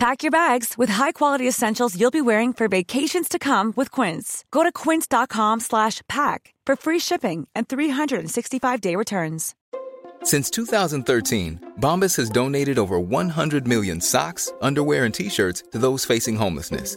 Pack your bags with high-quality essentials you'll be wearing for vacations to come with Quince. Go to quince.com slash pack for free shipping and 365-day returns. Since 2013, Bombas has donated over 100 million socks, underwear, and T-shirts to those facing homelessness.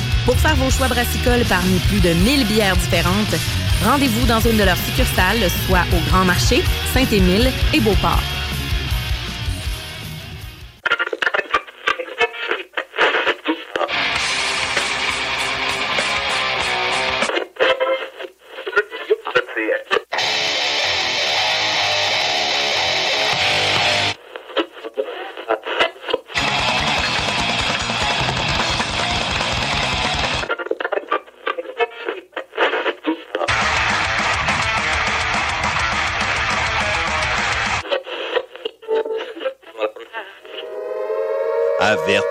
Pour faire vos choix brassicoles parmi plus de 1000 bières différentes, rendez-vous dans une de leurs succursales, soit au Grand Marché, Saint-Émile et Beauport.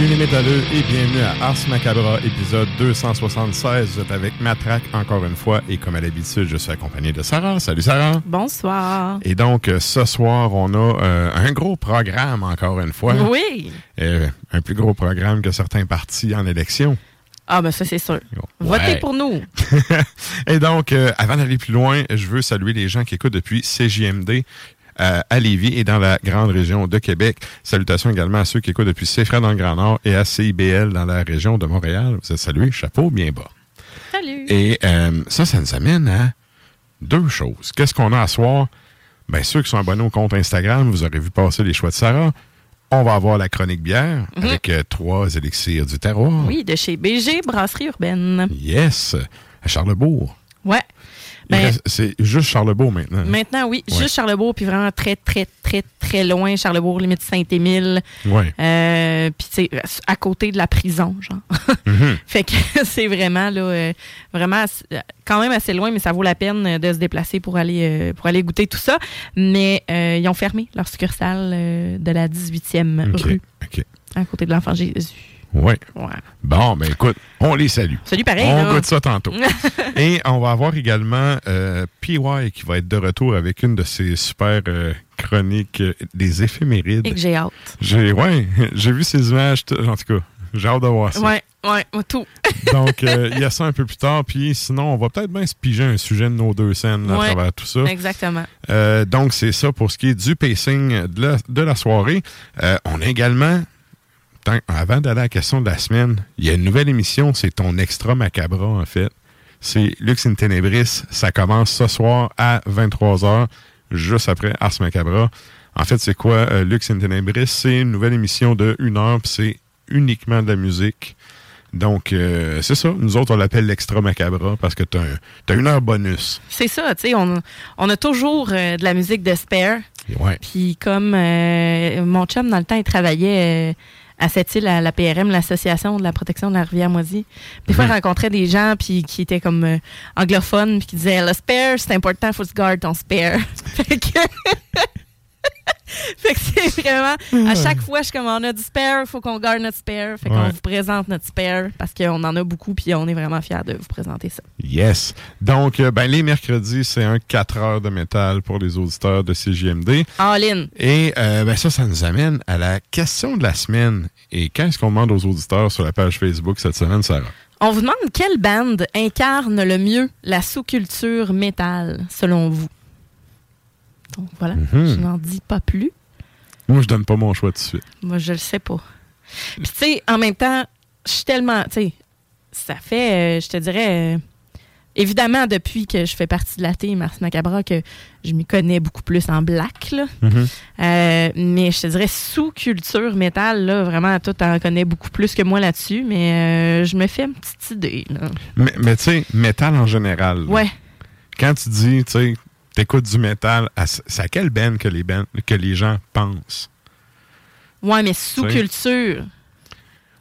Salut les métalleux et bienvenue à Ars Macabra, épisode 276. Vous êtes avec Matraque encore une fois et comme à l'habitude, je suis accompagné de Sarah. Salut Sarah. Bonsoir. Et donc, euh, ce soir, on a euh, un gros programme encore une fois. Oui. Euh, un plus gros programme que certains partis en élection. Ah, ben ça, c'est sûr. Ouais. Votez pour nous. Et donc, euh, avant d'aller plus loin, je veux saluer les gens qui écoutent depuis CJMD euh, à Lévis et dans la grande région de Québec. Salutations également à ceux qui écoutent depuis CFRA dans le Grand Nord et à CIBL dans la région de Montréal. Vous êtes salués, chapeau bien bas. Salut. Et euh, ça, ça nous amène à deux choses. Qu'est-ce qu'on a à soir? Ben, ceux qui sont abonnés au compte Instagram, vous aurez vu passer les choix de Sarah. On va avoir la chronique bière Mhm. avec euh, trois élixirs du terroir. Oui, de chez BG Brasserie Urbaine. Yes, à Charlebourg. Ouais. Ben, C'est juste Charlebourg maintenant. Maintenant, oui, Ouais. juste Charlebourg, puis vraiment très, très, très, très loin. Charlebourg, limite Saint-Émile. Ouais. Euh, puis, tu sais, à côté de la prison, genre. Mhm. fait que c'est vraiment, là, euh, vraiment, quand même assez loin, mais ça vaut la peine de se déplacer pour aller, euh, pour aller goûter tout ça. Mais euh, ils ont fermé leur succursale de la 18e OK, rue, OK. à côté de l'Enfant Jésus. Ouais. Ouais. Bon, ben écoute, on les salue. Salut, pareil. on là. goûte ça tantôt. Et on va avoir également euh, PY qui va être de retour avec une de ses super euh, chroniques euh, des éphémérides. Et que j'ai hâte. J'ai ouais, j'ai vu ces images, en tout cas, j'ai hâte de voir ça. Ouais, ouais, tout. Donc, euh, il y a ça un peu plus tard. Puis sinon, on va peut-être bien se piger un sujet de nos deux scènes à Ouais. travers tout ça. Exactement. Euh, donc, c'est ça pour ce qui est du pacing de la, de la soirée. Euh, on a également, avant d'aller à la question de la semaine, il y a une nouvelle émission, c'est ton extra macabra, en fait. C'est Lux in Tenebris. Ça commence ce soir à 23h, juste après Ars Macabra. En fait, c'est quoi euh, Lux in Tenebris? C'est une nouvelle émission de une heure, puis c'est uniquement de la musique. Donc, euh, c'est ça. Nous autres, on l'appelle l'extra macabra parce que t'as un- t'as une heure bonus. C'est ça, tu sais, on, on a toujours euh, de la musique de spare. Puis comme euh, mon chum, dans le temps, il travaillait à cette île, à la PRM, l'Association de la protection de la rivière Moisy. Des fois, je rencontrais des gens puis qui étaient comme euh, anglophones puis qui disaient le spare, c'est important, faut se garder ton spare. fait que fait que c'est vraiment, à chaque fois, je suis comme, on a du spare, faut qu'on garde notre spare. Fait qu'on Ouais. vous présente notre spare parce qu'on en a beaucoup puis on est vraiment fiers de vous présenter ça. Yes. Donc, euh, ben, les mercredis, c'est un 4 heures de métal pour les auditeurs de CJMD. All in. Et euh, ben, ça, ça nous amène à la question de la semaine. Et qu'est-ce qu'on demande aux auditeurs sur la page Facebook cette semaine, Sarah? On vous demande quelle bande incarne le mieux la sous-culture métal, selon vous? Donc voilà, Mhm. je n'en dis pas plus. Moi, je donne pas mon choix tout de suite. Moi, je le sais pas. Puis, tu sais, en même temps, je suis tellement. Tu sais, ça fait, euh, je te dirais. euh, évidemment, depuis que je fais partie de la team Mars Macabra, que je m'y connais beaucoup plus en black, là. Mhm. Euh, mais je te dirais sous-culture métal, là, vraiment, toi, t'en connais beaucoup plus que moi là-dessus, mais euh, je me fais une petite idée, là. Mais, mais tu sais, métal en général. là. Ouais. Quand tu dis, tu sais, t'écoutes du métal, à- c'est à quelle band que les, bands, que les gens pensent? Ouais, mais sous-culture,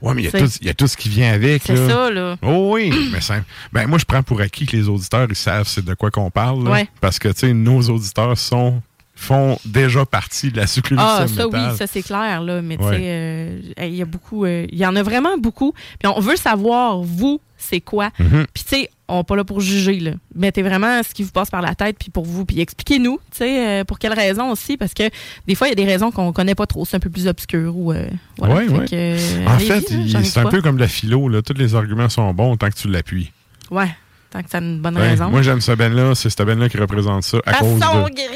Ouais, mais il y a tout- il y, a tout ce qui vient avec. c'est ça, là. Oh oui, mais ça, ben moi je prends pour acquis que les auditeurs ils savent c'est de quoi qu'on parle là. Ouais. parce que tu sais nos auditeurs sont font déjà partie de la sous-culture Ah, ça métal. oui, ça c'est clair, là. Mais tu sais, euh, il y a beaucoup, euh, il y en a vraiment beaucoup. Puis on veut savoir, vous, c'est quoi? Mhm. Puis tu sais, on n'est pas là pour juger, là. Mettez vraiment ce qui vous passe par la tête, puis pour vous. Puis expliquez-nous, tu sais, euh, pour quelles raisons aussi, parce que des fois, il y a des raisons qu'on connaît pas trop. C'est un peu plus obscur ou. voilà. Ouais, Fait ouais. que, En fait, c'est un peu comme la philo là, tous les arguments sont bons tant que tu l'appuies. Ouais, tant que ça a une bonne Ouais, raison. Moi j'aime ce ben là, c'est cette ben là qui représente ça à cause de grime!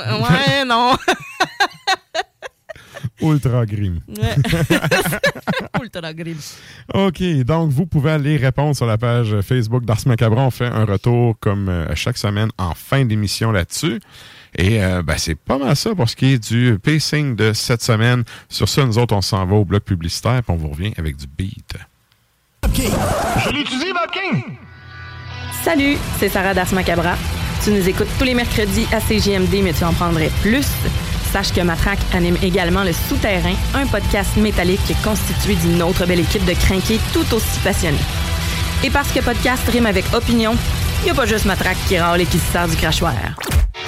Ouais, non. Ultra Grim. Ouais. Ultra grime. OK, donc vous pouvez aller répondre sur la page Facebook d'Ars Macabre. On fait un retour comme euh, chaque semaine en fin d'émission là-dessus. Et euh, ben, c'est pas mal ça pour ce qui est du pacing de cette semaine. Sur ça, nous autres, on s'en va au bloc publicitaire puis on vous revient avec du beat. Salut, c'est Sarah Das Macabra. Tu nous écoutes tous les mercredis à CGMD, mais tu en prendrais plus. Sache que Matraque anime également Le Souterrain, un podcast métallique constitué d'une autre belle équipe de crinqués tout aussi passionnés. Et parce que podcast rime avec opinion, il n'y a pas juste Matraque qui râle et qui se sert du crachoir.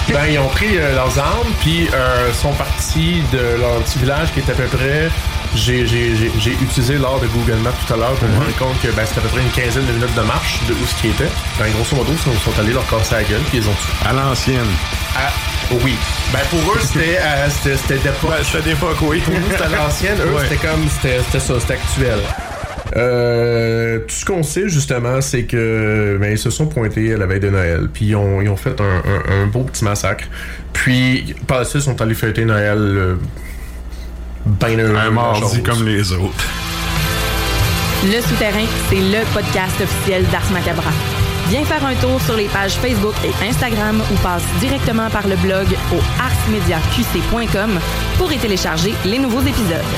Ben, ils ont pris euh, leurs armes, puis euh, sont partis de leur petit village qui est à peu près. J'ai, j'ai, j'ai, j'ai utilisé l'art de Google Maps tout à l'heure pour me rendre compte que ben, c'était à peu près une quinzaine de minutes de marche de où ce qui était. Ben, grosso modo, ils sont, sont allés leur casser la gueule, puis ils ont tué. À l'ancienne. Ah, oui. Ben, pour eux, c'était, euh, c'était, c'était d'époque. c'était d'époque, oui. Pour nous, c'était à l'ancienne. Eux, Ouais. c'était comme. C'était, c'était ça, c'était actuel. Euh, tout ce qu'on sait justement, c'est que ben, ils se sont pointés à la veille de Noël, puis ils ont, ils ont fait un, un- un beau petit massacre. Puis par la suite, ils sont allés fêter Noël euh, ben heureux, Un mardi comme les autres. Le Souterrain, c'est le podcast officiel d'Ars Macabra. Viens faire un tour sur les pages Facebook et Instagram ou passe directement par le blog au arsmediaqc.com pour y télécharger les nouveaux épisodes.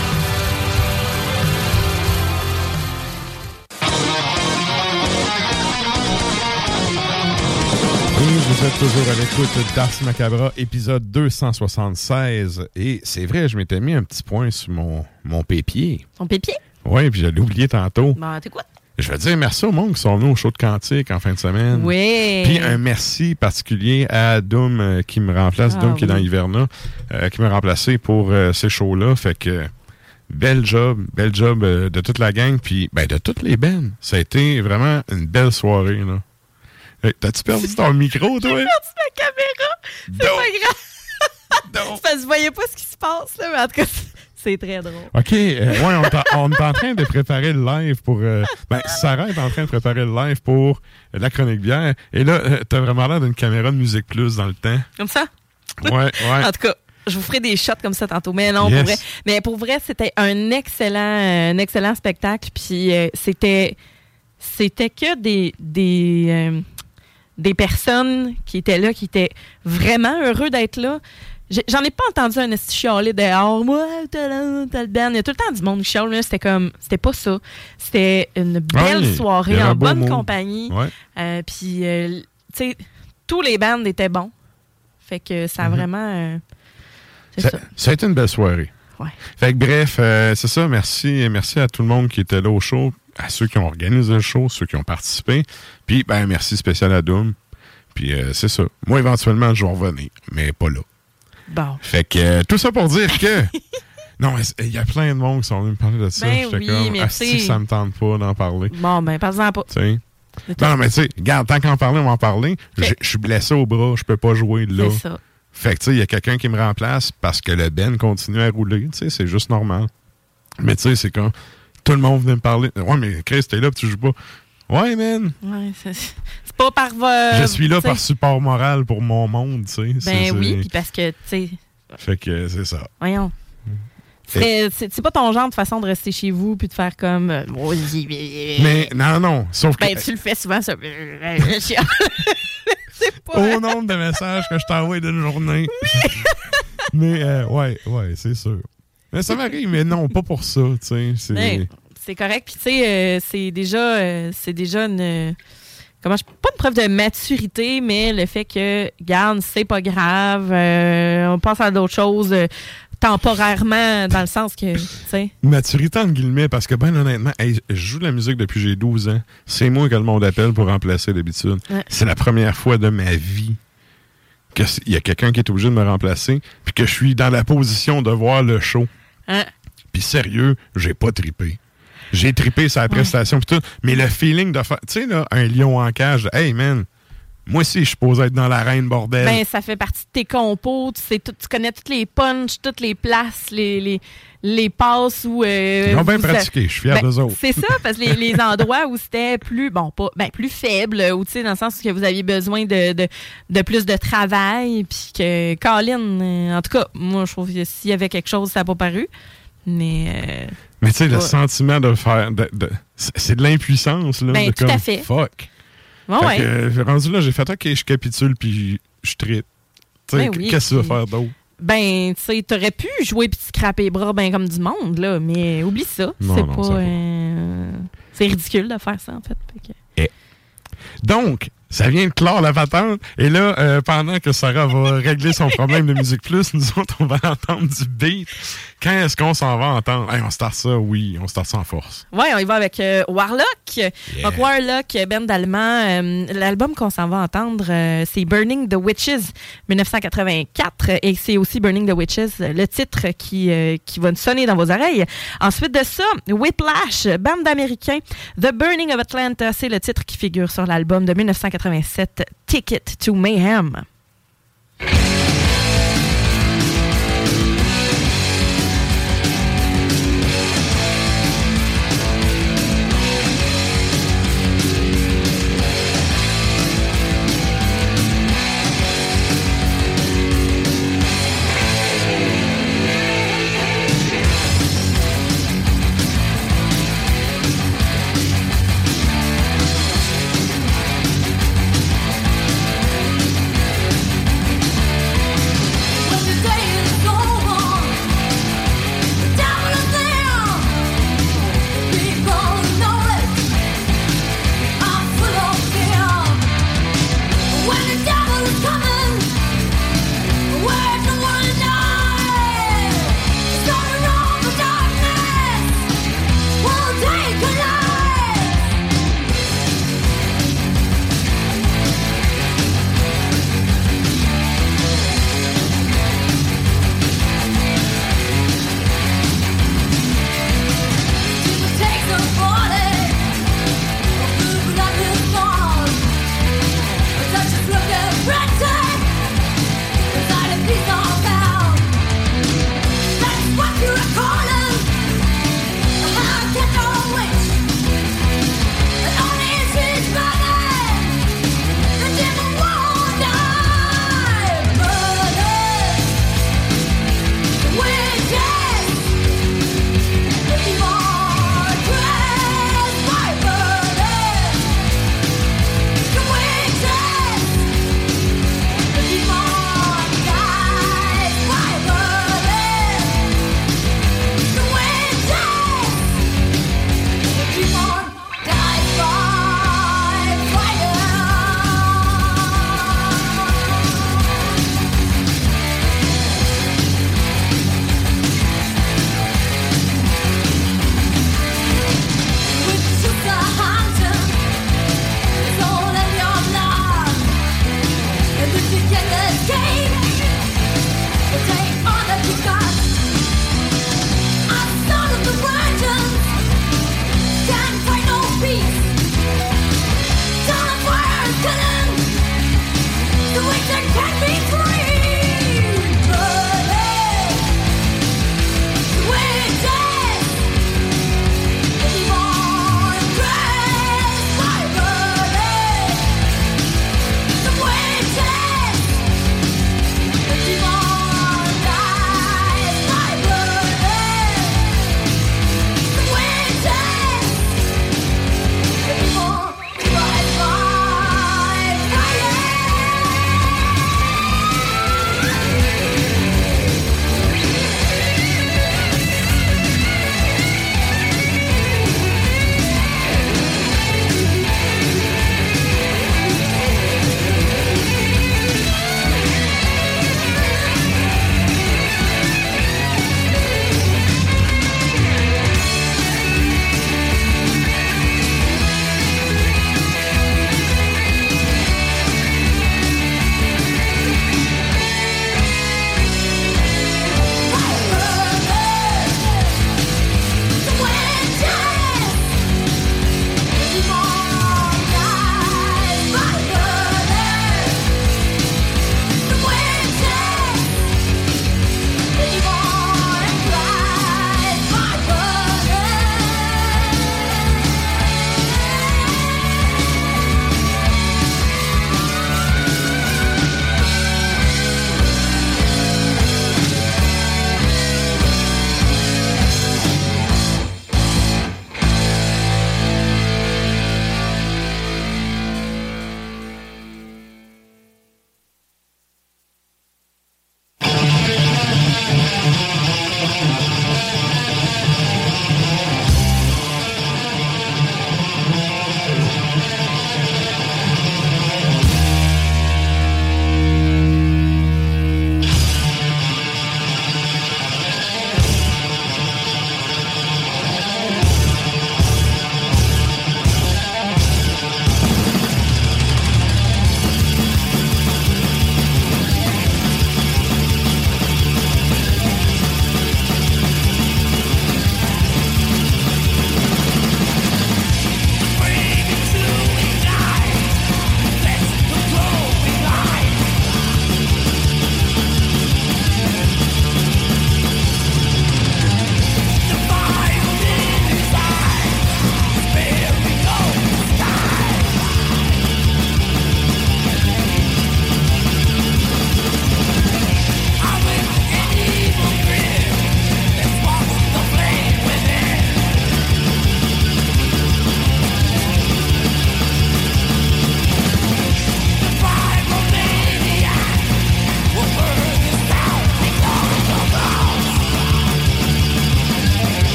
Vous êtes toujours à l'écoute d'Ars Macabra, épisode 276. Et c'est vrai, je m'étais mis un petit point sur mon, mon pépier. Ton pépier? Oui, puis je l'ai oublié tantôt. Bah, t'es quoi? Je veux dire merci au monde qui sont venus au show de Cantique en fin de semaine. Oui. Puis un merci particulier à Doom euh, qui me remplace, Ah, Doom qui est dans. Hiverna, euh, qui m'a remplacé pour euh, ces shows-là. Fait que bel job, bel job de toute la gang, puis ben, de toutes les bands. Ça a été vraiment une belle soirée. là. Hey, T'as-tu perdu ton micro, toi? J'ai perdu ma caméra. C'est pas grave. C'est parce que je voyais pas ce qui se passe, là, mais en tout cas, c'est très drôle. OK, euh, ouais, on, est en- train de préparer le live pour... euh, ben, Sarah est en train de préparer le live pour euh, la chronique bière. Et là, t'as vraiment l'air d'une caméra de Musique Plus dans le temps. Comme ça? Ouais, ouais. En tout cas, je vous ferai des shots comme ça tantôt. Mais non, Yes. pour vrai. Mais pour vrai, c'était un excellent, un excellent spectacle. Puis euh, c'était, c'était que des, des, euh, des personnes qui étaient là, qui étaient vraiment heureux d'être là. J'en ai pas entendu un esti chialer dehors. Moi, t'as le band. Il y a tout le temps du monde qui chiale. C'était comme, c'était pas ça. C'était une belle soirée en bonne compagnie. Ouais. Euh, puis, euh, tu sais, tous les bands étaient bons. Fait que ça a vraiment. euh, ça. ça a été une belle soirée. Ouais. Fait que bref, euh, c'est ça. Merci, merci à tout le monde qui était là au show, à ceux qui ont organisé le show, ceux qui ont participé. Puis, ben, merci spécial à Doom. Puis, euh, c'est ça. Moi, éventuellement, je vais revenir, mais pas là. Bon. Fait que euh, tout ça pour dire que. non, mais il y a plein de monde qui sont venus me parler de ça. Ben J'étais oui, comme, ah, si ça me tente pas d'en parler. Bon, ben, pas. Sais. C'est tout. Non, mais tu sais, regarde, tant qu'en parler, on va en parler. Je suis blessé au bras, je peux pas jouer là. C'est ça. Fait que, tu sais, il y a quelqu'un qui me remplace parce que le Ben continue à rouler. Tu sais, c'est juste normal. Mais tu sais, c'est quand tout le monde venait me parler. Ouais, mais Chris, t'es là tu joues pas. Ouais, man. Ouais, c'est pas par. euh, je suis là par support moral pour mon monde, tu sais. Ben oui, puis parce que, tu sais, Fait que c'est ça. voyons. C'est c'est- pas ton genre de façon de rester chez vous puis de faire comme. euh, Mais non, non. Sauf que. Ben, tu le fais souvent, ça. c'est pas. Au nombre de messages que je t'envoie d'une journée. mais euh, ouais, ouais, c'est sûr. Mais ça m'arrive, mais non, pas pour ça. C'est- Ouais, correct. Puis, tu sais, euh, c'est déjà, euh, c'est déjà une. Comment je. Pas une preuve de maturité, mais le fait que, garde, c'est pas grave. euh, on passe à d'autres choses temporairement, dans le sens que. Maturité, entre guillemets, parce que, ben honnêtement, hey, je joue de la musique depuis que j'ai 12 ans. C'est moi que le monde appelle pour remplacer d'habitude. Ouais. C'est la première fois de ma vie qu'il y a quelqu'un qui est obligé de me remplacer, puis que je suis dans la position de voir le show. Hein? Puis sérieux, j'ai pas tripé. J'ai tripé sa prestation pis tout, mais le feeling de faire, tu sais là, un lion en cage, hey man, moi aussi je suis supposé être dans l'arène bordel. Ben, ça fait partie de tes compos. Tu, sais tout- tu connais toutes les punches, toutes les places, les, les, les passes où. euh, Ils ont bien pratiqué, je suis fier Ben, d'eux autres. C'est ça, parce que les, les endroits où c'était plus, bon, pas, ben, plus faible, ou tu sais, dans le sens que vous aviez besoin de, de, de plus de travail, puis que Colin, euh, en tout cas, moi, je trouve que s'il y avait quelque chose, ça n'a pas paru. Mais, euh, Mais tu sais, le sentiment de faire, de- de- c'est de l'impuissance là. Ben, de tout à comme, fait. Fuck. Ouais. que, euh, rendu là, j'ai fait OK, je capitule puis je tripe. Ben oui, qu'est-ce que tu vas faire d'autre? Ben, tu sais, t'aurais pu jouer puis te scraper les bras ben comme du monde, là, mais oublie ça. C'est pas. euh, c'est ridicule de faire ça, en fait. Fait que- Donc, ça vient de clore la patente. Et là, euh, pendant que Sarah va régler son problème de Musique Plus, nous autres, on va entendre du beat. Quand est-ce qu'on s'en va entendre? Hey, on start ça, oui, on start ça en force. Ouais, on y va avec euh, Warlock. Donc, Warlock, band d'allemand. euh, L'album qu'on s'en va entendre, euh, c'est Burning the Witches, 1984. Et c'est aussi Burning the Witches, le titre qui, qui va sonner dans vos oreilles. Ensuite de ça, Whiplash, band d'américains. The Burning of Atlanta, c'est le titre qui figure sur l'album de 1987, Ticket to Mayhem.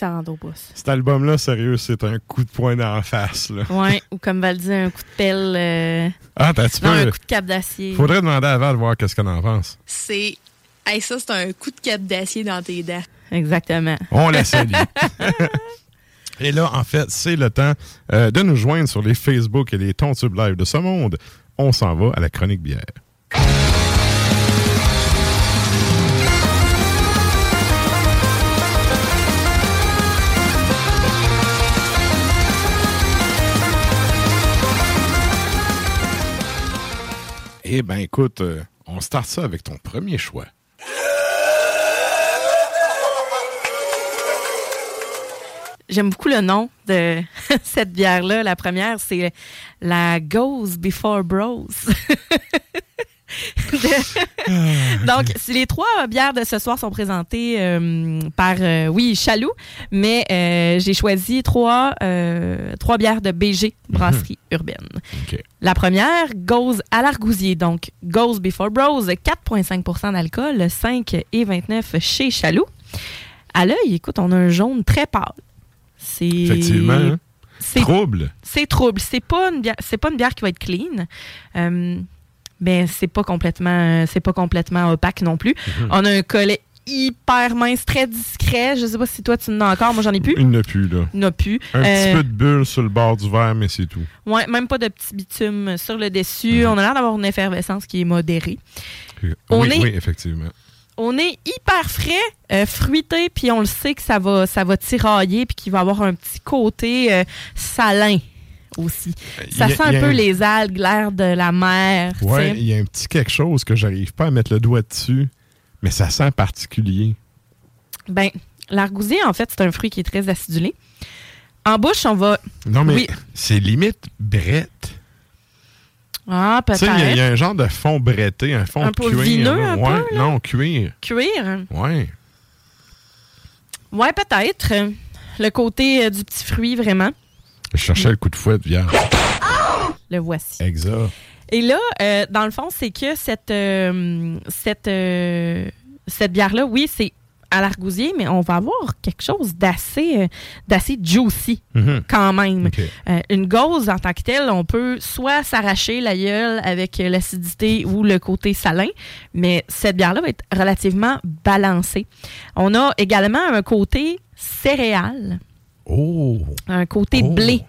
Yeah! Excellent au pouce. Cet album-là, sérieux, c'est un coup de poing dans la face. Là. Ouais, ou comme Val dit, un coup de pelle. euh, Ah, t'as un Non, coup de cap d'acier. Faudrait demander à Val de voir qu'est-ce qu'elle en pense. C'est. Hey, ça, c'est un coup de cap d'acier dans tes dents. Exactement. On la salue. Et là, en fait, c'est le temps euh, de nous joindre sur les Facebook et les Tontubes Live de ce monde. On s'en va à la chronique bière. Eh bien, écoute, euh, on start ça avec ton premier choix. J'aime beaucoup le nom de cette bière-là. La première, c'est la Goes Before Bros. De- Donc, les trois bières de ce soir sont présentées euh, par, euh, oui, Chaloux, mais euh, j'ai choisi trois, trois bières de BG, Brasserie Urbaine. La première, Goes à l'argousier. Donc, Goes Before Bros, 4,5% d'alcool, 5 et 29 chez Chaloux. À l'œil, écoute, on a un jaune très pâle. C'est. Effectivement. hein? C'est Trouble. c'est trouble. C'est pas une bière, c'est pas une bière qui va être clean. Euh, mais c'est pas complètement c'est pas complètement opaque non plus. Mhm. On a un collet hyper mince, très discret. Je sais pas si toi tu en as encore, moi j'en ai plus. Il n'a plus, là. Il n'a plus. Un petit Euh, peu de bulle sur le bord du verre, mais c'est tout. Ouais, même pas de petit bitume sur le Mhm. dessus. On a l'air d'avoir une effervescence qui est modérée. On oui, est- oui, effectivement. On est hyper frais, euh, fruité, puis on le sait que ça va, ça va tirailler, puis qu'il va avoir un petit côté euh, salin aussi. Ça Il y a- sent un peu un- les algues, l'air de la mer. tu Ouais, sais. il y a un petit quelque chose que j'arrive pas à mettre le doigt dessus, mais ça sent particulier. Ben, l'argousier, en fait, c'est un fruit qui est très acidulé. En bouche, on va. Non, mais Oui. c'est limite brette. Ah, Tu sais, il y a- il y, peut-être. a un genre de fond bretté, un fond Un peu cuir. vineux, un ouais, peu, là. non, cuir. Cuir? Ouais. Ouais, peut-être. Le côté euh, du petit fruit, vraiment. Je cherchais le coup de fouet de vierge. Le voici. Exact. Et là, euh, dans le fond, c'est que cette, euh, cette, euh, cette bière-là, oui, c'est à l'argousier, mais on va avoir quelque chose d'assez d'assez juicy Mhm. quand même. Une gauze en tant que telle, on peut soit s'arracher la gueule avec l'acidité ou le côté salin, mais cette bière-là va être relativement balancée. On a également un côté céréal, Oh, un côté Oh. blé.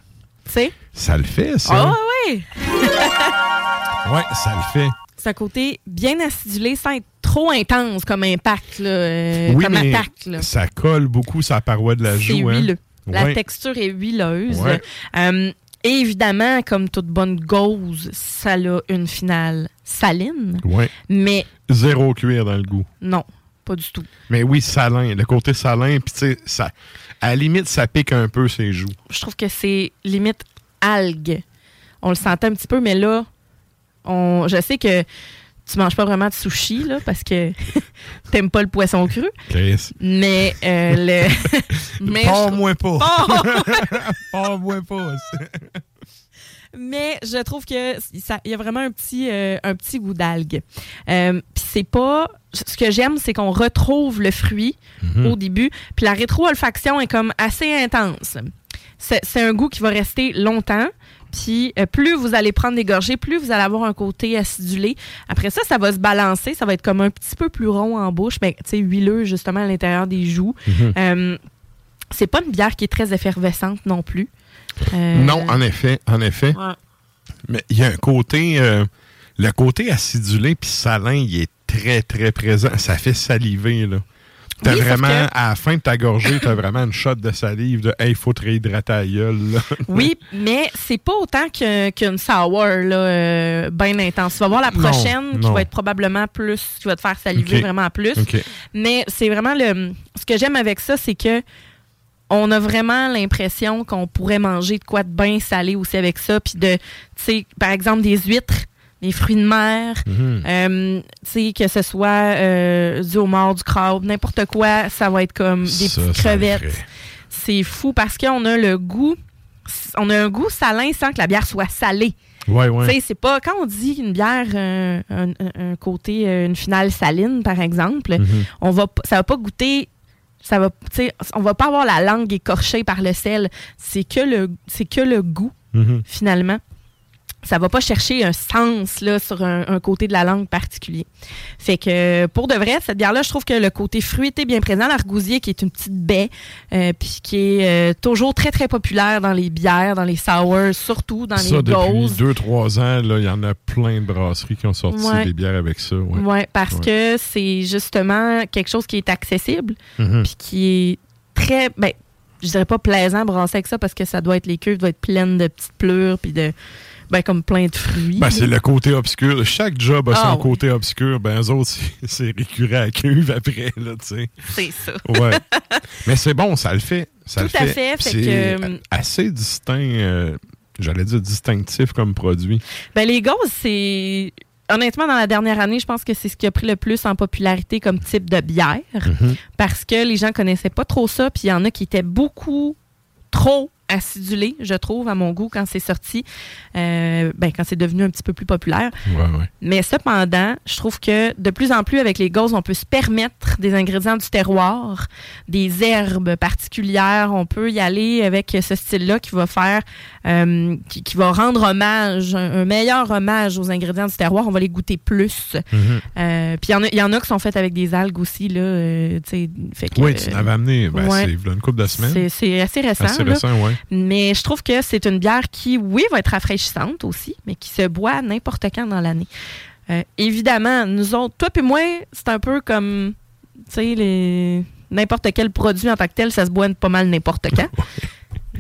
Tu sais? ça le fait, ça. Ah oui! Ouais, ça le fait. C'est un côté bien acidulé sans être trop intense comme impact, là, euh, oui, comme mais attaque. là. ça colle beaucoup la paroi de la joue. hein. huileux. La Ouais. texture est huileuse. Ouais. Euh, et évidemment, comme toute bonne gauze, ça a une finale saline, Ouais. mais Zéro cuir dans le goût. non, pas du tout. Mais oui, salin. Le côté salin, puis tu sais, ça, à la limite, ça pique un peu ses joues. Je trouve que c'est limite algue. On le sentait un petit peu, mais là, on, je sais que tu manges pas vraiment de sushi, là, parce que t'aimes pas le poisson cru, Chris. mais euh, le... mais trouve- Pas-moi pas. Oh! Pas-moi pas. Mais je trouve que ça, il y a vraiment un petit, euh, un petit goût d'algue. Euh, puis c'est pas, ce que j'aime, c'est qu'on retrouve le fruit Mhm. au début, puis la rétro-olfaction est comme assez intense. C'est un goût qui va rester longtemps. Puis euh, plus vous allez prendre des gorgées, plus vous allez avoir un côté acidulé. Après ça, ça va se balancer, ça va être comme un petit peu plus rond en bouche, mais tu sais huileux justement à l'intérieur des joues. Mhm. Euh, c'est pas une bière qui est très effervescente non plus. Euh, Non, en effet, en effet. ouais. Mais il y a un côté, euh, le côté acidulé puis salin, il est très, très présent. Ça fait saliver, là. T'as Oui, vraiment, que- à la fin de ta gorgée, t'as vraiment une shot de salive de Hey, il faut te réhydrater la gueule, là. Oui, mais c'est pas autant que- qu'une sour là, euh, bien intense. Tu vas voir la Non, prochaine qui non. va être probablement plus, qui va te faire saliver vraiment plus. Mais c'est vraiment le. Ce que j'aime avec ça, c'est que on a vraiment l'impression qu'on pourrait manger de quoi de bien salé aussi avec ça. Puis de, tu sais, par exemple, des huîtres, des fruits de mer, Mhm. euh, tu sais, que ce soit euh, du homard, du crabe, n'importe quoi, ça va être comme des Ça, petites crevettes. C'est fou parce qu'on a le goût, on a un goût salin sans que la bière soit salée. Ouais, c'est pas quand on dit une bière, euh, un, côté, euh, une finale saline par exemple, Mhm. on va, ça va pas goûter Ça va, tu sais, on va pas avoir la langue écorchée par le sel. C'est que le, c'est que le goût Mhm. finalement. Ça va pas chercher un sens là, sur un, un côté de la langue particulier. Fait que pour de vrai, cette bière-là, je trouve que le côté fruité est bien présent. L'argousier, qui est une petite baie, euh, puis qui est euh, toujours très, très populaire dans les bières, dans les sours, surtout dans Ça, les depuis gauzes. 2-3 ans, il y en a plein de brasseries qui ont sorti Ouais. des bières avec ça. Ouais. Ouais, parce Ouais. que c'est justement quelque chose qui est accessible, Mhm. puis qui est très, ben, je dirais pas plaisant à brasser avec ça parce que ça doit être les cuves doivent être pleines de petites pleurs puis de, ben comme plein de fruits. Ben, c'est le côté obscur. Chaque job a Ah, son oui. côté obscur. Ben, eux autres, c'est- récurrent à cuve après, là, tu sais. C'est ça. Ouais. Mais c'est bon, ça le fait. Ça Tout le à fait. C'est que- a- assez distinct, euh, j'allais dire distinctif comme produit. Ben les gauzes, c'est honnêtement dans la dernière année, je pense que c'est ce qui a pris le plus en popularité comme type de bière Mhm. parce que les gens connaissaient pas trop ça, puis il y en a qui étaient beaucoup trop acidulés, je trouve, à mon goût, quand c'est sorti, euh, ben, quand c'est devenu un petit peu plus populaire. Ouais, ouais. Mais cependant, je trouve que de plus en plus avec les gauzes, on peut se permettre des ingrédients du terroir, des herbes particulières. On peut y aller avec ce style-là qui va faire, euh, qui, qui va rendre hommage, un, un meilleur hommage aux ingrédients du terroir. On va les goûter plus. Mhm. Euh, Puis il y en a- il y, en a qui sont faites avec des algues aussi là. euh, fait que, Oui, tu l'avais amené. Ben, ouais. c'est une couple de semaines. c'est c'est assez récent. Assez récent, ouais. Mais je trouve que c'est une bière qui, oui, va être rafraîchissante aussi, mais qui se boit n'importe quand dans l'année. Euh, évidemment, nous autres, toi puis moi, c'est un peu comme, tu sais, les n'importe quel produit en tant que tel, ça se boit pas mal n'importe quand.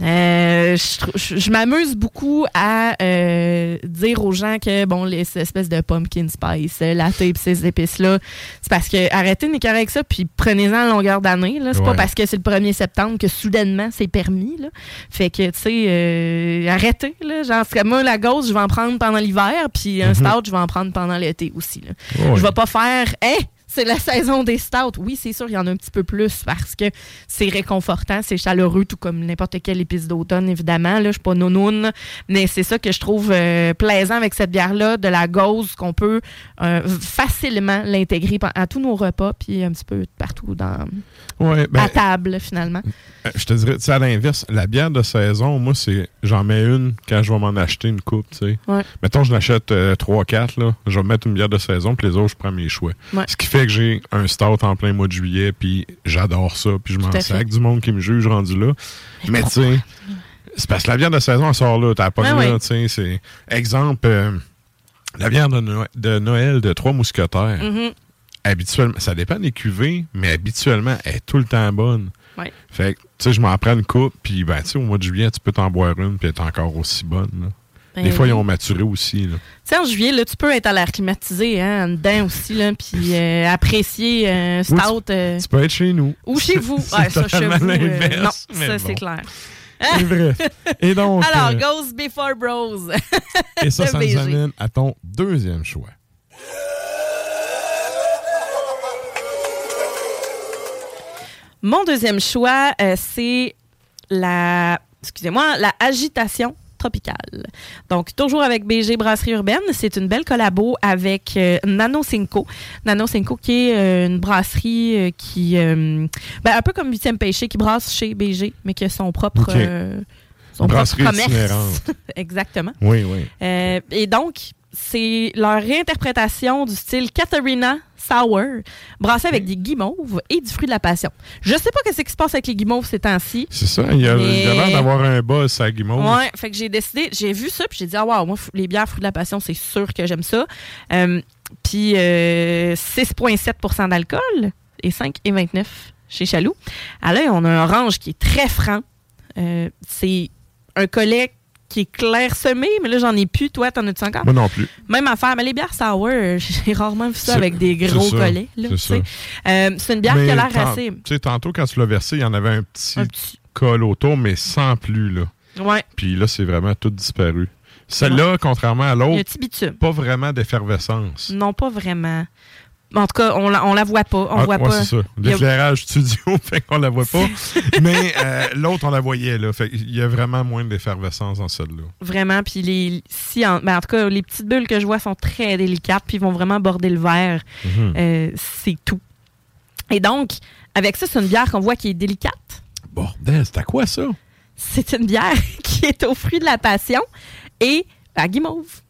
Euh, je je je m'amuse beaucoup à euh, dire aux gens que bon les ces espèces de pumpkin spice, latte et ces épices là, c'est parce que arrêtez de m'écœurer avec ça puis prenez-en à longueur d'année c'est pas parce que c'est le 1er septembre que soudainement c'est permis là. Fait que tu sais euh, arrêtez là, genre moi la gauche, je vais en prendre pendant l'hiver puis un Mhm. stout, je vais en prendre pendant l'été aussi là. Ouais. Je vais pas faire Hein, c'est la saison des stouts. Oui, c'est sûr, il y en a un petit peu plus parce que c'est réconfortant, c'est chaleureux, tout comme n'importe quelle épice d'automne, évidemment. Là, je suis pas nounoune, mais c'est ça que je trouve euh, plaisant avec cette bière-là, de la gauze, qu'on peut euh, facilement l'intégrer à tous nos repas, puis un petit peu partout dans, Ouais, ben, à table, finalement. Euh, Je te dirais, tu sais, à l'inverse, la bière de saison, moi, c'est j'en mets une quand je vais m'en acheter une coupe, tu sais. Ouais. Mettons, je l'achète 3-4, là. Je vais mettre une bière de saison, puis les autres, je prends mes choix. Ouais. Ce qui fait que j'ai un stout en plein mois de juillet, puis j'adore ça, puis je m'en sac du monde qui me juge rendu là. Mais tu sais, c'est parce que la bière de saison, elle sort là. T'as pas Ouais, là, tu sais. c'est- Exemple, euh, la bière de, Noël- de Noël de Trois Mousquetaires. Mhm. Habituellement, ça dépend des cuvées, mais habituellement, elle est tout le temps bonne. Ouais. Fait que, tu sais, je m'en prends une coupe, puis ben, tu sais, au mois de juillet, tu peux t'en boire une, puis elle est encore aussi bonne. là. Ben Des fois, ils ont maturé aussi. Tu sais, en juillet, là, tu peux être à l'air climatisé, hein, en dedans aussi, là, puis euh, apprécier un Oui, stout. euh, Tu peux être chez nous. ou chez vous. Ouais, ça, chez vous. euh, non, mais ça, bon. c'est clair. C'est vrai. Et donc, Alors, euh, Ghost Before Bros. et ça, ça nous amène à ton deuxième choix. Mon deuxième choix, euh, c'est la, excusez-moi, la agitation tropicale. Donc, toujours avec BG Brasserie Urbaine. C'est une belle collabo avec euh, Nano Cinco. Nano Cinco qui est euh, une brasserie euh, qui, euh, ben, un peu comme 8e Péché, qui brasse chez BG, mais qui a son propre, son propre commerce. Exactement. Oui, oui. Et donc, c'est leur réinterprétation du style Katharina Sour, brassé avec des guimauves et du fruit de la passion. Je sais pas ce qui se passe avec les guimauves ces temps-ci. C'est ça. Il y a, Mais- a l'air d'avoir un buzz à Guimauve. Ouais, fait que j'ai décidé, j'ai vu ça, puis j'ai dit, ah, wow, moi, les bières fruits de la passion, c'est sûr que j'aime ça. Euh, puis euh, 6,7% d'alcool et 5,29% chez Chaloux. À l'œil, on a un orange qui est très franc. Euh, c'est un collet qui est clairsemé, mais là, j'en ai plus. Toi, t'en as-tu encore? Moi non plus. Même affaire, mais les bières sour, j'ai rarement vu ça avec des gros ça, collets. c'est. Euh, c'est une bière Mais qui a l'air assez. Tu sais, tantôt, quand tu l'as versé, il y en avait un petit, Un petit. col autour, mais sans plus, là. Ouais, Puis là, c'est vraiment tout disparu. Celle-là, contrairement à l'autre, pas vraiment d'effervescence. Non, pas vraiment. En tout cas, on la, on la voit pas. On Ah, voit ouais, pas. c'est ça. Il a- L'éclairage studio fait qu'on la voit pas. mais euh, l'autre, on la voyait, là. Fait qu'il y a vraiment moins d'effervescence dans celle-là. Vraiment. Puis les, si en, ben, en tout cas, les petites bulles que je vois sont très délicates, puis vont vraiment border le verre. Mhm. Euh, c'est tout. Et donc, avec ça, c'est une bière qu'on voit qui est délicate. Bordel, c'est à quoi ça? C'est une bière qui est au fruit de la passion et à guimauve.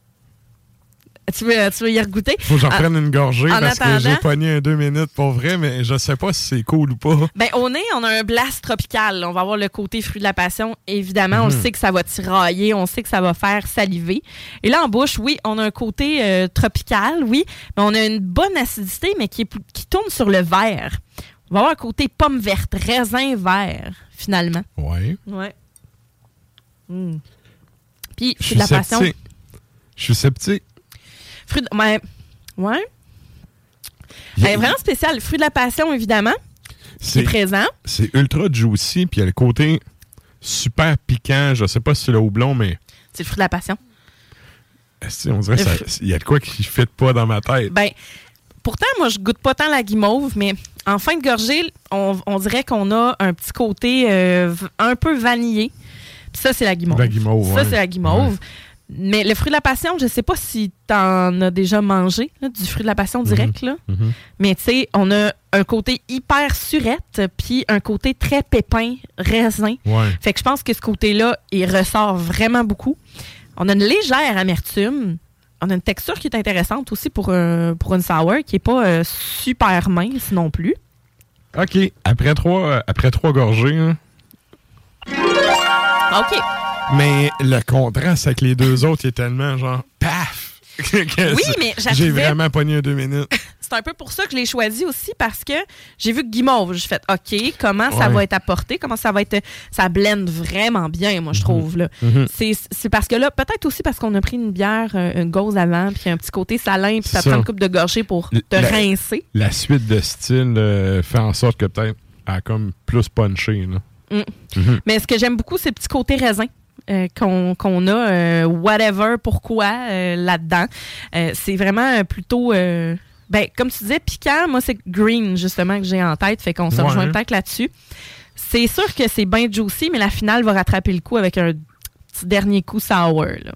Tu veux, tu veux y regoûter? Faut que j'en Ah, prenne une gorgée en parce que j'ai pogné un deux minutes pour vrai, mais je sais pas si c'est cool ou pas. Ben, au nez, on a un blast tropical. On va avoir le côté fruit de la passion. Évidemment, on Mhm. sait que ça va tirailler, on sait que ça va faire saliver. Et là, en bouche, oui, on a un côté euh, tropical, oui, mais on a une bonne acidité, mais qui, est qui tourne sur le vert. On va avoir un côté pomme verte, raisin vert, finalement. Ouais. Ouais. Mm. Puis, fruit de la passion. Je suis sceptique. Fruit de... Ouais. A- Ben, vraiment spécial. Fruit de la passion, évidemment, est C'est présent. c'est ultra juicy, puis il y a le côté super piquant. Je sais pas si c'est le houblon, mais C'est le fruit de la passion. esti, on dirait Le ça- fru- il y a de quoi qui ne fit pas dans ma tête. Ben, pourtant, moi, je goûte pas tant la guimauve, mais en fin de gorgée, on, on dirait qu'on a un petit côté euh, un peu vanillé. Puis ça, c'est la guimauve. La guimauve, Ça, ouais. c'est la guimauve. Ouais. Mais le fruit de la passion, je sais pas si t'en as déjà mangé, là, du fruit de la passion direct, là. Mhm. Mais tu sais, on a un côté hyper surette, puis un côté très pépin, raisin. Ouais. Fait que je pense que ce côté-là, il ressort vraiment beaucoup. On a une légère amertume. On a une texture qui est intéressante aussi pour, un- pour une sour, qui est pas euh, super mince non plus. OK. Après trois, euh, après trois gorgées, hein, OK. Mais le contraste avec les deux autres, il est tellement genre paf! que Oui, mais J'ai vraiment pogné un deux minutes. C'est un peu pour ça que je l'ai choisi aussi, parce que j'ai vu que guimauve. J'ai fait, OK, comment ça va être apporté? Comment ça va être... Ça blende vraiment bien, moi, je trouve. là. Mhm. C'est c'est parce que là, peut-être aussi parce qu'on a pris une bière, euh, une gauze avant, puis un petit côté salin, puis ça, prend une coupe de gorgée pour te La- rincer. La suite de style euh, fait en sorte que peut-être elle a comme plus punché. Là. Mm. Mhm. Mais ce que j'aime beaucoup, c'est le petit côté raisin. Euh, qu'on a, euh, whatever, pourquoi, euh, là-dedans. C'est vraiment plutôt, ben, comme tu disais, piquant. Moi, c'est green, justement, que j'ai en tête. Fait qu'on se Ouais. rejoint peut-être là-dessus. C'est sûr que c'est bien juicy, mais la finale va rattraper le coup avec un petit dernier coup sour. là.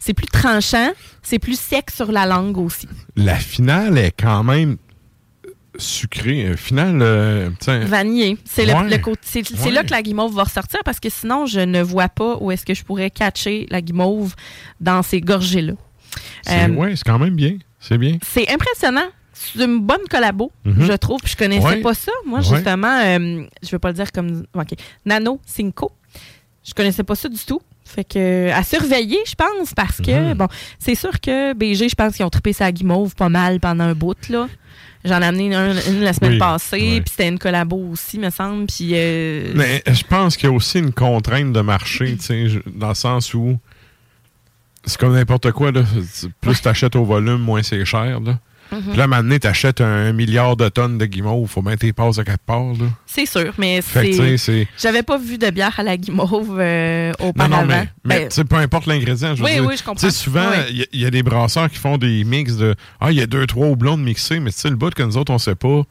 C'est plus tranchant, c'est plus sec sur la langue aussi. La finale est quand même sucrée. Euh, Finale, euh, Vanillé. C'est le- Ouais. le côté- c'est- c'est Ouais. là que la guimauve va ressortir parce que sinon, je ne vois pas où est-ce que je pourrais catcher la guimauve dans ces gorgées-là. c'est Euh, ouais, c'est quand même bien. C'est bien. C'est impressionnant. C'est une bonne collabo, Mhm. je trouve. Je connaissais Ouais. pas ça. Moi, justement, euh, je vais pas le dire comme. OK. Nano Cinco. Je connaissais pas ça du tout. Fait que à surveiller, je pense, parce que Mhm. bon, c'est sûr que BG, je pense qu'ils ont trippé sa guimauve pas mal pendant un bout là. J'en ai amené un- une la semaine Oui, passée, puis c'était une collabo aussi, me semble. Puis euh, Mais je pense qu'il y a aussi une contrainte de marché, dans le sens où c'est comme n'importe quoi. Là. Plus tu achètes au volume, moins c'est cher. Là. Mhm. Puis là, maintenant, tu achètes un milliard de tonnes de guimauve. faut que tu passes à quelque part. Là. c'est sûr, mais c'est. J'avais pas vu de bière à la guimauve euh, Non, auparavant. non, mais, mais Ben, peu importe l'ingrédient. Oui, dire, oui, je comprends. Souvent, Oui. il y a- il y, a des brasseurs qui font des mix de Ah, il y a deux, trois houblons de mixés, mais tu sais, le bout que nous autres, on sait pas,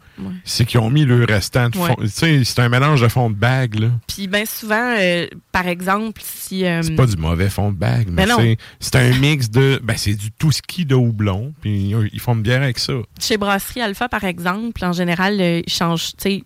c'est qu'ils ont mis le restant de fond. Tu sais, c'est un mélange de fond de bague, là. Puis bien souvent, euh, par exemple, si... euh, C'est pas du mauvais fond de bague, mais Ben non. c'est- c'est un mix de. Ben, c'est du tout ski de houblon, puis ils- ils font une bière avec ça. Chez Brasserie Alpha, par exemple, en général, euh, ils changent, tu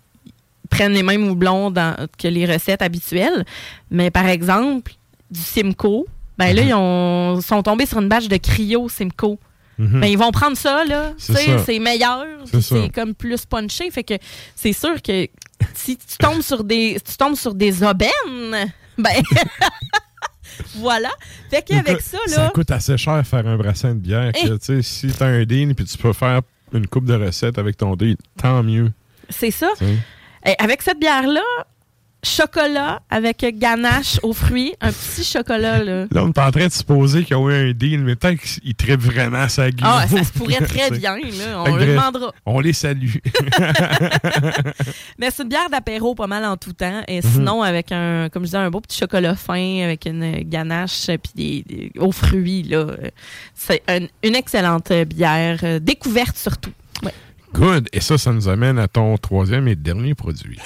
prennent les mêmes houblons dans- que les recettes habituelles. Mais par exemple, du Simcoe, ben Mhm. là, ils ont, sont tombés sur une batch de Cryo Simcoe. Mhm. Ben, ils vont prendre ça, là. C'est meilleur. C'est comme plus punché. Fait que c'est sûr que si tu tombes sur des, si tu tombes sur des aubaines, ben. voilà. Fait qu'avec ça, Ça là. coûte assez cher faire un brassin de bière. Eh. que, tu sais, si t'as un deal puis tu peux faire une coupe de recettes avec ton deal, tant mieux. C'est ça. Et avec cette bière-là, chocolat avec ganache aux fruits, un petit chocolat, là. Là, on est en train de supposer qu'il y a eu un deal, mais peut-être qu'ils trippent vraiment sa guimauve. Ah, ça se pourrait très bien, là. On le demandera. On les salue. Mais c'est une bière d'apéro pas mal en tout temps. Et Mhm. sinon, avec un, comme je disais, un beau petit chocolat fin, avec une ganache, puis des, des- aux fruits, là. C'est un- une excellente bière, euh, découverte surtout. Ouais. Good. Et ça, ça nous amène à ton troisième et dernier produit.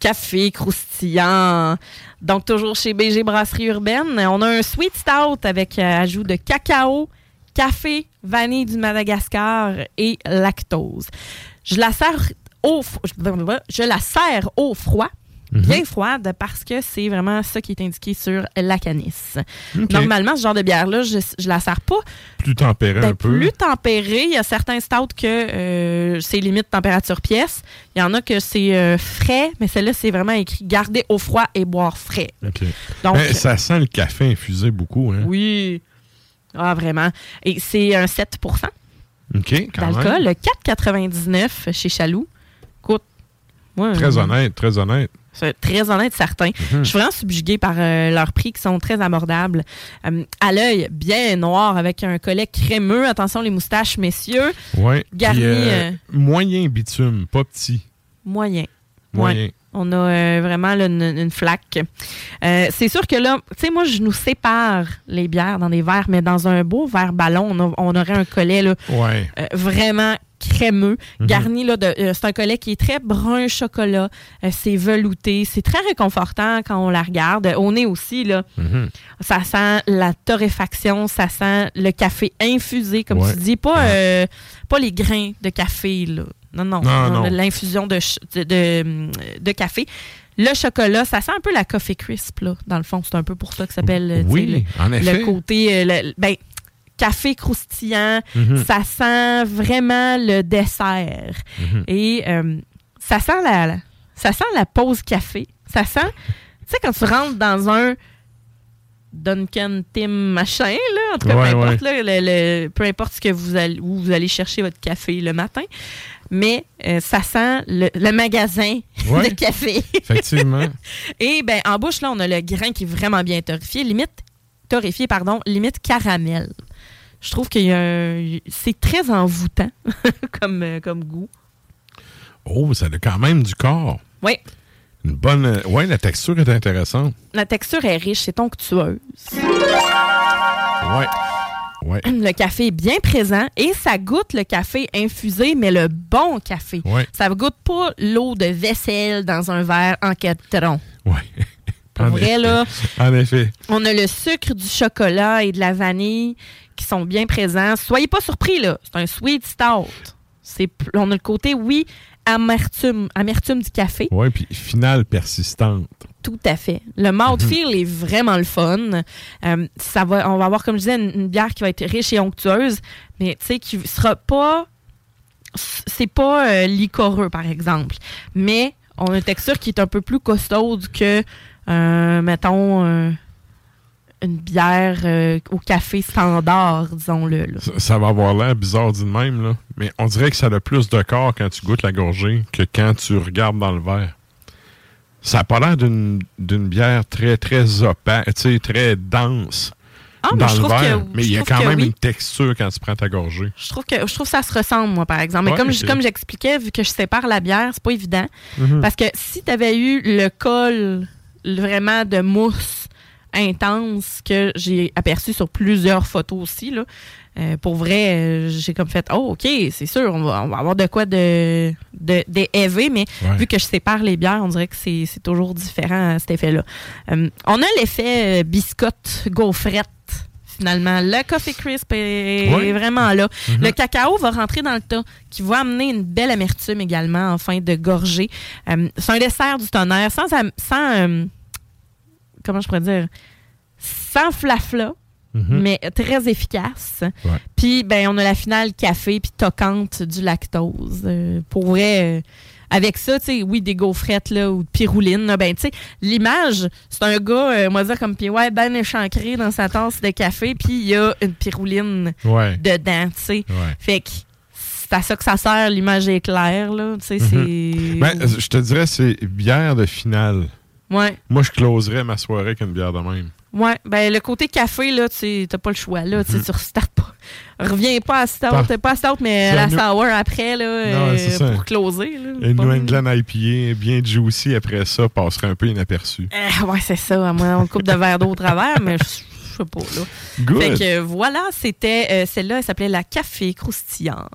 Café croustillant. Donc, toujours chez BG Brasserie Urbaine. On a un sweet stout avec euh, ajout de cacao, café, vanille du Madagascar et lactose. Je la sers au, je la sers au froid. Mhm. Bien froide parce que c'est vraiment ça qui est indiqué sur la canisse. Normalement, ce genre de bière-là, je, je la sers pas Plus tempéré ben, un peu. plus tempéré. Il y a certains stouts que euh, c'est limite température pièce. Il y en a que c'est euh, frais, mais celle-là, c'est vraiment écrit garder au froid et boire frais. OK. Donc, Ben, ça sent le café infusé beaucoup. Hein? oui. Ah, vraiment. Et c'est un 7 OK, quand d'alcool. même. 4,99 chez Chaloux. Moi, Très euh, honnête, très honnête. Très honnête, certain. Mhm. Je suis vraiment subjuguée par euh, leurs prix qui sont très abordables. Euh, à l'œil, bien noir, avec un collet crémeux. Attention, les moustaches, messieurs. Ouais. Garni, euh, Moyen bitume, pas petit. Moyen. Moyen. On a euh, vraiment là, une, une flaque. Euh, c'est sûr que là, tu sais, moi, je nous sépare les bières dans des verres, mais dans un beau verre ballon, on, a- on aurait un collet là, Ouais. euh, vraiment crémeux, Mhm. garni là de euh, c'est un collet qui est très brun chocolat, euh, c'est velouté, c'est très réconfortant quand on la regarde. Au nez aussi là, Mhm. ça sent la torréfaction, ça sent le café infusé comme Ouais. tu dis, pas euh, pas les grains de café là. Non non, Non, non, non. l'infusion de, de, de, de café. Le chocolat, ça sent un peu la coffee crisp là, dans le fond, c'est un peu pour ça que ça s'appelle euh, Oui, en le, effet. le côté euh, le- ben café croustillant, Mhm. ça sent vraiment le dessert. Mhm. Et euh, ça sent la, la- ça sent la pause café. Ça sent, tu sais, quand tu rentres dans un Duncan Tim machin, là, en tout cas, Ouais, peu, importe, là, le- le- peu importe ce que vous allez, où vous allez chercher votre café le matin, mais euh, ça sent le, le magasin Ouais. de café. Effectivement. Et ben en bouche, là, on a le grain qui est vraiment bien torréfié, limite, torréfié, pardon, limite caramel. Je trouve que c'est très envoûtant comme, euh, comme goût. Oh, ça a quand même du corps. Oui, Une bonne. euh, Ouais, la texture est intéressante. la texture est riche, c'est onctueuse. Ouais. Ouais. Le café est bien présent et ça goûte le café infusé, mais le bon café. Ouais. Ça goûte pas l'eau de vaisselle dans un verre en catron. Pour En vrai, effet. là, En effet. on a le sucre, du chocolat et de la vanille qui sont bien présents. Soyez pas surpris, là. C'est un sweet stout. C'est, on a le côté, oui, amertume, amertume du café. Ouais, puis finale persistante. Tout à fait. Le mouthfeel est vraiment le fun. Euh, ça va, on va avoir, comme je disais, une, une bière qui va être riche et onctueuse, mais tu sais, qui sera pas. C'est pas euh, liquoreux, par exemple. Mais on a une texture qui est un peu plus costaude que, euh, mettons, une bière euh, au café standard, disons-le. ça va avoir l'air bizarre dit de même, là. Mais on dirait que ça a plus de corps quand tu goûtes la gorgée que quand tu regardes dans le verre. Ça n'a pas l'air d'une bière très, très opaque, tu sais, très dense Ah, mais dans je le verre. que- mais il y a quand même oui. une texture quand tu prends ta gorgée. Je trouve que je trouve que ça se ressemble, moi, par exemple. Mais Ouais, comme, je- ok. comme j'expliquais, vu que je sépare la bière, c'est pas évident. Mhm. Parce que si tu avais eu le col vraiment de mousse intense que j'ai aperçu sur plusieurs photos aussi, là, euh, pour vrai, euh, j'ai comme fait Oh, OK, c'est sûr, on va, on va avoir de quoi de, de, mais Ouais. vu que je sépare les bières, on dirait que c'est toujours différent cet effet-là. Euh, on a l'effet euh, biscotte, gaufrette. Finalement, le coffee crisp est vraiment là. Mhm. Le cacao va rentrer dans le tas, qui va amener une belle amertume également en fin de gorgée. Euh, c'est un dessert du tonnerre, sans, sans euh, comment je pourrais dire, sans flafla, Mhm. mais très efficace. Ouais. Puis, ben, on a la finale café puis toquante du lactose. Euh, pour vrai, euh, avec ça, tu sais, oui, des gaufrettes là, ou de pirouline, là, ben, tu sais, l'image, c'est un gars, euh, on va dire comme, puis ouais, ben échancré dans sa tasse de café, puis il y a une pirouline Ouais. dedans, tu sais. Ouais. Fait que c'est à ça que ça sert, l'image est claire, là, tu sais, c'est... Ben, je te dirais, c'est bière de finale. Ouais. Moi, je closerais ma soirée avec une bière de même. Ouais, ben le côté café, là, tu sais, t'as pas le choix, là, tu sais, tu restartes pas. Reviens pas à stout, pas à stout, mais C'est la New- sour après, là, Non, euh, c'est ça. pour closer, là. Une New. England IPA bien juicy après ça passerait un peu inaperçu. Euh, ouais, c'est ça, à moins on coupe de verre d'eau au travers, mais je je sais pas, là. Good. Fait que euh, voilà, c'était, euh, celle-là, elle s'appelait la café croustillant.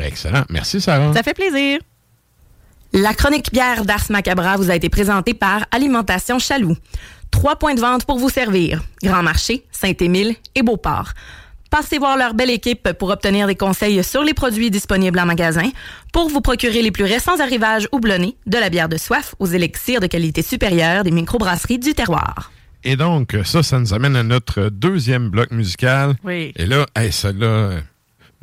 Excellent. Merci, Sarah. Ça fait plaisir. La chronique bière d'Ars Macabra vous a été présentée par Alimentation Chaloux. Trois points de vente pour vous servir. Grand Marché, Saint-Émile et Beauport. Passez voir leur belle équipe pour obtenir des conseils sur les produits disponibles en magasin, pour vous procurer les plus récents arrivages houblonnés, de la bière de soif aux élixirs de qualité supérieure des microbrasseries du terroir. Et donc, ça, ça nous amène à notre deuxième bloc musical. Oui. Et là, hey, celle-là,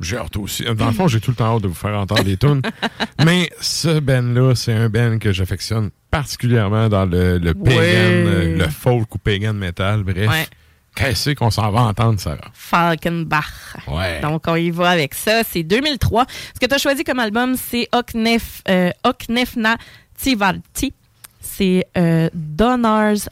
j'ai hâte aussi. Dans le fond, j'ai tout le temps hâte de vous faire entendre des tunes. Mais ce Ben-là, c'est un Ben que j'affectionne particulièrement dans le, le pagan, euh, le folk ou pagan metal, bref. Ouais. Qu'est-ce qu'on s'en va entendre, Sarah? Falkenbach. Ouais. Donc, on y va avec ça. C'est 2003. Ce que tu as choisi comme album, c'est Oknef, euh, Oknefna Tivalti. C'est euh, Donner's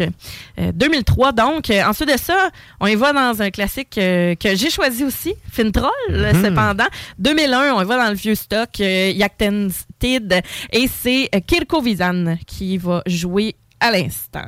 Euh, 2003. Donc, euh, ensuite de ça, on y va dans un classique euh, que j'ai choisi aussi, Fintroll, Mhm. cependant. 2001, on y va dans le vieux stock, euh, Yaktentid. Et c'est Kirko Vizan qui va jouer à l'instant.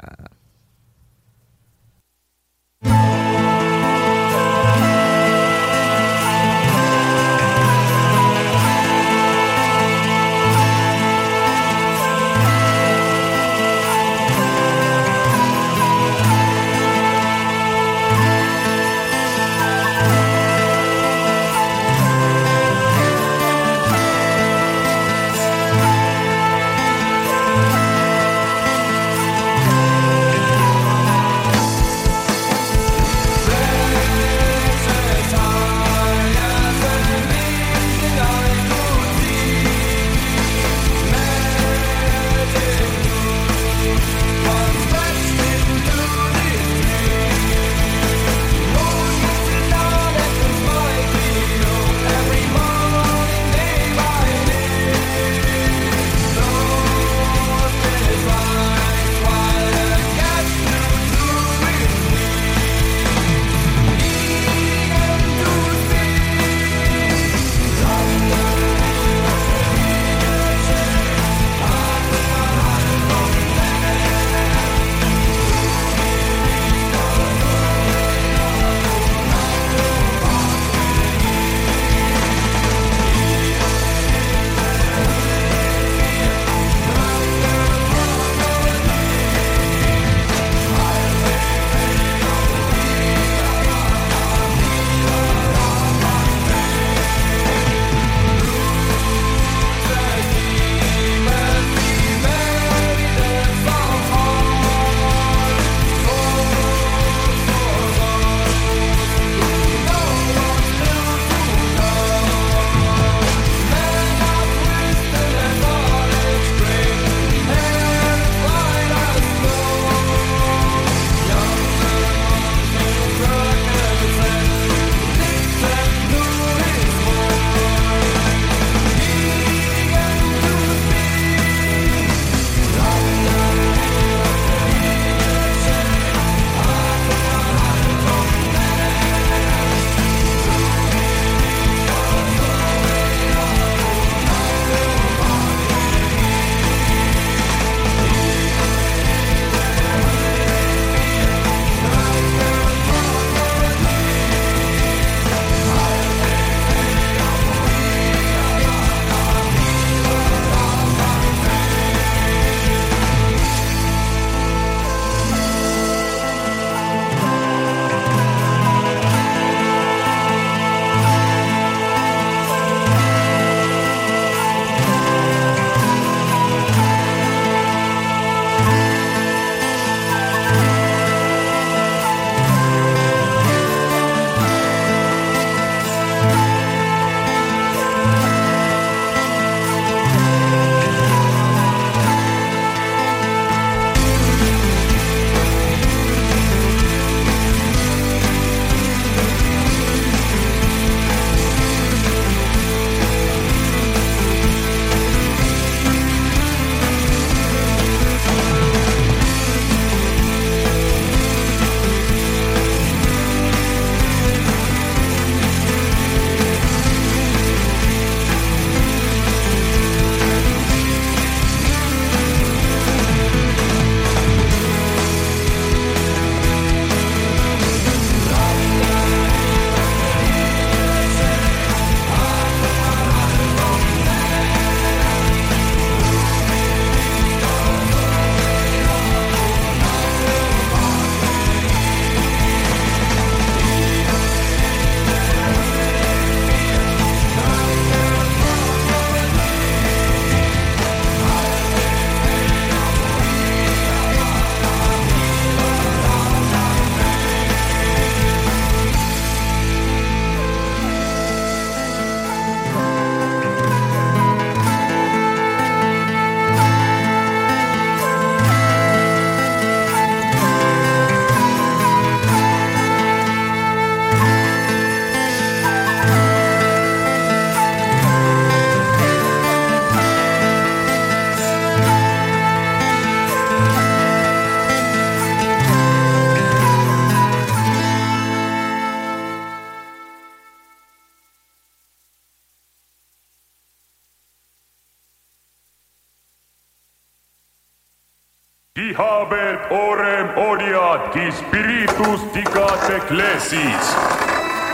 dicaci spiritus dicat ecclesis.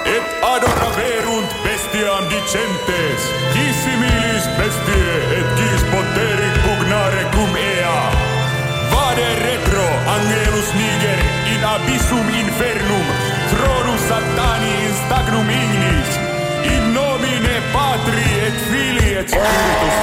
Et adoraverunt bestiam dicentes qui similis bestie et quis poteri pugnare cum ea? Vade retro angelus niger in abyssum infernum tronus satani in stagnum ignis. In nomine patri et filii et spiritus.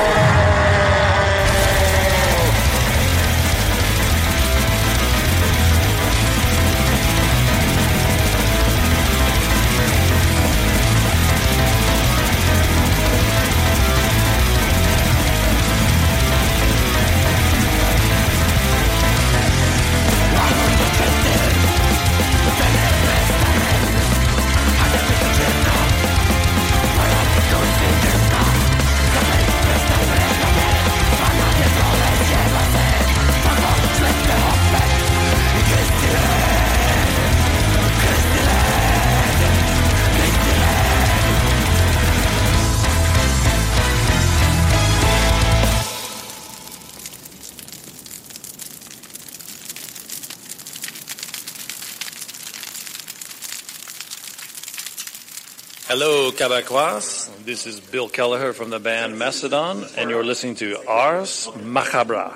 Quebecois. This is Bill Kelleher from the band Macedon, and you're listening to Ars Macabra.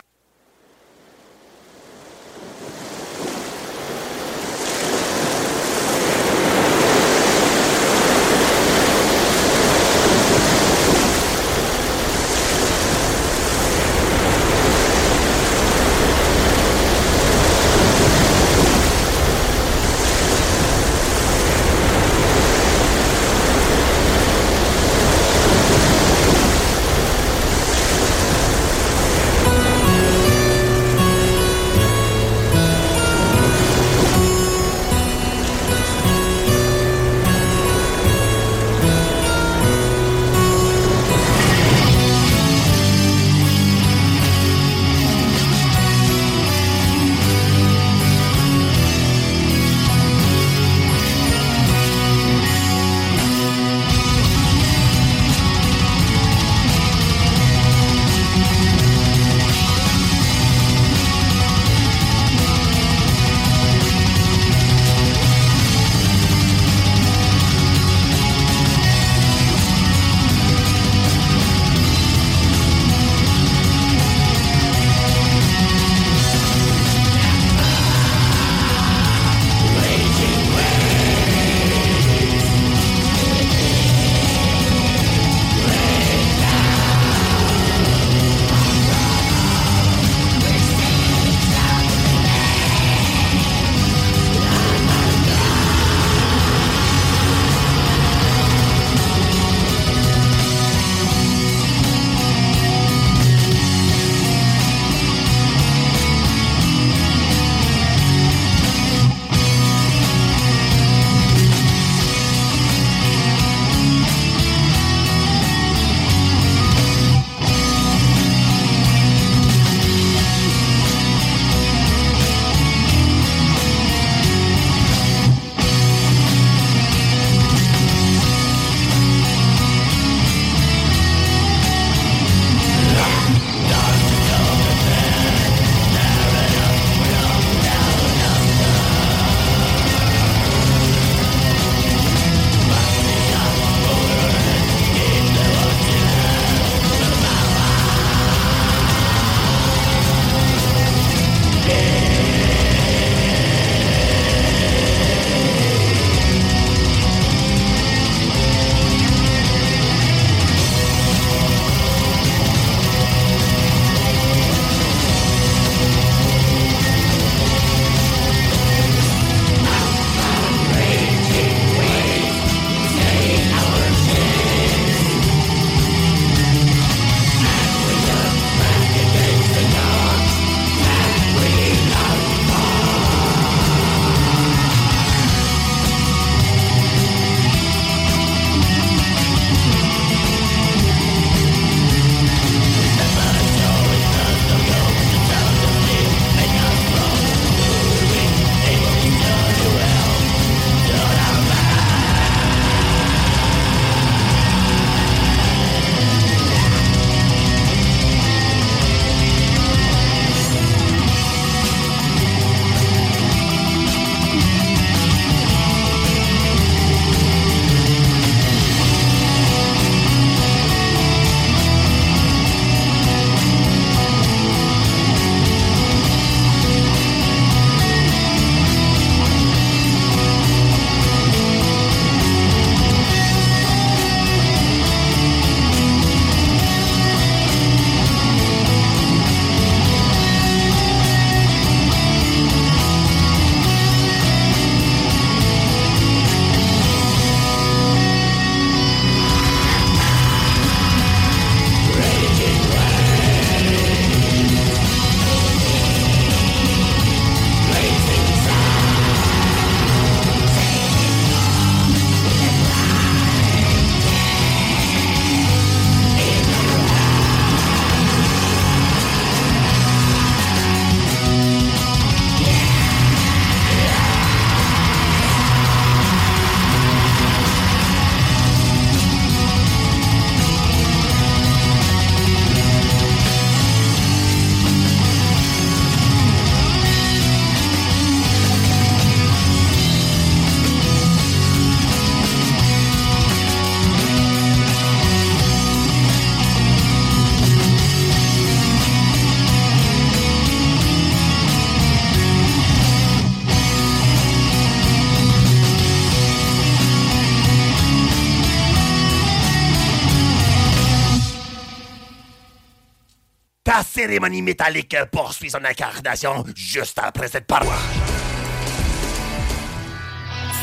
Cérémonie métallique poursuit son incarnation juste après cette paroi.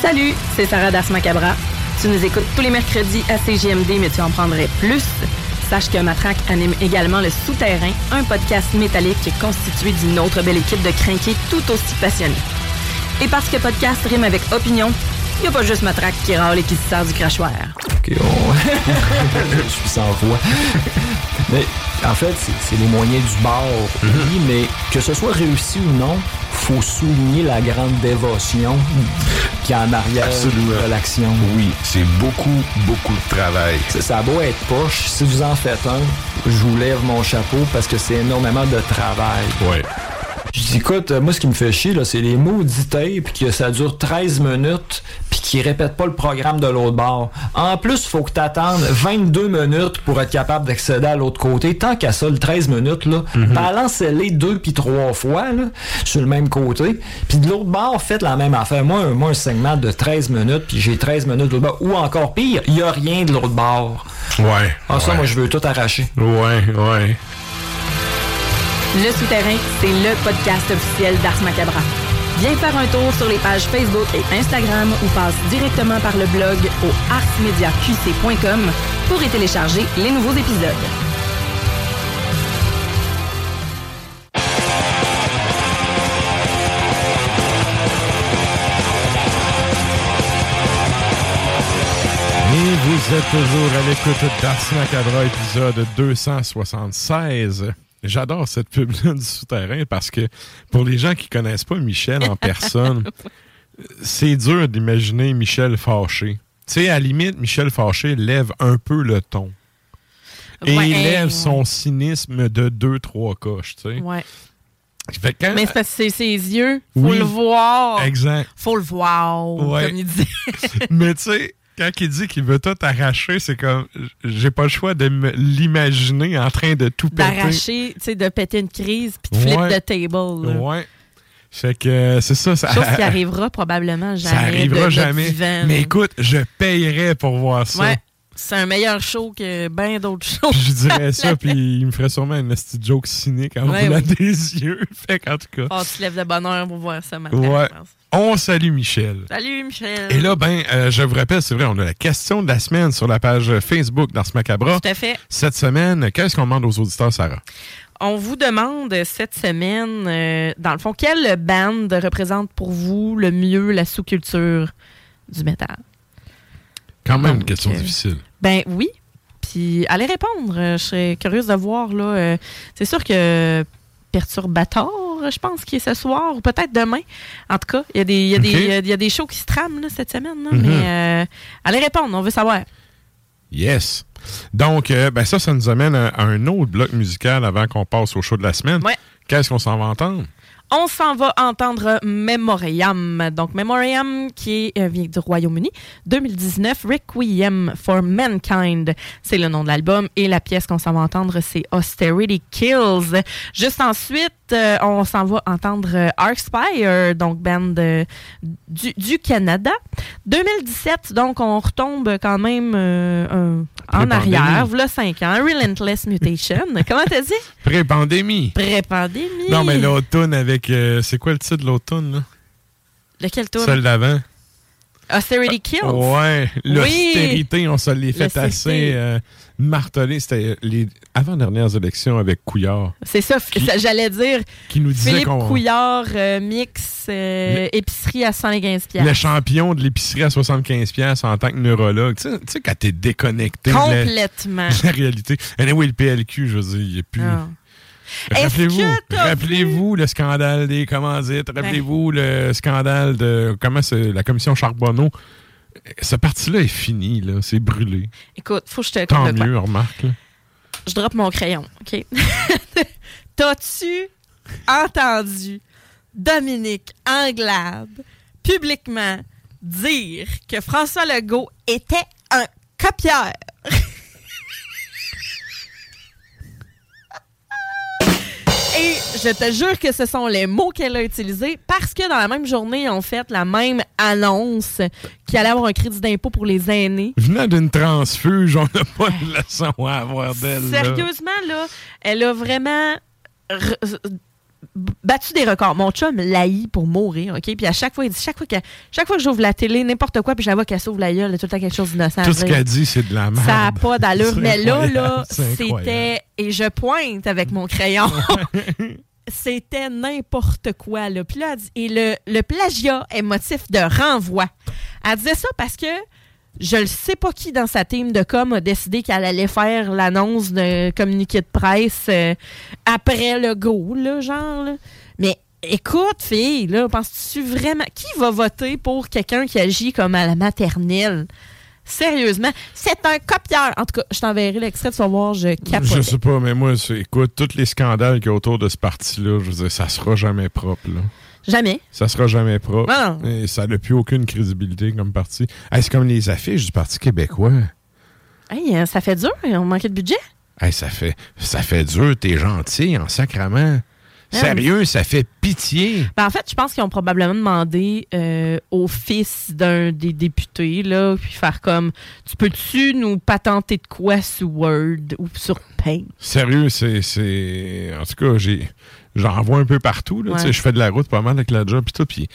Salut, c'est Sarah Das Macabra. Tu nous écoutes tous les mercredis à CGMD, mais tu en prendrais plus. Sache que Matraque anime également Le Souterrain, un podcast métallique constitué d'une autre belle équipe de crinqués tout aussi passionnés. Et parce que podcast rime avec opinion, il n'y a pas juste Matraque qui râle et qui se sert du crachoir. OK, on... je suis sans voix. mais en fait, c'est- les moyens du bord, oui, mais que ce soit réussi ou non, faut souligner la grande dévotion qui est en arrière Absolument. de l'action. Oui, c'est beaucoup, beaucoup de travail. Ça, ça a beau être poche, si vous en faites un, je vous lève mon chapeau parce que c'est énormément de travail. Ouais. Je dis, écoute, moi, ce qui me fait chier, là, c'est les maudits tapes, que ça dure 13 minutes, puis qu'ils répètent pas le programme de l'autre bord. En plus, faut que t'attendes 22 minutes pour être capable d'accéder à l'autre côté. Tant qu'à ça, le 13 minutes, là, balancez-les deux puis trois fois, là, sur le même côté. Puis de l'autre bord, faites la même affaire. Moi, un- moi un segment de 13 minutes, puis j'ai 13 minutes de l'autre bord. Ou encore pire, il y a rien de l'autre bord. Ouais. Ah, ça, ouais. moi, je veux tout arracher. Ouais, ouais. Le Souterrain, c'est le podcast officiel d'Ars Macabra. Viens faire un tour sur les pages Facebook et Instagram ou passe directement par le blog au arsmediaqc.com pour y télécharger les nouveaux épisodes. Et vous êtes toujours à l'écoute d'Ars Macabra, épisode 276. J'adore cette pub-là du souterrain parce que pour les gens qui connaissent pas Michel en personne, c'est dur d'imaginer Michel fâché. Tu sais, à la limite, Michel fâché lève un peu le ton. Et Ouais, il lève ouais. son cynisme de deux, trois coches, tu sais. Ouais. Quand- Mais c'est parce que c'est ses yeux. Faut Oui. le voir. Exact. Faut le voir, Ouais. comme il dit. Mais tu sais, quand il dit qu'il veut tout arracher, c'est comme. J'ai pas le choix de l'imaginer en train de tout péter. D'arracher, tu sais, de péter une crise puis de flip the table. là. Ouais. Fait que c'est ça. ça Chose qui arrivera probablement jamais. Ça arrivera de jamais. Mais écoute, je payerais pour voir ça. Ouais. C'est un meilleur show que bien d'autres shows. Puis je dirais ça, puis il me ferait sûrement une petite joke cynique en Ouais, ouais. des yeux. Fait qu'en tout cas. Oh, tu te lèves de bonne heure pour voir ça, Martin. ouais. On salue Michel. Salut, Michel. Et là, ben, euh, je vous rappelle, c'est vrai, on a la question de la semaine sur la page Facebook d'Ars Macabra. Tout à fait. Cette semaine, qu'est-ce qu'on demande aux auditeurs, Sarah? On vous demande cette semaine, euh, dans le fond, quelle band représente pour vous le mieux la sous-culture du métal? Quand même une question euh, difficile. Ben oui. Puis allez répondre. Euh, Je serais curieuse de voir. là. euh, C'est sûr que Perturbator, je pense, qui est ce soir, ou peut-être demain. En tout cas, il y, a des- il y, a des- Ok. il y a- des shows qui se trament là, cette semaine. là, Mhm. Mais euh, allez répondre, on veut savoir. Yes. Donc, euh, ben ça, ça nous amène à, à un autre bloc musical avant qu'on passe au show de la semaine. Ouais. Qu'est-ce qu'on s'en va entendre? On s'en va entendre Memoriam. Donc, Memoriam, qui est, euh, vient du Royaume-Uni, 2019, Requiem for Mankind. C'est le nom de l'album. Et la pièce qu'on s'en va entendre, c'est Austerity Kills. Juste ensuite, euh, on s'en va entendre euh, Arcspire, donc band euh, du, du Canada. 2017, donc on retombe quand même en arrière, voilà 5 ans. Relentless Mutation. Comment t'as dit? Pré-pandémie. Pré-pandémie. Non, mais l'automne avec. Euh, c'est quoi le titre de l'automne, là? Lequel tour? Celle d'avant. Austerity Kills? Ouais, l'austérité, on se l'est fait assez euh, marteler. C'était les avant-dernières élections avec Couillard. C'est ça, j'allais dire. Qui nous disait Philippe. Couillard, euh, mix euh, épicerie à 115 Le champion de l'épicerie à 75$ en tant que neurologue. Tu sais- tu sais, quand t'es déconnecté de la- Complètement. de la, réalité. Anyway, le PLQ, je veux dire, il n'y a plus. Ah. Rappelez-vous, rappelez-vous le scandale des commandites, rappelez-vous le scandale de comment c'est la commission Charbonneau. Ce parti-là est fini, là, c'est brûlé. Écoute, faut que je te Tant quoi. mieux, remarque. là. Je drop mon crayon, OK? T'as-tu entendu Dominique Anglade publiquement dire que François Legault était un copieur? Et je te jure que ce sont les mots qu'elle a utilisés parce que dans la même journée, ils ont fait la même annonce qu'il allait avoir un crédit d'impôt pour les aînés. Venant d'une transfuge, on n'a pas de leçon à avoir d'elle. Sérieusement, là, elle a vraiment battu des records. Mon chum l'haït pour mourir, OK? Puis à chaque fois, il dit, chaque fois que, chaque fois que j'ouvre la télé, n'importe quoi, puis je la vois qu'elle s'ouvre la gueule, il y a tout le temps quelque chose d'innocent. Tout ce qu'elle dit, c'est de la merde. Ça n'a pas d'allure. Mais là, là, c'était. Et je pointe avec mon crayon. c'était n'importe quoi. Là. Puis là, elle dit- et le, le plagiat est motif de renvoi. Elle disait ça parce que je ne sais pas qui dans sa team de com a décidé qu'elle allait faire l'annonce de communiqué de presse euh, après le go, là, genre. Mais écoute, fille, là, penses-tu vraiment. Qui va voter pour quelqu'un qui agit comme à la maternelle? Sérieusement, c'est un copieur. En tout cas, je t'enverrai l'extrait, tu vas voir, je capote. Je sais pas, mais moi, écoute, tous les scandales qu'il y a autour de ce parti-là, je veux dire, ça sera jamais propre, là. Jamais. Ça sera jamais propre. Non. Et ça n'a plus aucune crédibilité comme parti. Hey, c'est comme les affiches du Parti québécois. Hey, euh, ça fait dur, on manquait de budget. Hey, ça fait ça fait dur, t'es gentil en sacrament. Sérieux, ça fait pitié. Ben, en fait, je pense qu'ils ont probablement demandé euh, au fils d'un des députés, là, puis faire comme Tu peux-tu nous patenter de quoi sur Word ou sur Paint? Sérieux, c'est- En tout cas, j'ai. J'en vois un peu partout. Là, Ouais. Je fais de la route pas mal avec la job et tout. Puis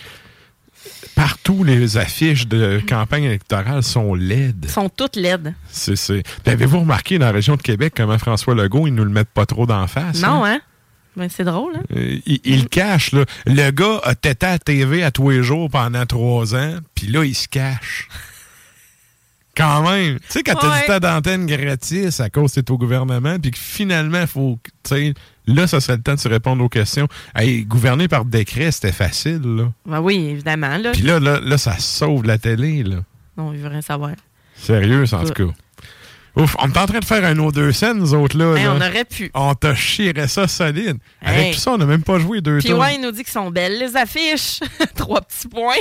partout, les affiches de campagne électorale sont laides. Sont toutes laides. C'est, c'est... Avez-vous remarqué dans la région de Québec comment François Legault, ils nous le mettent pas trop d'en face? Non, hein? Ben, c'est drôle, hein? Euh, il, cache, là. Le gars a tété à TV à tous les jours pendant trois ans, puis là, il se cache. Quand même. Tu sais, quand t'as Ouais. du temps d'antenne gratis à cause t'es au gouvernement, puis que finalement, faut. Tu sais, là, ça serait le temps de se répondre aux questions. Hey, gouverner par décret, c'était facile, là. Ben oui, évidemment, là. Puis là, là, là, ça sauve la télé, là. Non, il veut rien savoir. Sérieux, en tout cas. Ouf, on est en train de faire un autre deux scènes, nous autres, là. Hey, là. on aurait pu. On t'a chiré ça solide. Avec tout ça, on n'a même pas joué deux Puis ouais, il nous dit qu'ils sont belles, les affiches. Trois petits points.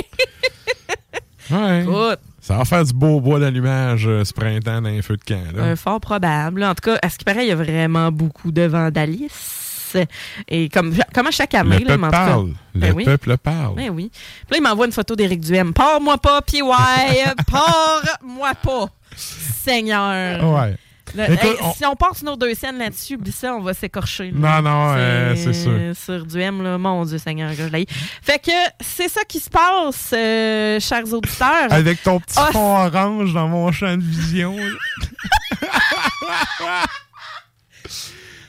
Ouais. Écoute. Ça va faire du beau bois d'allumage euh, ce printemps dans les feux de camp. Là. Euh, fort probable. En tout cas, à ce qui paraît, il y a vraiment beaucoup de vandalisme. Et comme, comme à chaque année, Le là, peuple parle. Le Ben oui. peuple parle. Ben oui. Puis là, il m'envoie une photo d'Éric Duhem. Pars-moi pas, PY! Pars-moi pas! Seigneur! Ouais. Hey, on- Si on passe nos deux scènes là-dessus, ça, on va s'écorcher. Non, non, euh, c'est sûr. Sur Duhem, là, mon Dieu Seigneur, je l'ai. Fait que c'est ça qui se passe, euh, chers auditeurs. Avec ton petit Ah, fond orange dans mon champ de vision.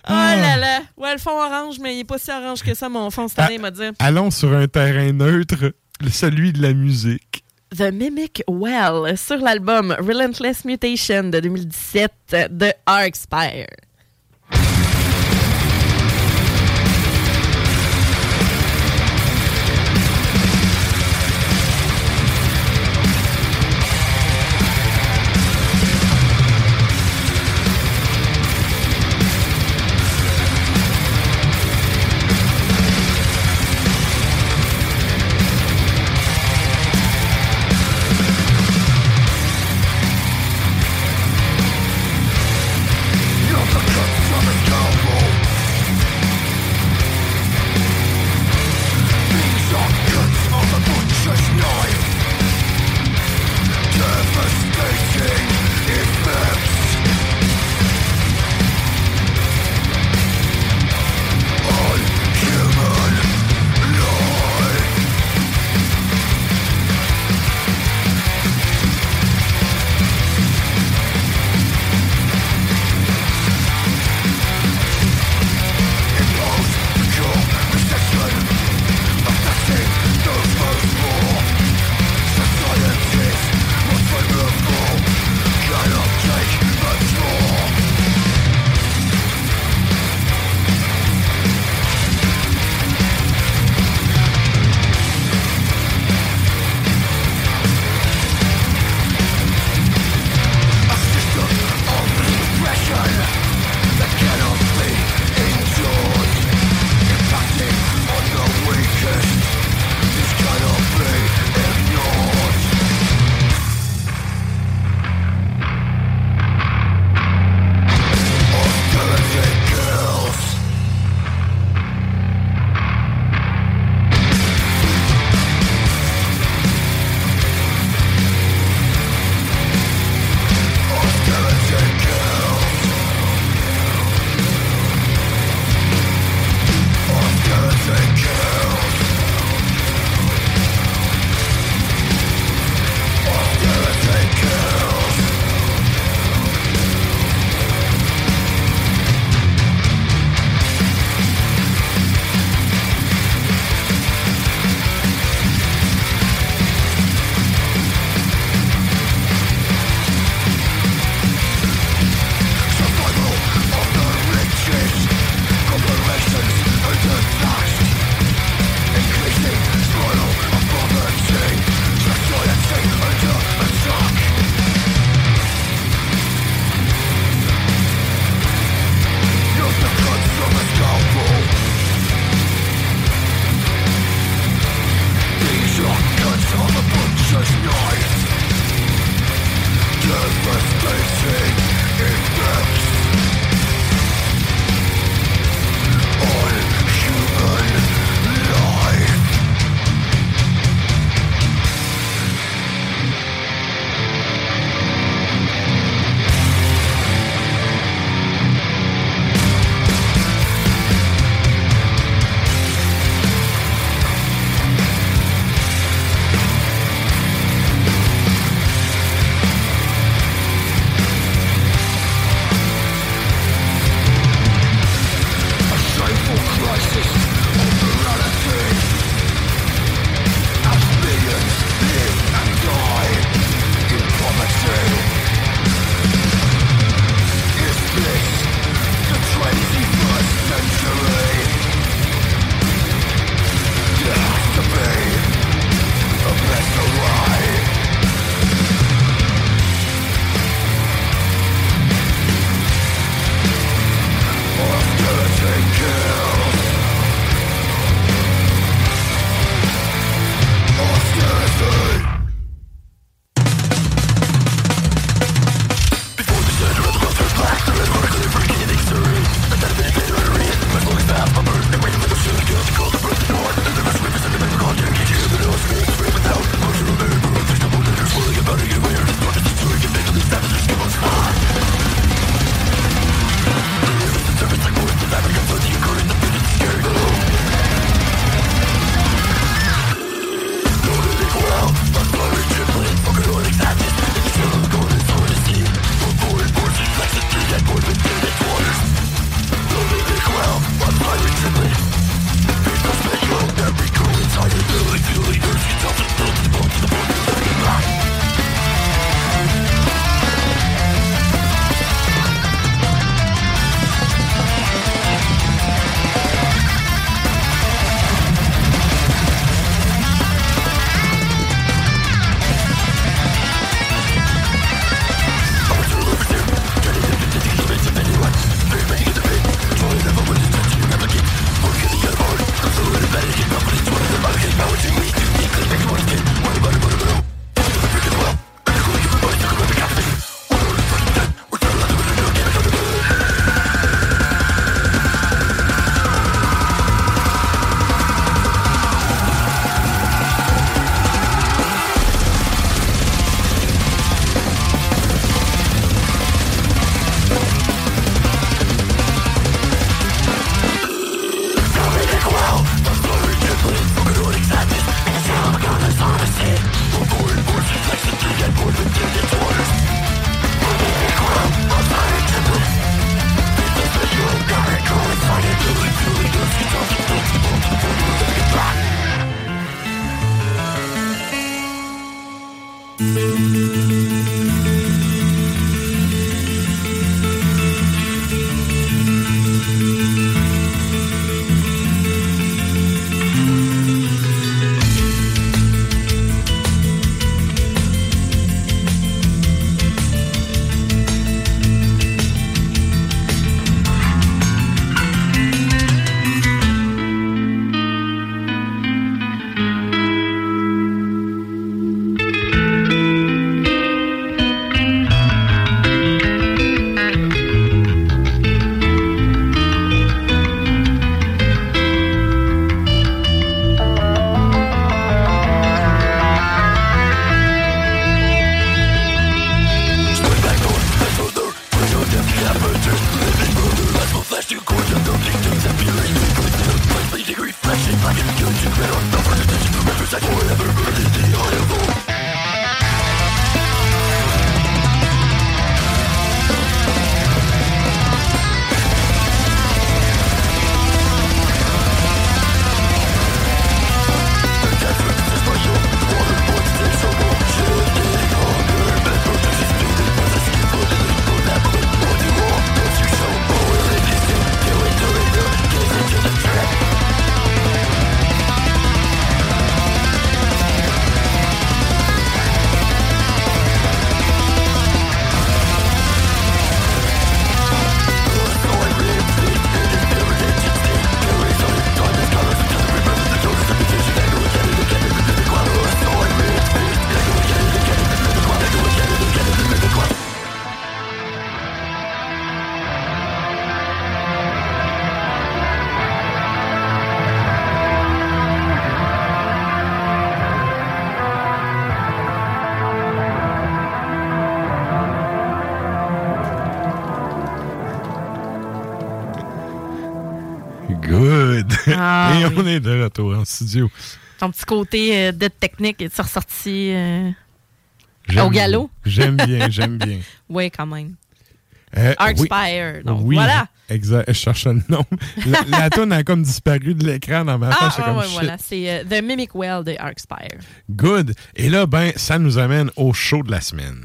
Oh là là! Ouais, le fond orange, mais il est pas si orange que ça, mon fond, cette année, il m'a dit. Allons sur un terrain neutre, celui de la musique. The Mimic Well sur l'album Relentless Mutation de 2017 de Arcspire. Studio. Ton petit côté euh, de technique est ressorti euh, au galop? J'aime bien, j'aime bien. Oui, quand même. Euh, oui. Donc, Oui, voilà. Exact. Je cherchais le nom. La, la toune a comme disparu de l'écran dans ma Ah, face. Ah, comme ouais, voilà. C'est euh, The Mimic Well de Arcspire. Good. Et là, ben, ça nous amène au show de la semaine.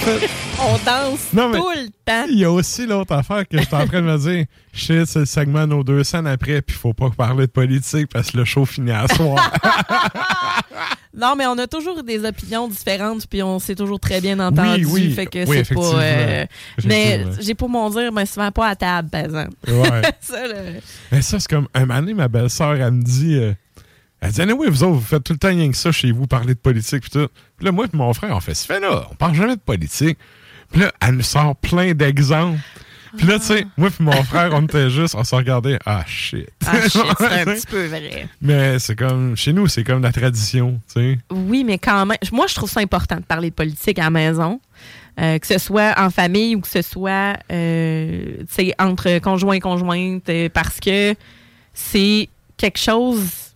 Fait, On danse Non, mais- tout le temps. il y a aussi l'autre affaire que j'étais en train de me dire. Shit, c'est le segment nos deux scènes après, puis faut pas parler de politique parce que le show finit à soir. Non, mais on a toujours des opinions différentes, puis on s'est toujours très bien entendu. oui. Fait que Oui, c'est pas. euh, mais j'ai pour mon dire, mais souvent pas à table, par exemple. Ouais. ça. Mais ça, c'est comme un moment donné, ma belle-sœur, elle me dit. euh, elle dit, oui, vous autres, vous faites tout le temps rien que ça chez vous, parler de politique, puis tout. Puis là, moi et mon frère, on fait, ça fait là, on parle jamais de politique. Puis là, elle nous sort plein d'exemples. Puis là, tu sais, moi et mon frère, on était juste, on se regardait, ah shit. Ah, shit, c'est un petit peu vrai. Mais c'est comme, chez nous, c'est comme la tradition, tu sais. Oui, mais quand même, moi, je trouve ça important de parler de politique à la maison. Euh, que ce soit en famille ou que ce soit euh, tu sais, entre conjoints et conjointes, euh, parce que c'est quelque chose.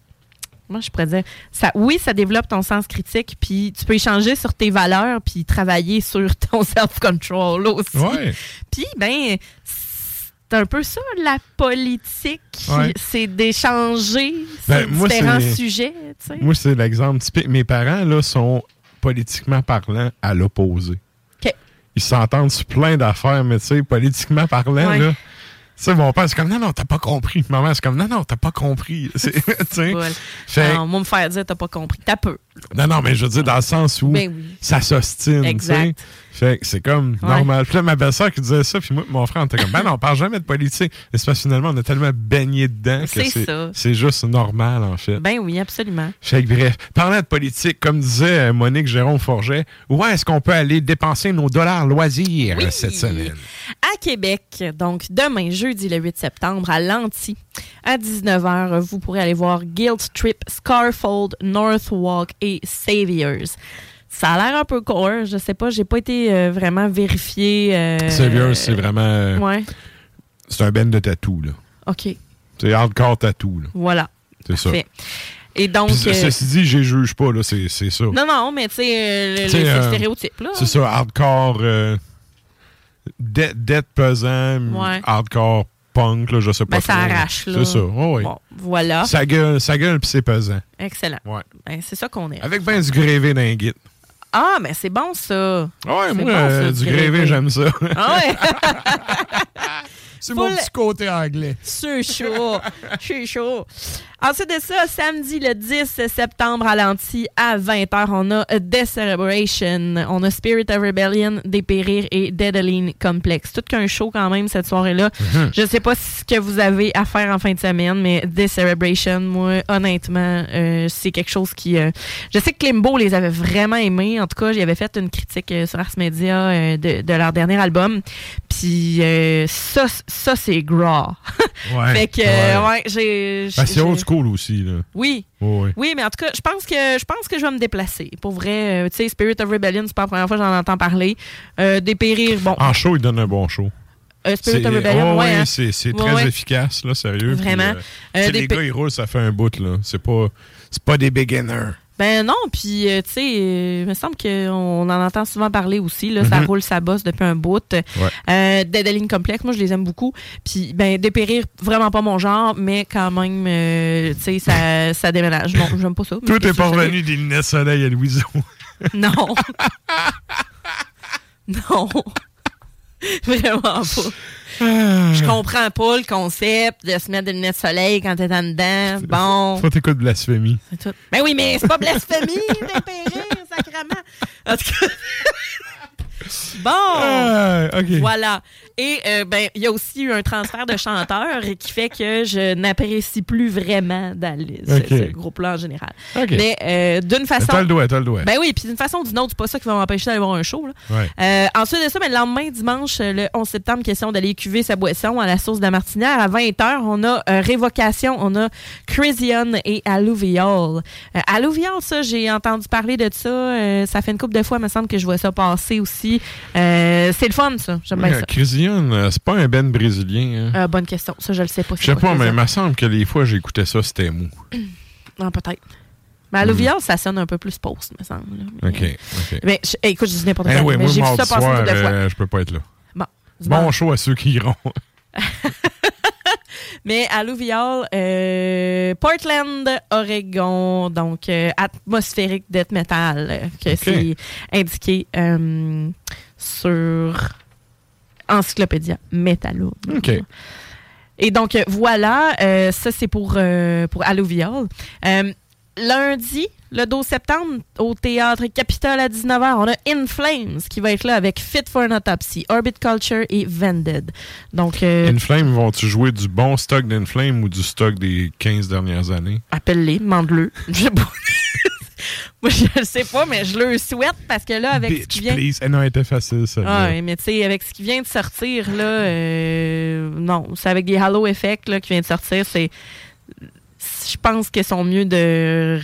Moi, je pourrais dire, ça, oui, ça développe ton sens critique, puis tu peux échanger sur tes valeurs, puis travailler sur ton self-control aussi. Ouais. Puis, ben, c'est un peu ça, la politique. Ouais. C'est d'échanger Ben, sur différents sujets, tu sais. Moi, c'est l'exemple typique. Mes parents, là, sont politiquement parlant à l'opposé. Ils s'entendent sur plein d'affaires, mais tu sais, politiquement parlant, Ouais. là. Tu sais, mon père, c'est comme, non, non, t'as pas compris. Maman, c'est comme, non, non, t'as pas compris. C'est- Tu sais. Fait- me faire dire, t'as pas compris. T'as peu. Non, non, mais je veux dire, dans le sens où Ben oui. ça s'ostine. tu sais. Exact. Fait que c'est comme Ouais. normal. Puis là, ma belle-sœur qui disait ça, puis moi, mon frère, on était comme, ben non, on parle jamais de politique. Mais c'est parce que finalement, on a tellement baigné dedans que C'est c'est ça. c'est juste normal, en fait. Ben oui, absolument. Fait que bref, parlant de politique, comme disait euh, Monique Jérôme Forget, où est-ce qu'on peut aller dépenser nos dollars loisirs Oui. cette semaine? À Québec, donc demain, jeudi le 8 septembre, à Lanty, à 19h, vous pourrez aller voir Guild Trip, Scarfold, Northwalk et Saviors. Ça a l'air un peu court, je sais pas, j'ai pas été euh, vraiment vérifié. euh, Saviors, c'est vraiment. euh, Ouais, C'est un ben de tatou, là. ok, C'est hardcore tatou, là. voilà. C'est ça. Et donc. Euh, Ceci dit, je juge pas, là. C'est ça. non, non, mais tu sais, c'est le stéréotype, là. C'est ça, hardcore. Dette, dette pesant, Ouais. hardcore punk, là, je sais pas. Ben, ça trop. arrache, là. C'est ça, oh, oui. Bon, voilà. Ça gueule, ça gueule, puis c'est pesant. Excellent. Ouais. Ben, c'est ça qu'on est. Avec ben du grévé d'un guide. Ah, mais c'est bon, ça. Ouais, moi, bon, euh, ça, du grévé, j'aime ça. Ah ouais? c'est mon petit côté anglais. C'est chaud. C'est chaud. Ensuite de ça, samedi le 10 septembre à Lanty à 20h, on a Death Celebration. On a Spirit of Rebellion, Dépérir et Deadaline Complex. Tout qu'un show quand même cette soirée-là. Mhm. Je sais pas ce que vous avez à faire en fin de semaine, mais Death Celebration, moi, honnêtement, euh, c'est quelque chose qui... euh, je sais que Klimbo les avait vraiment aimés. En tout cas, j'avais fait une critique euh, sur Ars Media de, de leur dernier album. Puis euh, ça, ça c'est gras. Ouais. fait que, euh, ouais, j'ai... School aussi, là. Oui. Oh. Oui, mais en tout cas, je pense que je pense que je vais me déplacer. Pour vrai, euh, tu sais, Spirit of Rebellion, c'est pas la première fois que j'en entends parler. Euh, Dépérir, bon. En show, il donne un bon show. Euh, Spirit of Rebellion, oh, ouais. hein. c'est Ouais, très ouais. efficace, là, sérieux. puis, Vraiment. Euh, les gars, ils roulent, ça fait un bout, là. C'est pas, c'est pas des beginners. Ben non, puis euh, tu sais, euh, il me semble qu'on en entend souvent parler aussi. Là, Ça Mhm. roule sa bosse depuis un bout. Euh, Deadaline Complex, moi je les aime beaucoup. Puis ben Dépérir, vraiment pas mon genre, mais quand même, euh, tu sais, ça, ça déménage. Non, j'aime pas ça. Tout est parvenu des lunettes soleil à Louison. Non. non. Vraiment pas. Je comprends pas le concept de se mettre des lunettes de soleil quand t'es en dedans. Bon. Faut t'écouter blasphémie. Tout. Ben oui, mais c'est pas blasphémie, dépérir, sacrement. En tout cas. bon. Ah. Voilà. Et euh, ben, il y a aussi eu un transfert de chanteur qui fait que je n'apprécie plus vraiment Dallas, Ok. ce groupe-là en général. Mais euh, d'une façon. T'as le doigt, t'as le doigt. Ben oui, puis d'une façon ou d'une autre, c'est pas ça qui va m'empêcher d'aller voir un show. Là. Ouais. Euh, ensuite de ça, ben, le lendemain, dimanche, le 11 septembre, question d'aller cuver sa boisson à la source de la Martinière. À 20h, on a Révocation, on a Crisian et Alluvial. Alluvial, ça, j'ai entendu parler de ça. ça fait une couple de fois, il me semble que je vois ça passer aussi. C'est le fun, ça. J'aime bien ça. Euh, c'est pas un ben brésilien. hein? Euh, bonne question. Ça, je le sais pas. Je sais pas, mais il me semble que les fois j'écoutais ça, c'était mou. Non, peut-être. Mais Alluvial, ça sonne un peu plus post, me semble. Mais, OK, mais je- écoute, je dis n'importe Eh quoi. oui, mais moi, j'ai vu ça passer une soir, couple de fois. euh, je peux pas être là. Bon. Bon show à ceux qui iront. Mais Alluvial, euh, Portland, Oregon, donc euh, atmosphérique death metal, euh, que c'est indiqué sur Encyclopédia Metallo. OK. Et donc, euh, voilà, euh, ça c'est pour, euh, pour Alluvial. Euh, lundi, le 12 septembre, au Théâtre Capitole à 19h, on a In Flames qui va être là avec Fit for an Autopsy, Orbit Culture et Vended. Donc, euh, Inflame, vont-tu jouer du bon stock d'Inflame ou du stock des 15 dernières années? appelle-les, demande-le. Moi, je le sais pas, mais je le souhaite parce que là, avec ce qui vient. please. Eh non, elle était facile, ça. Ah, ouais, mais tu sais, avec ce qui vient de sortir, là, euh, non, c'est avec des Halo Effects là, qui vient de sortir, c'est. Je pense qu'ils sont mieux de,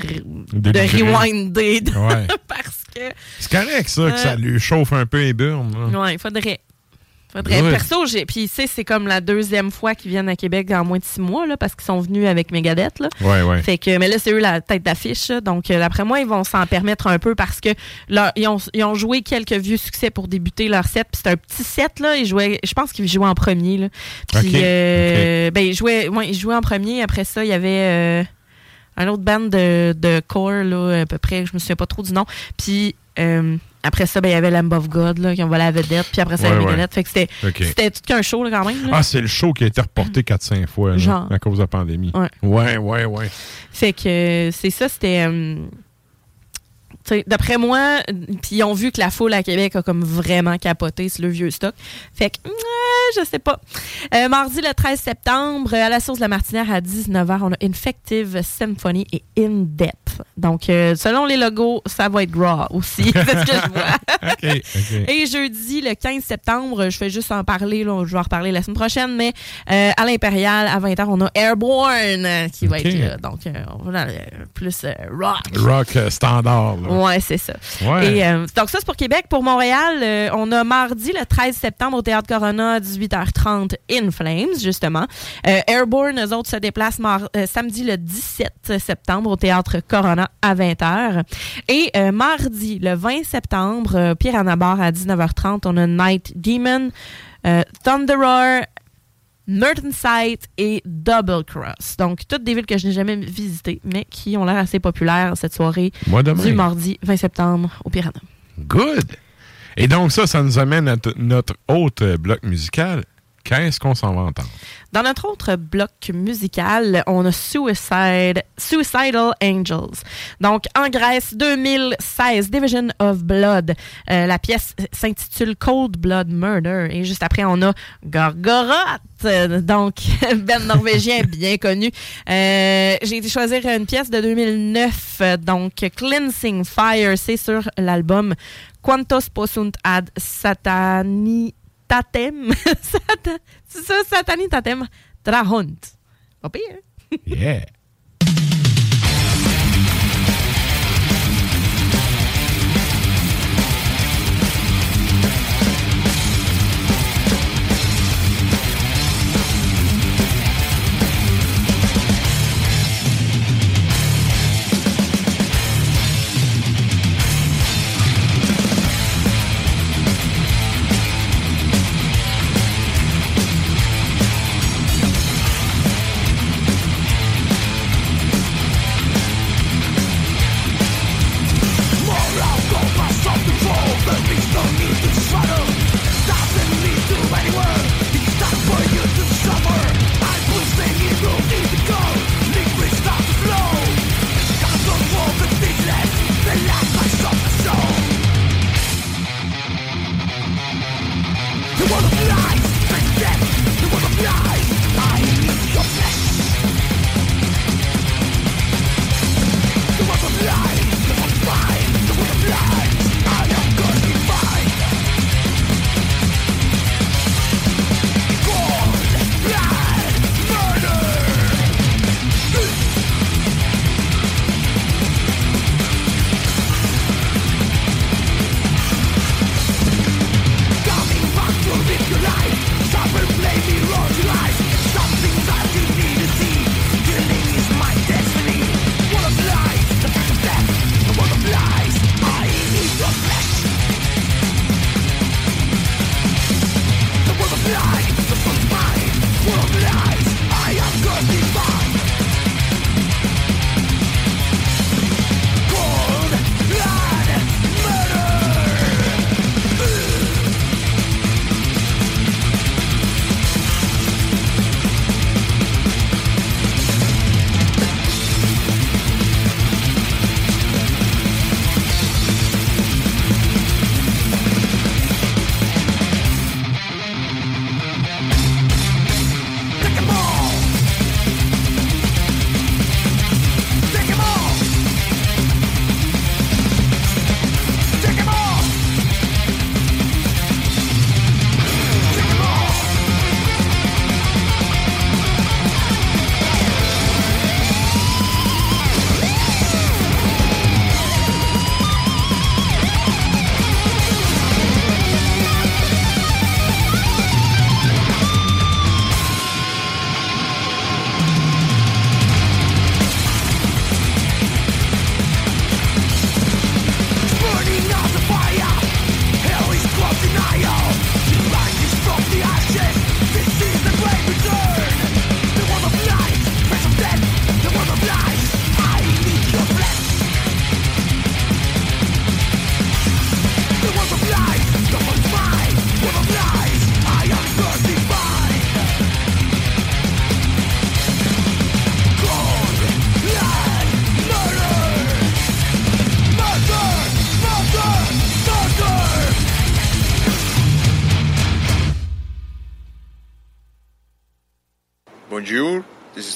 de, rewinder Ouais. parce que. C'est correct, ça, que ça Euh, lui chauffe un peu et burn. là. Ouais, il faudrait. Faudrait. Ouais. Perso, j'ai. Puis, tu sais, c'est comme la deuxième fois qu'ils viennent à Québec en moins de six mois, là, parce qu'ils sont venus avec Megadeth, là. Ouais, ouais. Fait que, mais là, c'est eux la tête d'affiche. Donc, euh, d'après moi, ils vont s'en permettre un peu parce que leur- ils, ont, ils ont joué quelques vieux succès pour débuter leur set. Puis c'est un petit set, là. Ils jouaient, je pense qu'ils jouaient en premier, là. Puis, euh, ben, ils jouaient, ouais, ils jouaient en premier. Après ça, il y avait euh, un autre band de, de core, là, à peu près. Je me souviens pas trop du nom. Puis, euh, après ça, ben, il y avait Lamb of God, là, qui volé la vedette. Puis après ça, Ouais. Megadeth. Fait que c'était, c'était tout qu'un show, là, quand même. là. Ah, c'est le show qui a été reporté 4-5 fois là, Genre. à cause de la pandémie. Ouais. Ouais, ouais, ouais. Fait que euh, c'est ça, c'était. euh, D'après moi, euh, puis ils ont vu que la foule à Québec a comme vraiment capoté sur le vieux stock. Fait que, euh, je sais pas. Euh, mardi le 13 septembre, à la source de la Martinière à 19h, on a Infective Symphony et In Depth. Donc, euh, selon les logos, ça va être gras aussi. c'est ce que je vois. Et jeudi, le 15 septembre, je vais juste en parler, là, je vais en reparler la semaine prochaine, mais euh, à l'Impérial, à 20h, on a Airborne euh, qui va être là. Donc, euh, on va dans le plus euh, rock. Rock euh, standard. là. Ouais, c'est ça. Ouais. Et, euh, donc, ça, c'est pour Québec. Pour Montréal, euh, on a mardi, le 13 septembre, au Théâtre Corona, à 18h30, In Flames, justement. Euh, Airborne, eux autres, se déplacent mar- euh, samedi, le 17 septembre, au Théâtre Corona, à 20h. Et euh, mardi, le 20 septembre, euh, Pierre Anabar, à 19h30, on a Night Demon, euh, Thunderer, Sight et Double Cross. Donc, toutes des villes que je n'ai jamais visitées, mais qui ont l'air assez populaires cette soirée du mardi 20 septembre au Piranha. Good. Et donc, ça, ça nous amène à notre autre bloc musical. Qu'est-ce qu'on s'en va entendre? Dans notre autre bloc musical, on a Suicide, Suicidal Angels. Donc, en Grèce, 2016, Division of Blood. Euh, la pièce s'intitule Cold Blood Murder. Et juste après, on a Gorgoroth. Donc, ben norvégien bien connu. Euh, J'ai été choisir une pièce de 2009. euh, Donc, Cleansing Fire, c'est sur l'album Quantos Possunt ad Satani Tatem. Sata- c'est ça, Satani Tatem Trahont. Pas pire. Yeah.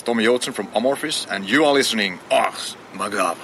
Tommy Johnson from Amorphis, and you are listening Ars Macabre.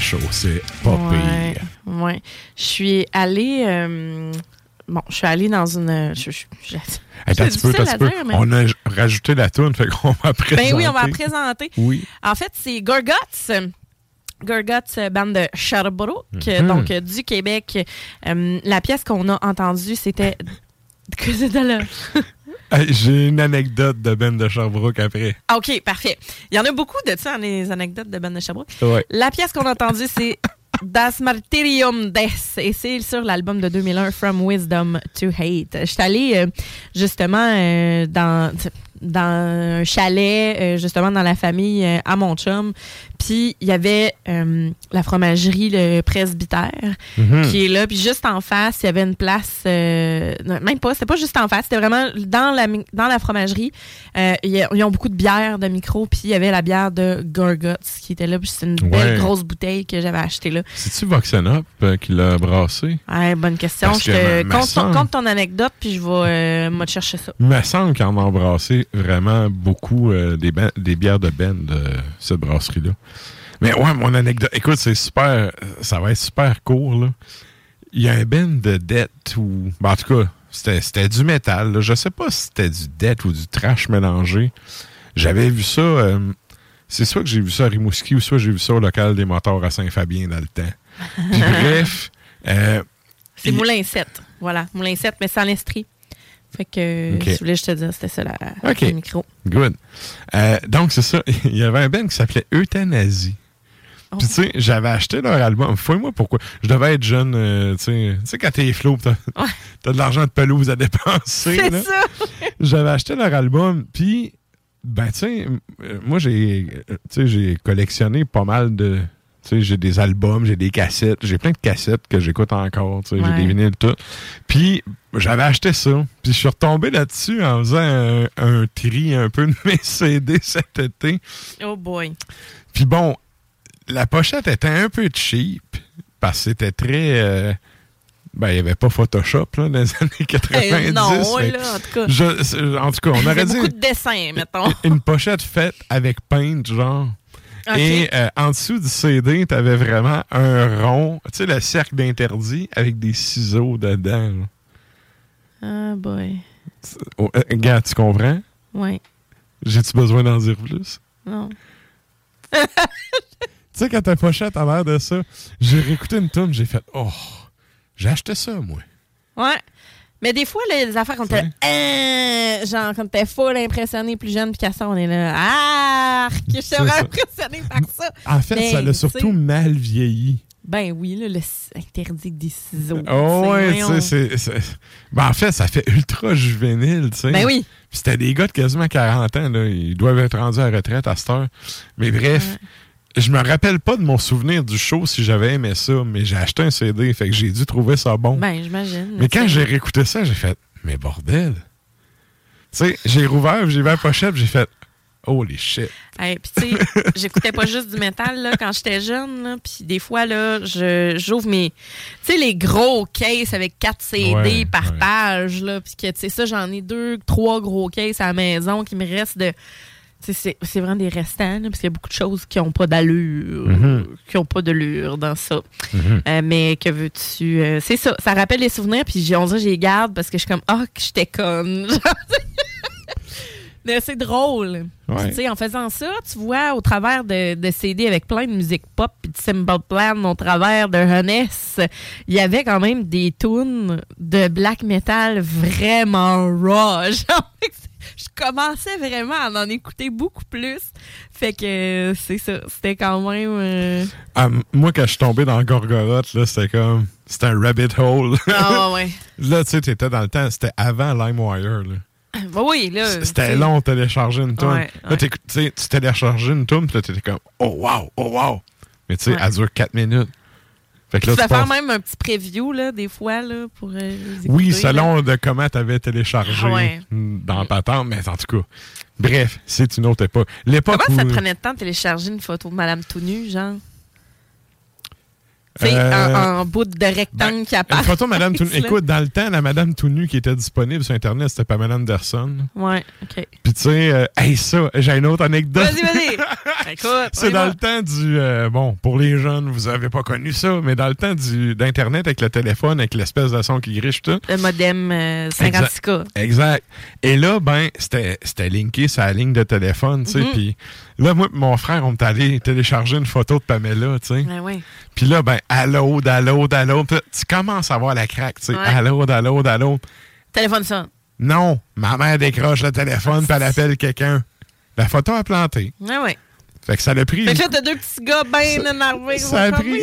Ça déchaussait pas ouais, pire. ouais. Je suis allée. euh, bon, je suis allée dans une. Je, je- je- c'est petit peu, dire, mais- On a rajouté la toune, fait qu'on va présenter. Ben oui, on va la présenter. Oui. En fait, c'est Gorguts. Gorguts, bande de Sherbrooke, Mhm. donc euh, du Québec. Euh, la pièce qu'on a entendue, c'était. Que c'est de? Hey, J'ai une anecdote de Ben de Sherbrooke après. Ah, OK, parfait. Il y en a beaucoup de ça, les anecdotes de Ben de Sherbrooke. Ouais. La pièce qu'on a entendue, c'est Das Martyrium des et c'est sur l'album de 2001 From Wisdom to Hate. Je suis allée euh, justement euh, dans dans un chalet euh, justement dans la famille euh, à mon chum puis il y avait euh, la fromagerie le presbytère Mhm. qui est là puis juste en face il y avait une place même pas c'était pas juste en face c'était vraiment dans la dans la fromagerie ils ont beaucoup de bières de micro puis il y avait la bière de Gorguts qui était là puis c'est une belle Ouais. grosse bouteille que j'avais achetée là C'est-tu Voxen Up euh, qui l'a brassé? Ouais, bonne question. Parce Je que te me compte, ton, semble- compte ton anecdote, puis je vais te chercher ça. Il me semble qu'ils en ont embrassé vraiment beaucoup euh, des, des bières de Ben de cette brasserie-là. Mais ouais, mon anecdote, écoute, c'est super, ça va être super court, là. Il y a un Ben de dette ou, ben, en tout cas, c'était c'était du métal, là. Je sais pas si c'était du dette ou du trash mélangé. J'avais vu ça, euh, c'est soit que j'ai vu ça à Rimouski ou soit j'ai vu ça au local des moteurs à Saint-Fabien dans le temps. Puis bref, euh, C'est Moulin 7. Voilà, Moulin 7, mais sans l'estrie. Fait que, Ok. si tu voulais, je te dis, c'était ça la, le micro. Good. Euh, donc, c'est ça. Il y avait un band qui s'appelait Euthanasie. Puis, tu sais, j'avais acheté leur album. Fouille-moi pourquoi. Je devais être jeune, euh, tu sais. Quand t'es flou, t'as de l'argent de pelouse à dépenser. C'est ça! J'avais acheté leur album, puis, ben, tu sais, euh, moi, j'ai collectionné pas mal de. J'ai des albums, j'ai des cassettes, j'ai plein de cassettes que j'écoute encore, j'ai des vinyles, tout. Puis, j'avais acheté ça. Puis, je suis retombé là-dessus en faisant un, un tri un peu de mes CD cet été. Oh boy. Puis bon, la pochette était un peu cheap parce que c'était très. euh, ben, il n'y avait pas Photoshop là, dans les années 90. Eh, non, là, en tout cas. Je- en tout cas, on aurait dit beaucoup de dessins, mettons. une pochette faite avec paint, genre. Et euh, en dessous du CD, t'avais vraiment un rond, tu sais, le cercle d'interdit avec des ciseaux dedans. Ah boy. Oh, euh, gars, tu comprends? Ouais. J'ai-tu besoin d'en dire plus? Non. Tu sais, quand ta pochette a l'air de ça, j'ai réécouté une tune, j'ai fait Oh, j'ai acheté ça, moi. Ouais. Mais des fois, là, les affaires, quand t'es euh, genre, quand t'es full impressionné, plus jeune, puis qu'à ça, on est là, ah, que je suis impressionné par ça. En fait, Mais, ça l'a surtout mal vieilli. Ben oui, là, le interdit des ciseaux. Oh, ouais, tu sais, c'est. Ben, en fait, ça fait ultra juvénile, tu sais. Ben oui. Puis C'était des gars de quasiment 40 ans, là. Ils doivent être rendus à la retraite à cette heure. Mais bref, je me rappelle pas de mon souvenir du show si j'avais aimé ça, mais j'ai acheté un CD, fait que j'ai dû trouver ça bon. Ben, j'imagine. mais quand j'ai réécouté ça, j'ai fait, mais bordel. Tu sais, j'ai rouvert, j'ai vu la pochette, j'ai fait, holy shit. Hey, puis tu sais, j'écoutais pas juste du métal là, quand j'étais jeune. là, Puis des fois, là, je- j'ouvre mes. Tu sais, les gros cases avec 4 CD Ouais, par ouais. page. Là, puis que, tu sais, ça, j'en ai deux, trois gros cases à la maison qui me restent de. C'est- vraiment des restants, là, parce qu'il y a beaucoup de choses qui n'ont pas d'allure, Mhm. qui n'ont pas de l'allure dans ça. Mhm. Euh, mais que veux-tu? euh, c'est ça, ça rappelle les souvenirs, puis j'ai- on dirait que je les garde parce que je suis comme, ah, que j'étais conne. Mais c'est drôle. Ouais. tu sais, en faisant ça, tu vois, au travers de, de CD avec plein de musique pop puis de Simple Plan, au travers de Honest, il y avait quand même des tunes de black metal vraiment raw. Genre, je commençais vraiment à en écouter beaucoup plus. Fait que euh, c'est ça. C'était quand même. euh, Ah, moi, quand je suis tombé dans Gorgoroth, là, c'était comme. C'était un rabbit hole. Ah, ouais. là, tu sais, t'étais dans le temps, c'était avant LimeWire, là. bah oui, là. C'était long de télécharger une tune. Ouais, Là, ouais. tu téléchargeais une tune, puis là, t'étais comme, oh wow, oh wow. Mais tu sais, Ouais. elle dure 4 minutes. Fait que Tu peux tu faire même un petit preview, là, des fois, là, pour euh, les Oui, écouter, là. selon de comment t'avais téléchargé Ah ouais. dans ta tente, mais en tout cas. Bref, c'est une autre époque. L'époque Comment ça où- te prenait de temps de télécharger une photo de Madame tout nue, genre? Tu sais, Euh, en, en bout de rectangle qui apparaît. Photo Madame tout là. Écoute, dans le temps, la Madame tout nue qui était disponible sur Internet, c'était Pamela Anderson. Ouais, OK. Puis tu sais, euh, hey, ça, j'ai une autre anecdote. Vas-y, vas-y. Écoute, C'est dans le temps du. euh, bon, pour les jeunes, vous avez pas connu ça, mais dans le temps du d'Internet avec le téléphone, avec l'espèce de son qui griche tout. Le modem euh, 56K. Exact. Et là, ben, c'était linké sur la ligne de téléphone, tu sais. Mhm. Puis là, moi et mon frère, on est allé télécharger une photo de Pamela, tu sais. Ben oui. Puis là, ben, à l'aude, à l'aude, à l'aude. Tu commences à voir la craque, tu sais. Ouais. À l'aude, à l'aude, à l'aude. Téléphone sonne. Non, ma mère décroche le téléphone, puis elle appelle quelqu'un. La photo a planté. Ouais, ouais. Fait que ça l'a pris. Fait que là, t'as deux petits gars bien énervés. Ça a pris. oui.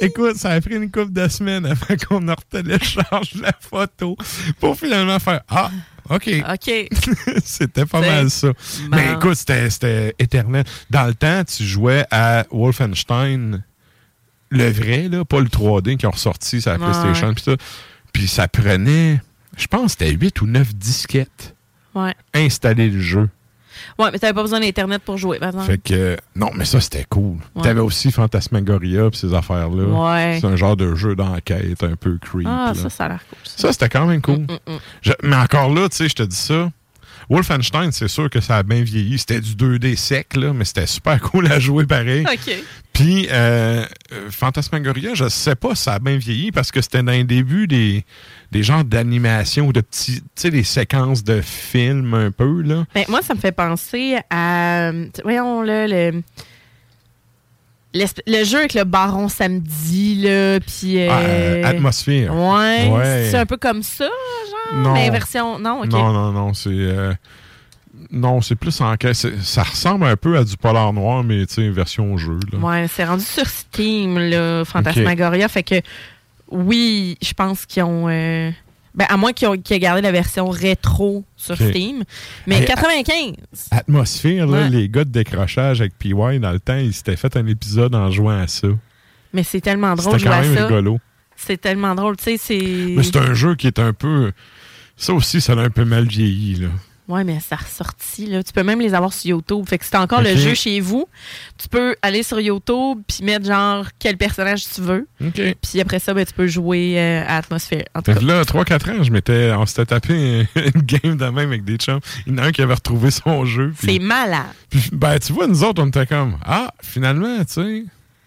Écoute, ça a pris une couple de semaines avant qu'on en télécharge la photo pour finalement faire Ah, OK. OK. c'était pas mal ça. bon. Mais écoute, c'était- c'était éternel. Dans le temps, tu jouais à Wolfenstein, le vrai, là, pas le 3D qui ont ressorti sur la Ouais. PlayStation. Puis ça. Puis ça prenait, je pense, c'était 8 ou 9 disquettes. Ouais. Installer le jeu. Ouais, mais t'avais pas besoin d'Internet pour jouer, par exemple. Fait que, non, mais ça, c'était cool. Ouais. T'avais aussi Fantasmagoria pis ces affaires-là. Ouais. C'est un genre de jeu d'enquête un peu creep. Ah, là. ça, ça a l'air cool. Ça, c'était quand même cool. Mm, mm, mm. Je- mais encore là, tu sais, je te dis ça. Wolfenstein, c'est sûr que ça a bien vieilli. C'était du 2D sec, là, mais c'était super cool à jouer pareil. OK. Puis, euh, euh, Fantasmagoria, je sais pas si ça a bien vieilli parce que c'était dans les débuts des, des genres d'animation ou de petits, tu sais, des séquences de films un peu, là. Ben, moi, ça me fait penser à. Voyons, là, le. Le jeu avec le baron samedi, là, puis... euh, Ah, euh, Atmosphere. Ouais, Ouais. c'est un peu comme ça, genre, Non. mais version... Non, OK. Non, non, non, c'est. euh, non, c'est plus en caisse. Ça ressemble un peu à du polar noir, mais tu sais, version jeu. Là. Ouais, c'est rendu sur Steam, là, Fantasmagoria, fait que, oui, je pense qu'ils ont... euh, Ben, à moins qu'ils aient gardé la version rétro sur. Steam. Mais Hey, 95! Atmosphère, là, Ouais. les gars de décrochage avec PY, dans le temps, ils s'étaient fait un épisode en jouant à ça. Mais c'est tellement drôle C'était quand même ça. rigolo. C'est tellement drôle, tu sais, c'est... Mais c'est un jeu qui est un peu. Ça aussi, ça a un peu mal vieilli. Là. Ouais, mais ça ressorti, là. Tu peux même les avoir sur YouTube. Fait que c'est encore le jeu chez vous. Tu peux aller sur YouTube puis mettre genre quel personnage tu veux. Puis après ça, ben, tu peux jouer euh, à Atmosphère. En tout Fait cas. que là, 3-4 ans, je m'étais, on s'était tapé une game de même avec des chums. Il y en a un qui avait retrouvé son jeu. C'est malade. puis, ben, tu vois, nous autres, on était comme Ah, finalement, tu sais,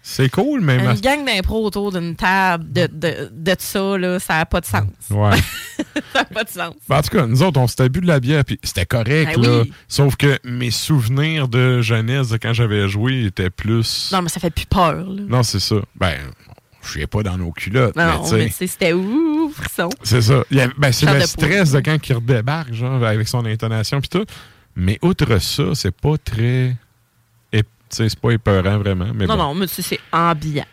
c'est cool, mais. ma- Une gang d'impro autour d'une table de, de, de ça, là, ça n'a pas de sens. Ouais. ça n'a pas de sens. Ben, en tout cas, nous autres, on s'était bu de la bière, puis c'était correct, Ben là. oui. Sauf que mes souvenirs de jeunesse, de quand j'avais joué, étaient plus. Non, mais ça fait plus peur, là. Non, c'est ça. Ben, je suis pas dans nos culottes. Non, mais c'était ouh, frisson. C'est ça. Ben, c'est le de stress de quand il redébarque, genre, avec son intonation puis tout. Mais outre ça, c'est pas très. C'est pas épeurant vraiment. Mais non, bon. non, mais c'est ambiant.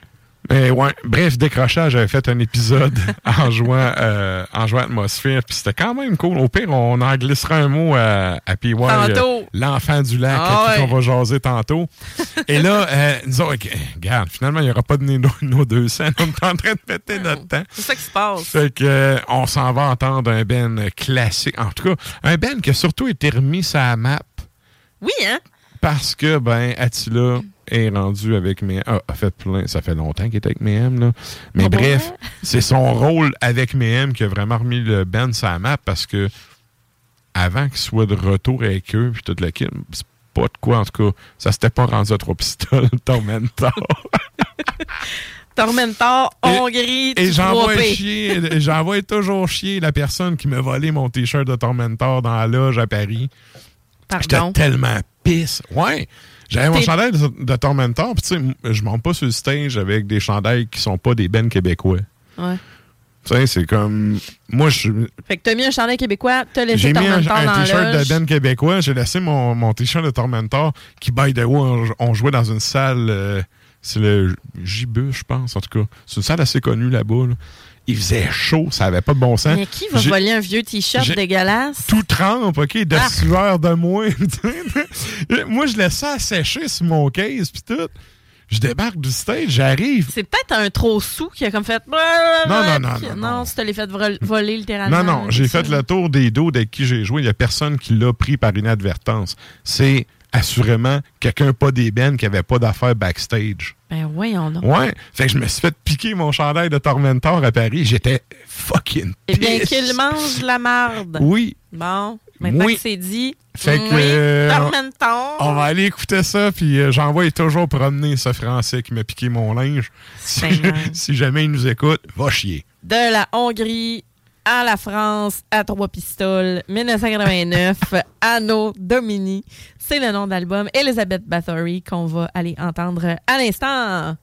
Mais ouais, bref, décrochage, j'avais fait un épisode en jouant euh, en jouant Atmosphère, puis c'était quand même cool. Au pire, on en glissera un mot à, à PY, euh, l'enfant du lac, Ah à qui ouais. on va jaser tantôt. Et là, euh, nous autres, ok, regarde, finalement, il n'y aura pas de nos, nos deux scènes. On est en train de péter notre temps. C'est ça qui se passe. Fait que euh, on s'en va entendre un Ben classique. En tout cas, un Ben qui a surtout été remis sa map Oui, hein? Parce que ben Attila est rendu avec mes a, a fait plein. Ça fait longtemps qu'il est avec Mayhem, là. Mais Ah bref, c'est son rôle avec Mayhem qui a vraiment remis le Ben sa map parce que avant qu'il soit de retour avec eux puis toute la kit, c'est pas de quoi en tout cas. Ça s'était pas rendu à trois pistoles, Tormentor. Tormentor, Hongrie, Et j'envoie 3P. chier, et j'envoie toujours chier la personne qui m'a volé mon t-shirt de Tormentor dans la loge à Paris. J'étais tellement pisse. Ouais. J'avais mon chandail de, de Tormentor, puis tu sais, je monte pas sur le stage avec des chandails qui sont pas des bennes québécois. Ouais. Tu sais, c'est comme. Moi, je. Fait que t'as mis un chandail québécois, t'as laissé J'ai mis un, t-shirt de. Ben québécois, j'ai laissé mon, mon t-shirt de Tormentor qui, by the way, on, on jouait dans une salle, euh, c'est le J-Bus, je pense, en tout cas. C'est une salle assez connue là-bas. là. Il faisait chaud, ça avait pas de bon sens. Mais qui va voler un vieux t-shirt dégueulasse? Tout trempe, OK, de Ah. sueur de moi. moi, je laisse ça sécher sur mon case, puis tout. Je débarque du stage, j'arrive. C'est peut-être un trop sous qui a comme fait. Non, non, non, Puis- non, Non, tu te l'es fait vol- voler littéralement. Non, non, j'ai fait le tour des dos avec qui j'ai joué. Il n'y a personne qui l'a pris par inadvertance. C'est assurément quelqu'un pas d'ébène qui avait pas d'affaires backstage. Ben voyons donc. Ouais. Fait que je me suis fait piquer mon chandail de Tormentor à Paris. J'étais fucking Eh bien, qu'il mange la marde. Oui. Bon. Maintenant Oui. que c'est dit, Fait que, oui, euh, Tormentor. On va aller écouter ça, puis euh, j'envoie toujours promener ce Français qui m'a piqué mon linge. Si, Seigneur. si jamais il nous écoute, va chier. De la Hongrie à la France, à trois pistoles, 1989, Anno Domini. C'est le nom de l'album Elizabeth Bathory qu'on va aller entendre à l'instant.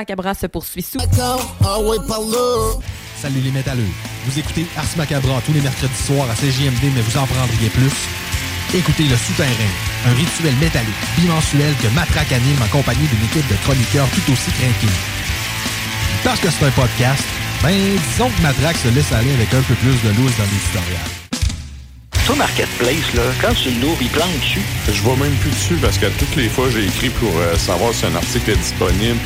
Macabra se poursuit sous. Salut les métalleux. Vous écoutez Ars Macabra tous les mercredis soirs à CJMD, mais vous en prendriez plus. Écoutez Le Souterrain, un rituel métallique bimensuel que Matraque anime en compagnie d'une équipe de chroniqueurs tout aussi craqués. Parce que c'est un podcast, ben disons que Matraque se laisse aller avec un peu plus de loose dans l'éditorial. Toi, Marketplace, là, quand tu l'ouvres, il plante dessus. Je vois même plus dessus parce que toutes les fois, j'ai écrit pour euh, savoir si un article est disponible.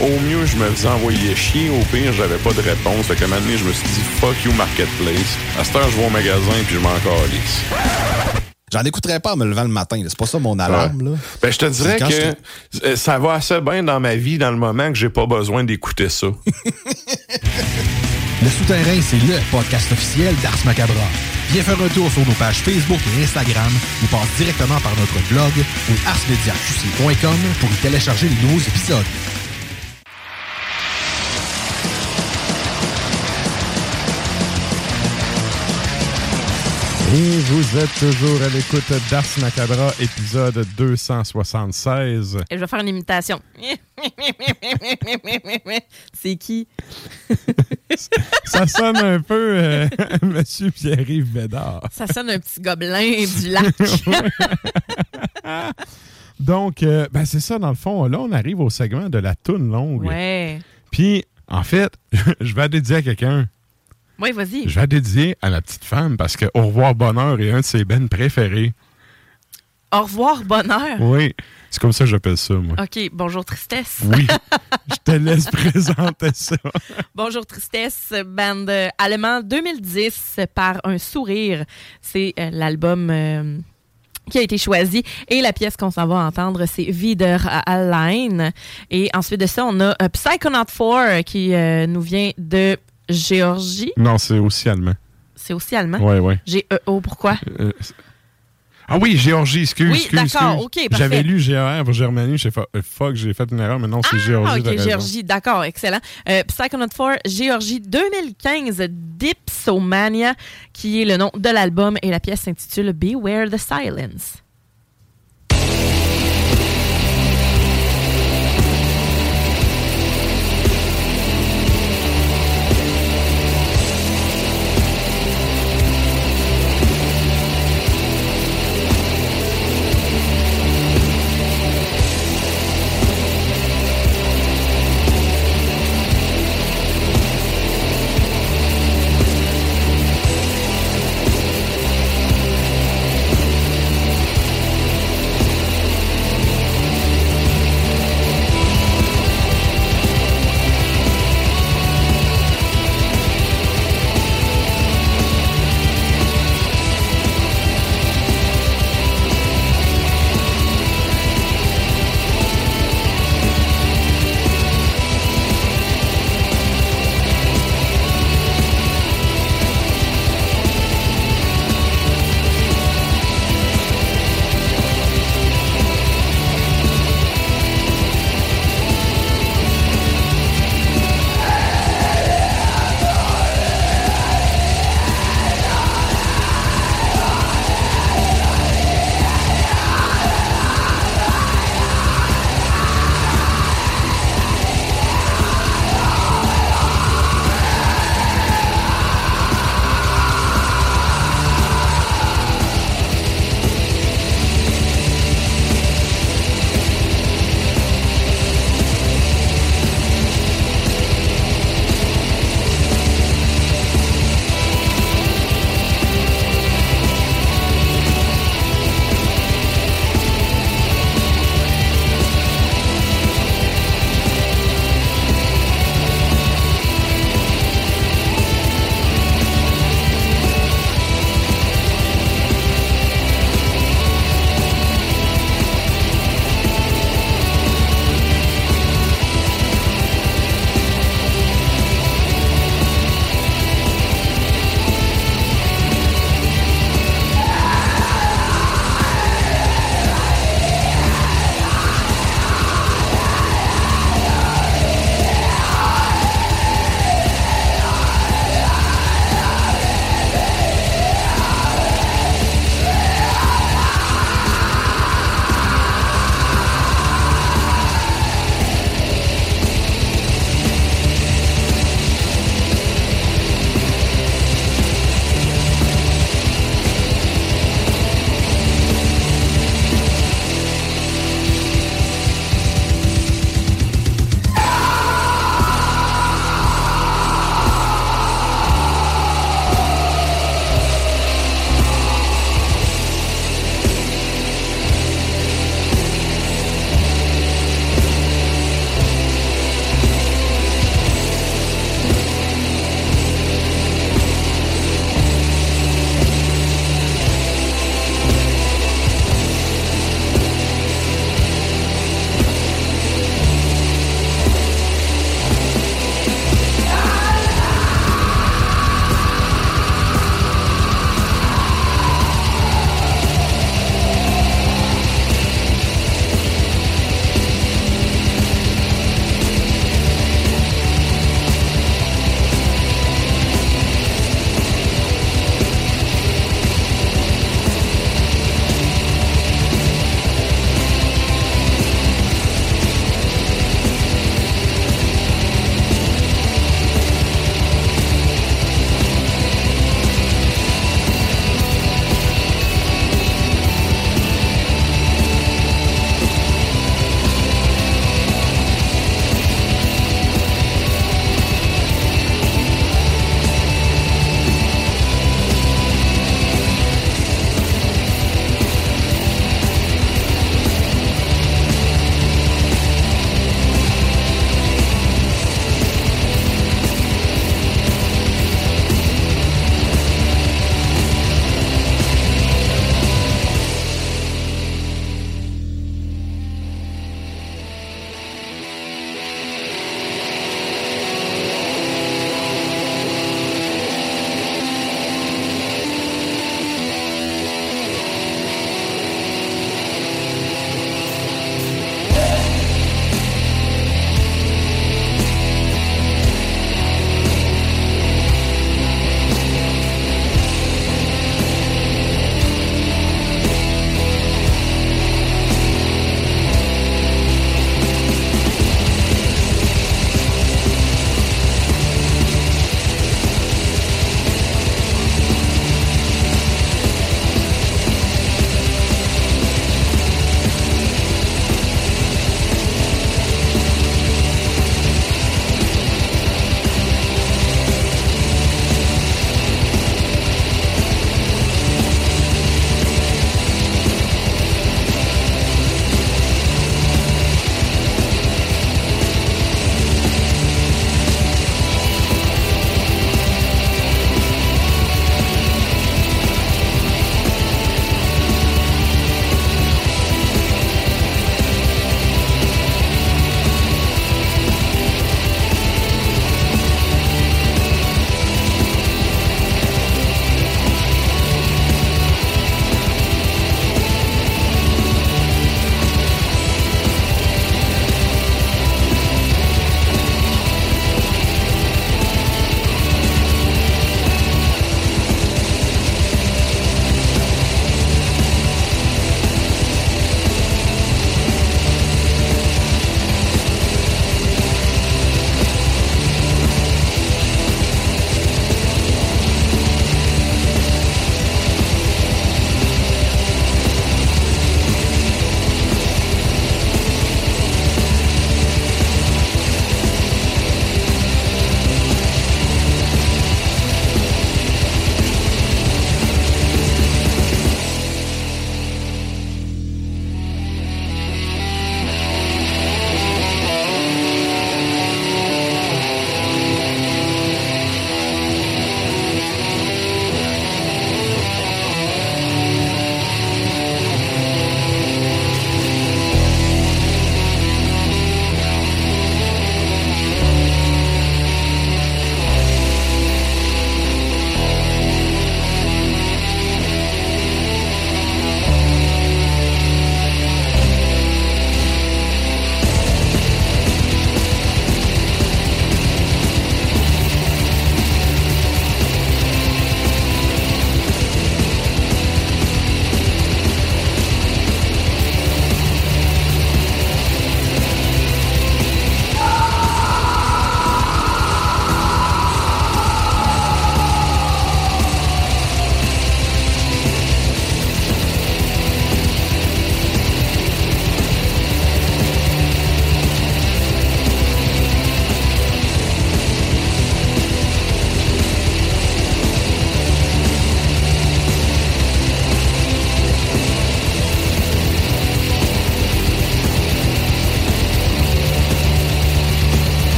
Au mieux, je me faisais envoyer chier. Au pire, j'avais pas de réponse. Fait qu'à un moment donné, je me suis dit, fuck you, Marketplace. À cette heure, je vais au magasin puis je m'en calisse. J'en écouterais pas en me levant le matin. C'est pas ça mon alarme. Là. Ben, je te dirais que euh, ça va assez bien dans ma vie dans le moment que j'ai pas besoin d'écouter ça. Le Souterrain, c'est le podcast officiel d'Ars Macabra. Viens faire un tour sur nos pages Facebook et Instagram ou passe directement par notre blog au arsmediaqc.com pour y télécharger les nouveaux épisodes. Et vous êtes toujours à l'écoute d'Ars Macabra, épisode 276. Et je vais faire une imitation. C'est qui? Ça sonne un peu euh, Monsieur Pierre-Yves Bédard. Ça sonne un petit gobelin du lac. Donc, euh, ben c'est ça, dans le fond. Là, on arrive au segment de la toune longue. ouais. Puis, en fait, je vais la dédier à quelqu'un. Oui, vas-y. Je vais la dédier à ma petite femme parce que Au revoir bonheur est un de ses bennes préférés. Au revoir, bonheur? Oui, c'est comme ça que j'appelle ça, moi. OK, bonjour, tristesse. Oui, je te laisse présenter ça. Bonjour Tristesse, band allemand 2010 par un sourire. C'est euh, l'album euh, qui a été choisi et la pièce qu'on s'en va entendre, c'est Wieder Allein. Et ensuite de ça, on a euh, Psychonaut 4 qui euh, nous vient de Géorgie. Non, c'est aussi allemand. C'est aussi allemand? Ouais, ouais. G-E-O, pourquoi? Euh, c'est- ah oui, Géorgie, excuse, Oui, excuse, d'accord, ok, parfait. J'avais lu GR pour Germanie, j'ai fait, euh, fuck, j'ai fait une erreur, mais non, c'est Géorgie. Ah, t'as ok. Géorgie, d'accord, excellent. Euh, Psychonaut 4, Géorgie 2015, Dipsomania, qui est le nom de l'album et la pièce s'intitule Beware the Silence.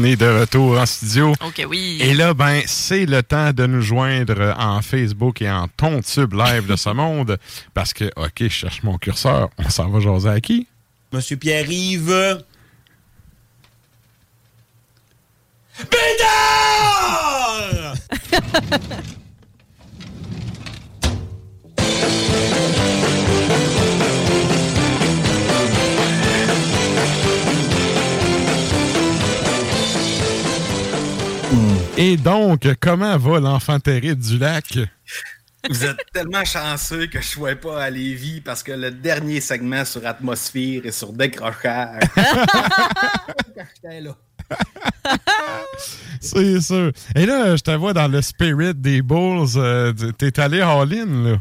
on est de retour en studio. OK, oui. Et là, ben, c'est le temps de nous joindre en Facebook et en Tontube Live de ce monde. Parce que, OK, je cherche mon curseur. On s'en va jaser à qui? Monsieur Pierre-Yves. Bédard! Et donc, comment va l'enfant terrible du lac? Vous êtes tellement chanceux que je ne sois pas à Lévis parce que le dernier segment sur atmosphère et sur décrochage. Là. C'est sûr. Et là, je te vois dans le spirit des Bulls. euh, T'es allé all-in, là.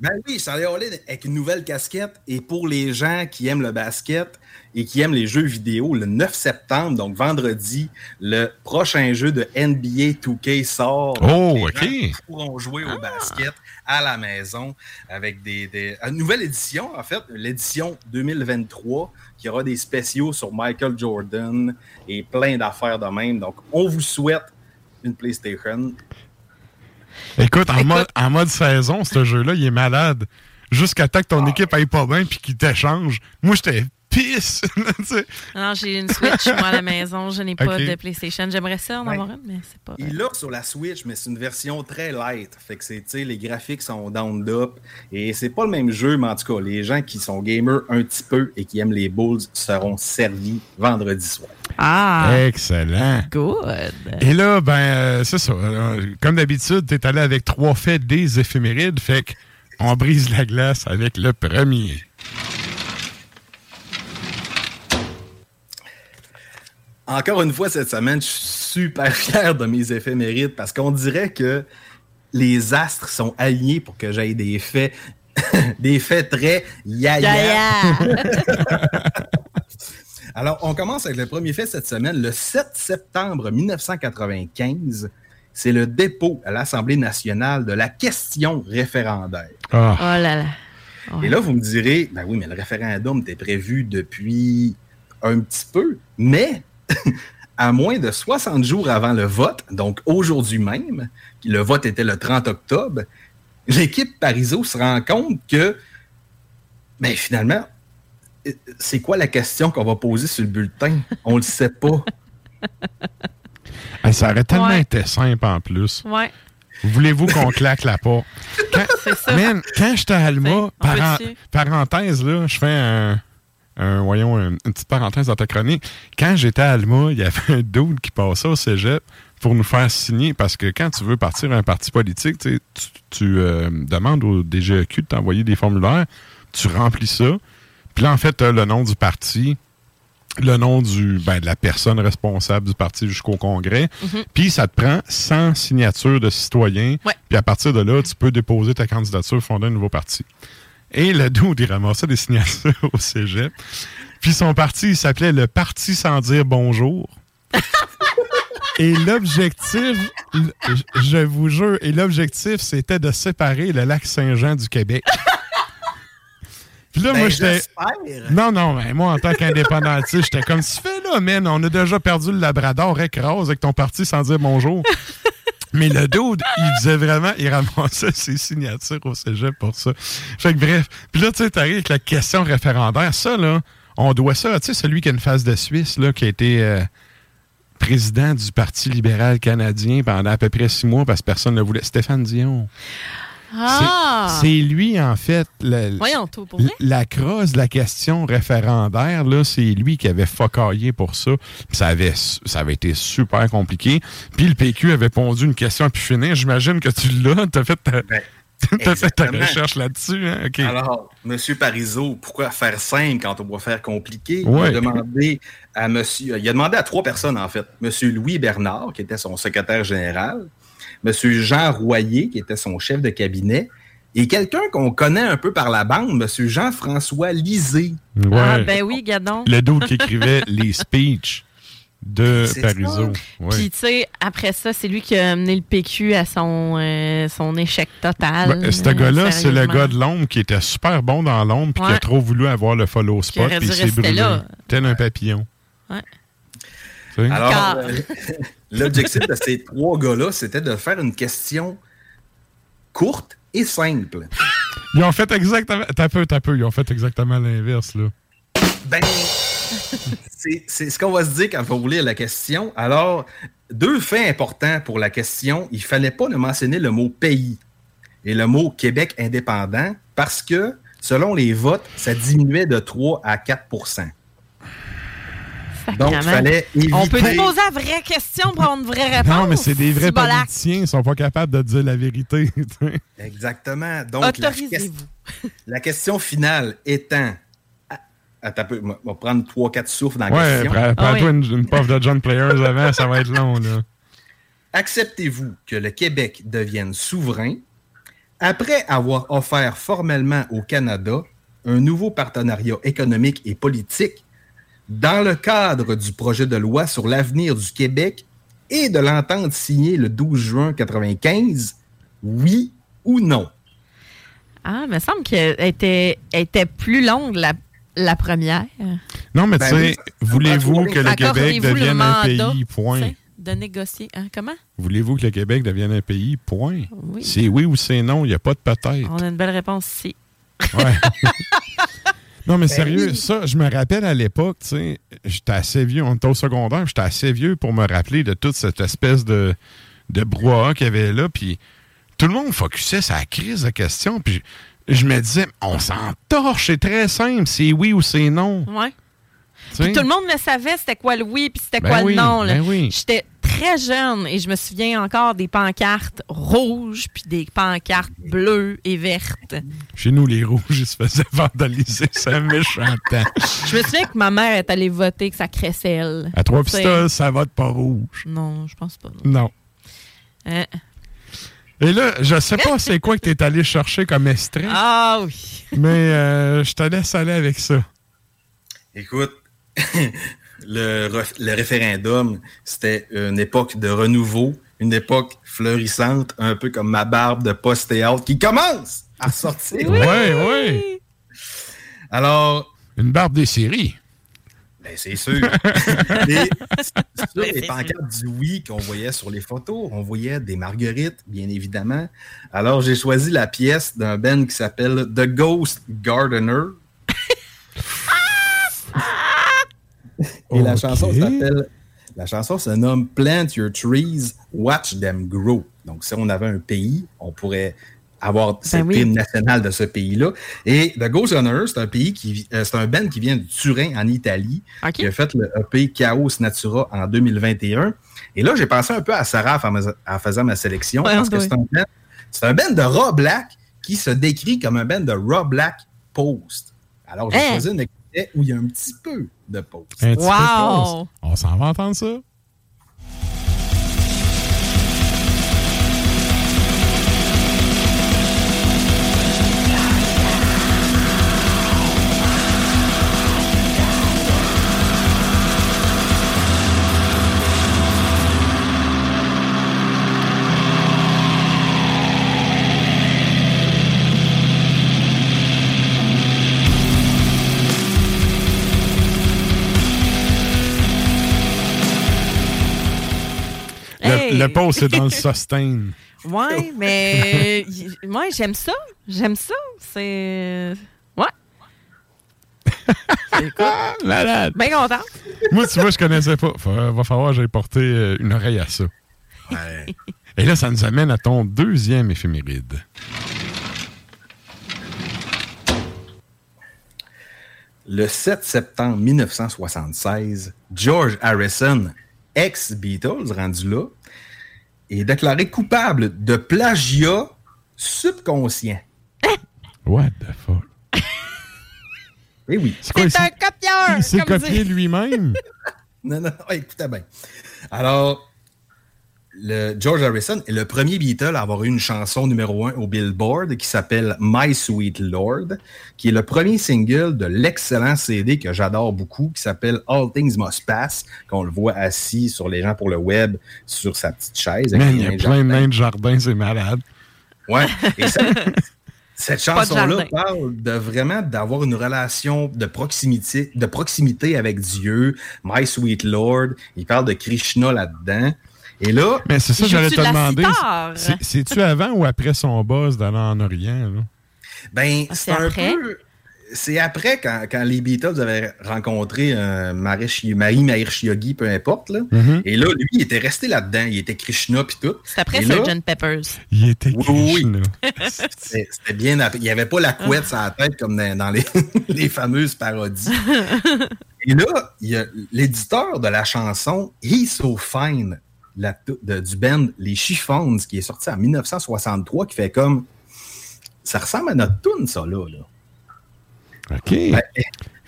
Ben oui, je suis allé all-in avec une nouvelle casquette. Et pour les gens qui aiment le basket et qui aiment les jeux vidéo, le 9 septembre, donc vendredi, le prochain jeu de NBA 2K sort. Oh, Les OK. gens pourront jouer au basket à la maison avec des, des- une nouvelle édition, en fait, l'édition 2023, qui aura des spéciaux sur Michael Jordan et plein d'affaires de même. Donc, on vous souhaite une PlayStation. Écoute, en, Mode, en mode saison, ce jeu-là, il est malade. Jusqu'à temps que ton équipe aille pas bien puis qu'il t'échange. Moi, j'étais pisse. Non, j'ai une Switch, moi, à la maison. Je n'ai pas de PlayStation. J'aimerais ça en Ouais. avoir une, mais c'est pas. Il l'a sur la Switch, mais c'est une version très light. Fait que c'est, tu sais, les graphiques sont down up. Et c'est pas le même jeu, mais en tout cas, les gens qui sont gamers un petit peu et qui aiment les Bulls seront servis vendredi soir. Ah! Excellent. Good. Et là, ben, euh, c'est ça. Euh, Comme d'habitude, t'es allé avec trois faits des éphémérides. Fait que on brise la glace avec le premier. Encore une fois, cette semaine, je suis super fier de mes éphémérides parce qu'on dirait que les astres sont alignés pour que j'aille des faits, des faits très yaya. Alors, on commence avec le premier fait cette semaine. Le 7 septembre 1995, c'est le dépôt à l'Assemblée nationale de la question référendaire. Oh là là. Et là, vous me direz, ben oui, mais le référendum était prévu depuis un petit peu, mais à moins de 60 jours avant le vote, donc aujourd'hui même, le vote était le 30 octobre, l'équipe Parizeau se rend compte que, ben finalement, c'est quoi la question qu'on va poser sur le bulletin? On le sait pas. Ça aurait tellement Ouais. été simple en plus. Ouais. Voulez-vous qu'on claque la porte? Quand, C'est ça. Man, quand j'étais à Alma, parenthèse, là, je fais un, un- voyons, un- une petite parenthèse dans ta chronique. Quand j'étais à Alma, il y avait un dude qui passait au cégep pour nous faire signer, parce que quand tu veux partir à un parti politique, tu, tu, euh, demandes au DGEQ de t'envoyer des formulaires, tu remplis ça, puis là, en fait, tu le nom du parti, le nom du, ben, de la personne responsable du parti jusqu'au congrès. Mhm. Puis ça te prend 100 signatures de citoyens. Puis à partir de là, tu peux déposer ta candidature, fonder un nouveau parti. Et le dude, il ramassait des signatures au cégep. Puis son parti, il s'appelait le Parti sans dire bonjour. Et l'objectif, je- vous jure, et l'objectif, c'était de séparer le lac Saint-Jean du Québec. Puis là, Ben, moi, j'étais. j'espère. Non, non, mais moi, en tant qu'indépendantiste, j'étais comme, tu fais là, man, on a déjà perdu le Labrador écrase avec ton parti sans dire bonjour. Mais le dude, il faisait vraiment, il ramassait ses signatures au cégep pour ça. Fait que bref. Puis là, tu sais, t'arrives avec la question référendaire. Ça, là, on doit ça, tu sais, celui qui a une face de Suisse, là, qui a été euh, président du Parti libéral canadien pendant à peu près six mois parce que personne ne le voulait. Stéphane Dion. Ah! C'est lui, en fait, le- Voyons tout, pour vrai? la crosse de la question référendaire, là, c'est lui qui avait focaillé pour ça. Puis ça avait, ça avait été super compliqué. Puis le PQ avait pondu une question à pu finir. J'imagine que tu l'as. T'as fait ta, t'as fait ta exactement. recherche là-dessus. Hein? Alors, M. Parizeau, pourquoi faire simple quand on va faire compliqué? Ouais. Il, a demandé à monsieur, il a demandé à trois personnes, en fait. M. Louis Bernard, qui était son secrétaire général, M. Jean Royer, qui était son chef de cabinet, et quelqu'un qu'on connaît un peu par la bande, M. Jean-François Lisée. Ouais. Ah, ben oui, gadon. Le dude qui écrivait les speeches de Parizeau. Ouais. Puis, tu sais, après ça, c'est lui qui a amené le PQ à son, euh, son échec total. Ben, ce euh, gars-là, c'est le gars de l'ombre qui était super bon dans l'ombre puis qui a trop voulu avoir le follow spot puis il s'est brûlé. là. Tel un papillon. Ouais. Alors, euh, l'objectif de ces trois gars-là, c'était de faire une question courte et simple. Ils ont fait exactement. T'as peu, t'as peu. Ils ont fait exactement l'inverse, là. Ben, c'est c'est ce qu'on va se dire quand on va vous lire la question. Alors, deux faits importants pour la question. Il fallait pas ne mentionner le mot pays. et le mot Québec indépendant parce que, selon les votes, ça diminuait de 3 à 4 Donc, il fallait éviter... On peut te poser la vraie question pour avoir une vraie réponse. Non, mais c'est des vrais politiciens, ils sont pas capables de dire la vérité. Exactement. Donc, la, Autorisez-vous. la question finale étant... Ah, Attends on va prendre 3-4 souffles dans la ouais, question. prends- prends-toi une, une puff de John Players avant, ça va être long. Là. Acceptez-vous que le Québec devienne souverain après avoir offert formellement au Canada un nouveau partenariat économique et politique dans le cadre du projet de loi sur l'avenir du Québec et de l'entente signée le 12 juin 1995? Oui ou non? Ah, il me semble qu'elle était, était plus longue, la, la première. Non, mais Ben tu sais, voulez-vous que le Québec le devienne un pays, point? De négocier. Hein, comment? Voulez-vous que le Québec devienne un pays, point? Oui. C'est oui ou c'est non, il n'y a pas de peut-être. On a une belle réponse ici. Ouais. non, mais Ben sérieux, oui. ça, je me rappelle à l'époque, tu sais, j'étais assez vieux, on était au secondaire, j'étais assez vieux pour me rappeler de toute cette espèce de, de brouhaha qu'il y avait là, puis tout le monde focusait sur la crise de questions, puis je, je me disais, on s'en torche, c'est très simple, c'est oui ou c'est non. Ouais. Puis tout le monde le savait, c'était quoi le oui, puis c'était Ben quoi oui, le non. ben oui. J'étais très jeune et je me souviens encore des pancartes rouges, puis des pancartes bleues et vertes. Chez nous, les rouges, ils se faisaient vandaliser, c'est un méchant temps. Je me souviens que ma mère est allée voter que ça cresselle. À trois pistoles, ça vote pas rouge. Non, je pense pas. non. Non. Hein? Et là, je sais pas c'est quoi que tu es allé chercher comme extrait, Ah oui. mais euh, je te laisse aller avec ça. Écoute, le, référendum, c'était une époque de renouveau, une époque fleurissante, un peu comme ma barbe de post-théâtre qui commence à ressortir. Oui, oui. Alors, Une barbe des séries. ben, c'est sûr. Et sur les pancartes du oui qu'on voyait sur les photos, on voyait des marguerites, bien évidemment. Alors, j'ai choisi la pièce d'un band qui s'appelle The Ghost Gardener. Et la chanson s'appelle. La chanson se nomme Plant Your Trees, Watch Them Grow. Donc, si on avait un pays, on pourrait avoir cette oui. hymne nationale de ce pays-là. Et The Ghost Runner, c'est un pays qui, euh, c'est un band qui vient de Turin, en Italie, qui a fait le EP Chaos Natura en 2021. Et là, j'ai pensé un peu à Sarah en fais- en faisant ma sélection, Ouais, parce que oui. c'est un band, c'est un band de raw black qui se décrit comme un band de raw black post. Alors, j'ai choisi un extrait où il y a un petit peu de post. Un petit peu Wow! pause. On s'en va entendre ça? Le, pause, c'est dans le sustain. Ouais, mais moi j'aime ça. J'aime ça. C'est. Ouais. Malade. Bien content. Moi, tu vois, je connaissais pas. Fa- va falloir que j'aille porter euh, une oreille à ça. Et là, ça nous amène à ton deuxième éphéméride. Le 7 septembre 1976, George Harrison, ex-Beatles, rendu là, est déclaré coupable de plagiat subconscient. What the fuck? Eh oui. C'est un copieur. Il s'est copié lui-même? Non, non, non, écoutez bien. Alors, le George Harrison est le premier Beatle à avoir eu une chanson numéro un au Billboard qui s'appelle My Sweet Lord, qui est le premier single de l'excellent CD que j'adore beaucoup, qui s'appelle All Things Must Pass, qu'on le voit assis sur les gens pour le web, sur sa petite chaise. avec Man, des il y a plein de jardin. nains de jardin, c'est malade. Ouais. Et ça- cette chanson-là parle de vraiment d'avoir une relation de proximité, de proximité avec Dieu, My Sweet Lord. Il parle de Krishna là-dedans. Et là, Mais c'est ça, j'allais te demander. C'est-tu avant ou après son boss d'aller en Orient? Là? ben, Ah, c'est un après? peu. c'est après, quand, quand les Beatles avaient rencontré euh, Marie Marie peu importe. Là. Mhm. Et là, lui, il était resté là-dedans. Il était Krishna puis tout. C'est après Sgt. Peppers. Il était Oui, oui, Krishna. C'était c'était bien. app- Il n'y avait pas la couette sur la tête comme dans, dans les, les fameuses parodies. Et là, il y a l'éditeur de la chanson He's So Fine la tou- de- du band Les Chiffons, qui est sorti en 1963, qui fait comme. Ça ressemble à notre tune, ça, là. là. OK. Ben,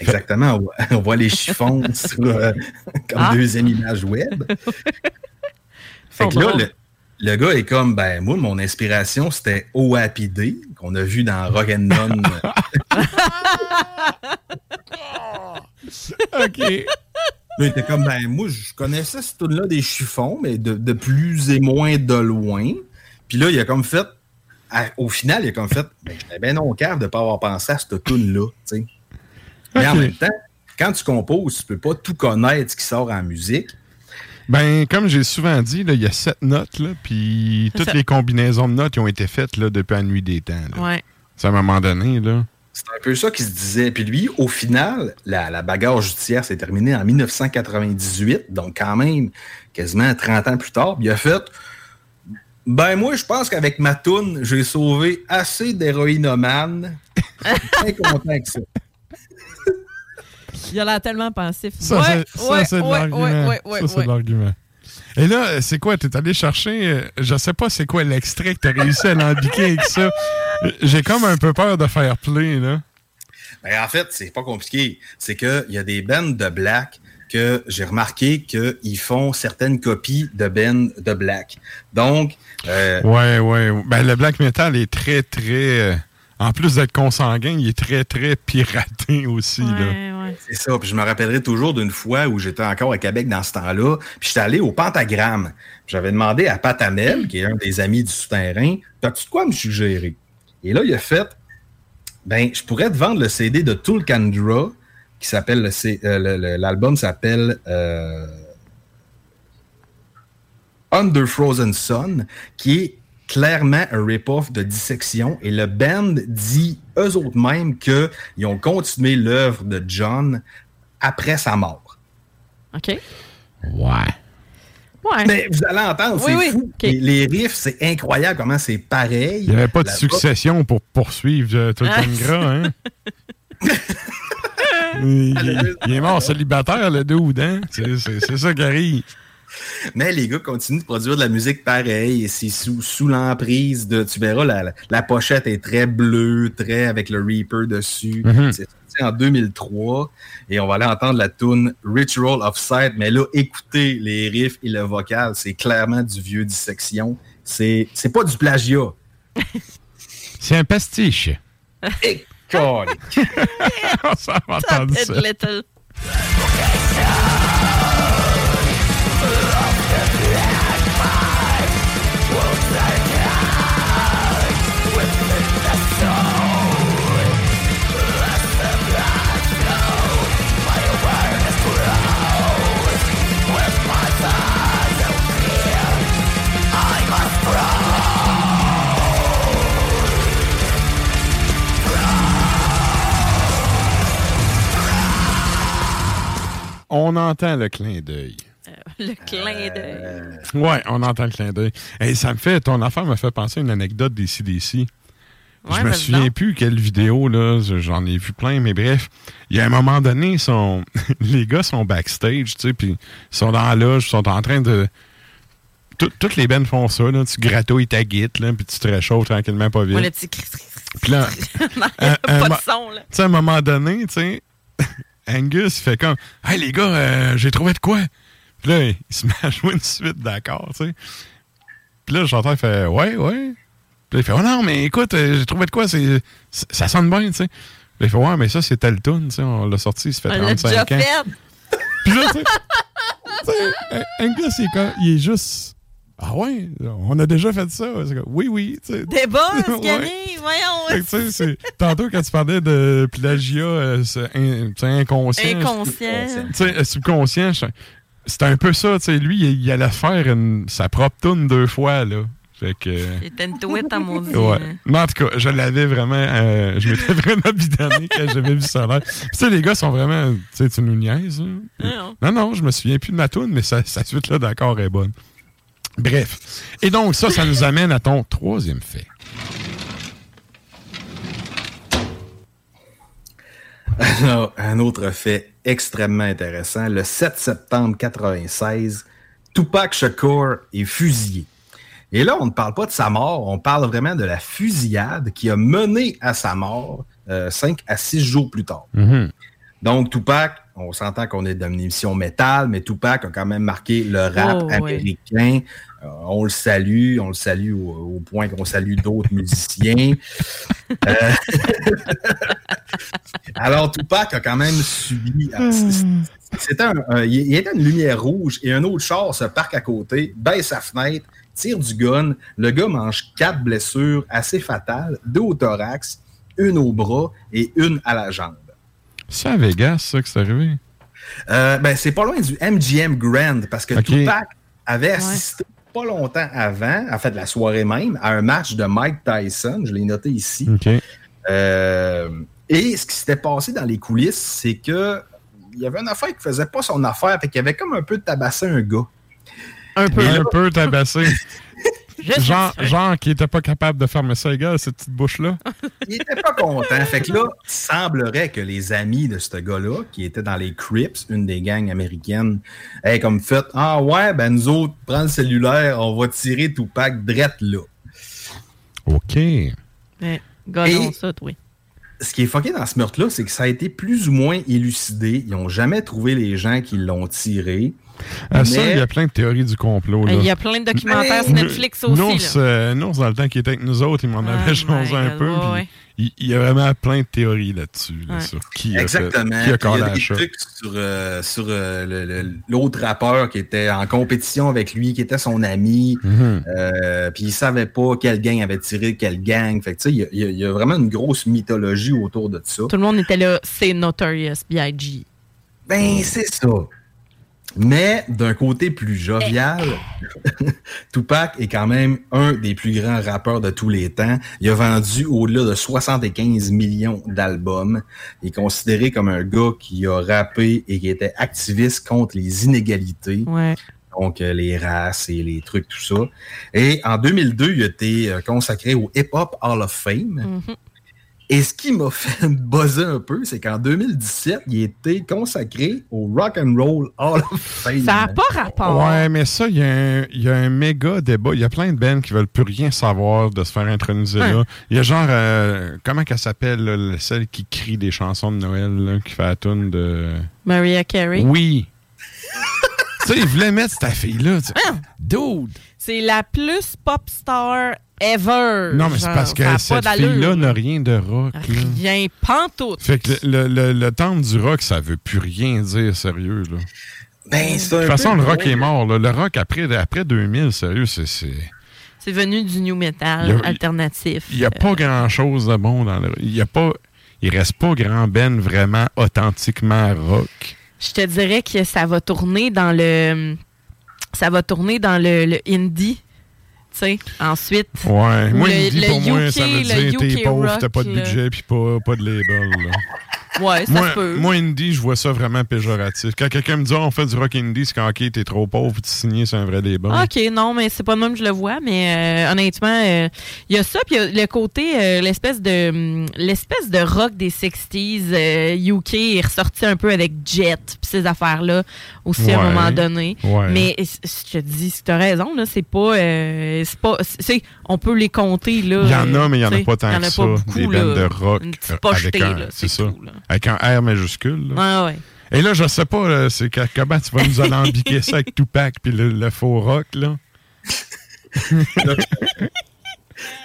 exactement. On voit, on voit les chiffons sur, euh, comme Ah. deuxième image web. fait que là, drôle. le, le gars est comme, ben, moi, mon inspiration, c'était OAPD, qu'on a vu dans Rock and None. OK. Là, il était comme, ben, moi, je connaissais cette tune-là des chiffons, mais de, de plus et moins de loin. Puis là, il a comme fait, à- au final, il a comme fait, ben, j'étais bien non cave de ne pas avoir pensé à cette tune-là, tu sais. Mais en même temps, quand tu composes, tu peux pas tout connaître ce qui sort en musique. Ben, comme j'ai souvent dit, il y a sept notes, là, puis toutes ça. les combinaisons de notes qui ont été faites là, depuis la nuit des temps. là. Ouais. C'est à un moment donné, là. C'est un peu ça qui se disait. Puis lui, au final, la, la bagarre judiciaire s'est terminée en 1998, donc quand même quasiment 30 ans plus tard. Puis il a fait Ben, moi, je pense qu'avec ma toune, j'ai sauvé assez d'héroïnomanes. Je suis bien content avec ça. Il a l'air tellement pensif. Ça, ouais, c'est ça, ouais, c'est de ouais, l'argument. ouais, ouais, ouais, ça, c'est ouais. de l'argument. Et là, c'est quoi? T'es allé chercher, euh, je sais pas c'est quoi l'extrait que t'as réussi à l'embiquer avec ça. J'ai comme un peu peur de faire play, là. Ben, en fait, c'est pas compliqué. C'est qu'il y a des bands de black que j'ai remarqué qu'ils font certaines copies de bands de black. Donc, euh, Ouais, ouais. Ben, le black metal est très, très. En plus d'être consanguin, il est très, très piraté aussi. C'est ça. Puis je me rappellerai toujours d'une fois où j'étais encore à Québec dans ce temps-là. Puis j'étais allé au Pentagramme. J'avais demandé à Patanel, qui est un des amis du souterrain, T'as-tu de quoi me suggérer? Et là, il a fait Ben, je pourrais te vendre le CD de Tulkandra, qui s'appelle euh, l'album s'appelle euh, Under Frozen Sun, qui est clairement un rip-off de dissection. Et le band dit eux autres mêmes qu'ils ont continué l'œuvre de John après sa mort. OK. Ouais. Ouais. Mais vous allez entendre, Oui, c'est oui. fou. Les, les riffs, c'est incroyable comment c'est pareil. Il n'y avait pas de succession pour poursuivre euh, tout le Ah. gras, hein? il, est mort célibataire, le dude, hein? C'est ça qui arrive. Mais les gars continuent de produire de la musique pareille et c'est sous, sous l'emprise de. Tu verras, la, la- la pochette est très bleue, très avec le Reaper dessus. Mhm. C'est sorti en 2003 et on va aller entendre la tune Ritual of Sight. Mais là, écoutez les riffs et le vocal, c'est clairement du vieux dissection. C'est c'est pas du plagiat. C'est un pastiche. Et. On s'en va entendre ça. On entend le clin d'œil. Le clin d'œil. Ouais, on entend le clin d'œil. Et ça me fait, ton affaire me fait penser à une anecdote des CDC. Ouais, je me souviens plus quelle vidéo, là. J'en ai vu plein, mais bref. Il y a un moment donné, ils sont, les gars sont backstage, tu sais, puis ils sont dans la loge, ils sont en train de. Tout- toutes les bands font ça, là. Tu gratouilles ta guite, là, puis tu te réchauffes tranquillement, pas vite. Ouais, le petit cri- Puis là, Non, il y un- a un pas de son, là. tu sais, à un moment donné, tu sais, Angus, il fait comme Hey les gars, euh, j'ai trouvé de quoi? Puis là, il se met à jouer une suite d'accord, tu sais. Puis là, j'entends, il fait Ouais, ouais. Puis là, il fait Oh non, mais écoute, euh, j'ai trouvé de quoi? C'est, ça sonne bien, tu sais. Puis là, il fait Ouais, mais ça, c'est tel tu sais. On l'a sorti, ça fait On l'a 35 déjà ans. fait. Puis là, tu sais, Angus, il est, il est juste Ah ouais, on a déjà fait ça. Oui, oui. tu sais. Des buzz, Ouais. gagné, voyons. Que, Tantôt, quand tu parlais de plagiat euh, in- inconscient. Inconscient. Euh, subconscient, c'est un peu ça. tu sais, Lui, il, il allait faire une- sa propre tune deux fois. Là. Fait que. C'était une touette, à mon dieu. Ouais. Mais en tout cas, je l'avais vraiment. euh, je m'étais vraiment bidonné quand j'avais vu ça là. Puis, Tu sais, les gars sont vraiment. Tu sais, tu nous niaises. hein? Non. Non, non, je me souviens plus de ma toune, mais sa, sa suite là d'accord est bonne. Bref. Et donc, ça, ça nous amène à ton troisième fait. Alors, un autre fait extrêmement intéressant. Le 7 septembre 96, Tupac Shakur est fusillé. Et là, on ne parle pas de sa mort, on parle vraiment de la fusillade qui a mené à sa mort euh, cinq à six jours plus tard. Donc, Tupac, on s'entend qu'on est dans une émission métal, mais Tupac a quand même marqué le rap Oh, ouais. américain. Euh, on le salue, on le salue au, au point qu'on salue d'autres musiciens. Euh, Alors, Tupac a quand même subi. c- C'était un, un- il y avait une lumière rouge et un autre char se parque à côté, baisse sa fenêtre, tire du gun. Le gars mange quatre blessures assez fatales, deux au thorax, une au bras et une à la jambe. C'est à Vegas, ça, que c'est arrivé? Euh, ben, c'est pas loin du MGM Grand parce que. Tupac avait assisté pas longtemps avant, en fait la soirée même, à un match de Mike Tyson. Je l'ai noté ici. Euh, et ce qui s'était passé dans les coulisses, c'est que il y avait une affaire qui faisait pas son affaire, fait qu'il y avait comme un peu tabassé un gars. Un peu. Un peu tabassé. Je genre, suis- genre qui était pas capable de fermer ça égal, cette petite bouche-là. Il était pas content. Fait que là, il semblerait que les amis de ce gars-là, qui étaient dans les Crips, une des gangs américaines, aient comme fait Ah ouais, ben nous autres, prends le cellulaire, on va tirer Tupac drette là. OK. Ouais, Gardons Et- ça, oui. Ce qui est fucké dans ce meurtre-là, c'est que ça a été plus ou moins élucidé. Ils n'ont jamais trouvé les gens qui l'ont tiré. Ah, Ça, Mais- il y a plein de théories du complot. là. Il y a plein de documentaires sur Netflix aussi. Nours, euh, Nours, dans le temps qu'il était avec nous autres, il m'en avait changé un God, peu. ouais, puis ouais. Il, il y a vraiment plein de théories là-dessus. là, Ouais. sur qui a, fait- Exactement. qui a Il y a à des ça. trucs sur, euh, sur euh, l'autre rappeur qui était en compétition avec lui, qui était son ami. Mhm. Euh, puis il savait pas quel gang avait tiré quel gang. Fait que tu sais, il y a- il y, a- il y a vraiment une grosse mythologie autour de ça. Tout le monde était là, c'est Notorious B.I.G. Ben, c'est ça. Mais d'un côté plus jovial, Tupac est quand même un des plus grands rappeurs de tous les temps. Il a vendu au-delà de 75 millions d'albums. Il est considéré comme un gars qui a rappé et qui était activiste contre les inégalités. Ouais. Donc, euh, les races et les trucs, tout ça. Et en 2002, il a été euh, consacré au Hip Hop Hall of Fame. Mhm. Et ce qui m'a fait buzzer un peu, c'est qu'en 2017, il a été consacré au Rock and Roll Hall of Fame. Ça n'a pas rapport. Ouais, mais ça, il y, a un- il y a un méga débat. Il y a plein de bands qui veulent plus rien savoir de se faire introniser là. Il y a genre, euh, comment qu'elle s'appelle, celle qui crie des chansons de Noël, là, qui fait la tune de... Maria Carey. Oui. tu sais, ils voulaient mettre cette fille-là. Ah! Dude! C'est la plus pop star ever. Non, mais c'est parce que cette fille-là n'a rien de rock. Rien, pantoute. Fait que le, le, le temple du rock, ça veut plus rien dire sérieux. Là. Ben, De toute façon, le rock est mort. là. Le rock, après, après 2000, sérieux, c'est... c'est- C'est venu du new metal a- alternatif. Il n'y a pas grand-chose de bon dans le... Il y a pas... Il reste pas grand Ben vraiment authentiquement rock. Je te dirais que ça va tourner dans le. Ça va tourner dans le, le indie. Tu sais, ensuite. Ouais. Ou Moi, le- il dit le pour moi, UK, ça veut dire t'es pauvre, t'as pas de budget puis pas, pas de label. là. Ouais, ça moi, se peut. moi, indie, je vois ça vraiment péjoratif. Quand quelqu'un me dit, Ah, on fait du rock indie, c'est quand, OK, t'es trop pauvre, tu signes, c'est un vrai débat. OK, non, mais c'est pas de même que je le vois, mais euh, honnêtement, euh, il y a ça, puis il y a le côté, euh, l'espèce de hum, l'espèce de rock des 60s euh, UK est ressorti un peu avec Jet, puis ces affaires-là aussi à un moment donné. Ouais. Mais je te dis, tu as raison, là, c'est pas, euh, c'est pas, c'est, on peut les compter, là. Il y en a, euh, mais il n'y en a pas tant il y en que a ça. beaucoup, des là. bandes de rock Une petite euh, pochetée, avec un, là, c'est ça, avec un R majuscule. là. Ouais, ouais. Et là, je sais pas, là, c'est que- comment tu vas nous alambiquer ça avec Tupac puis le, le faux rock, là?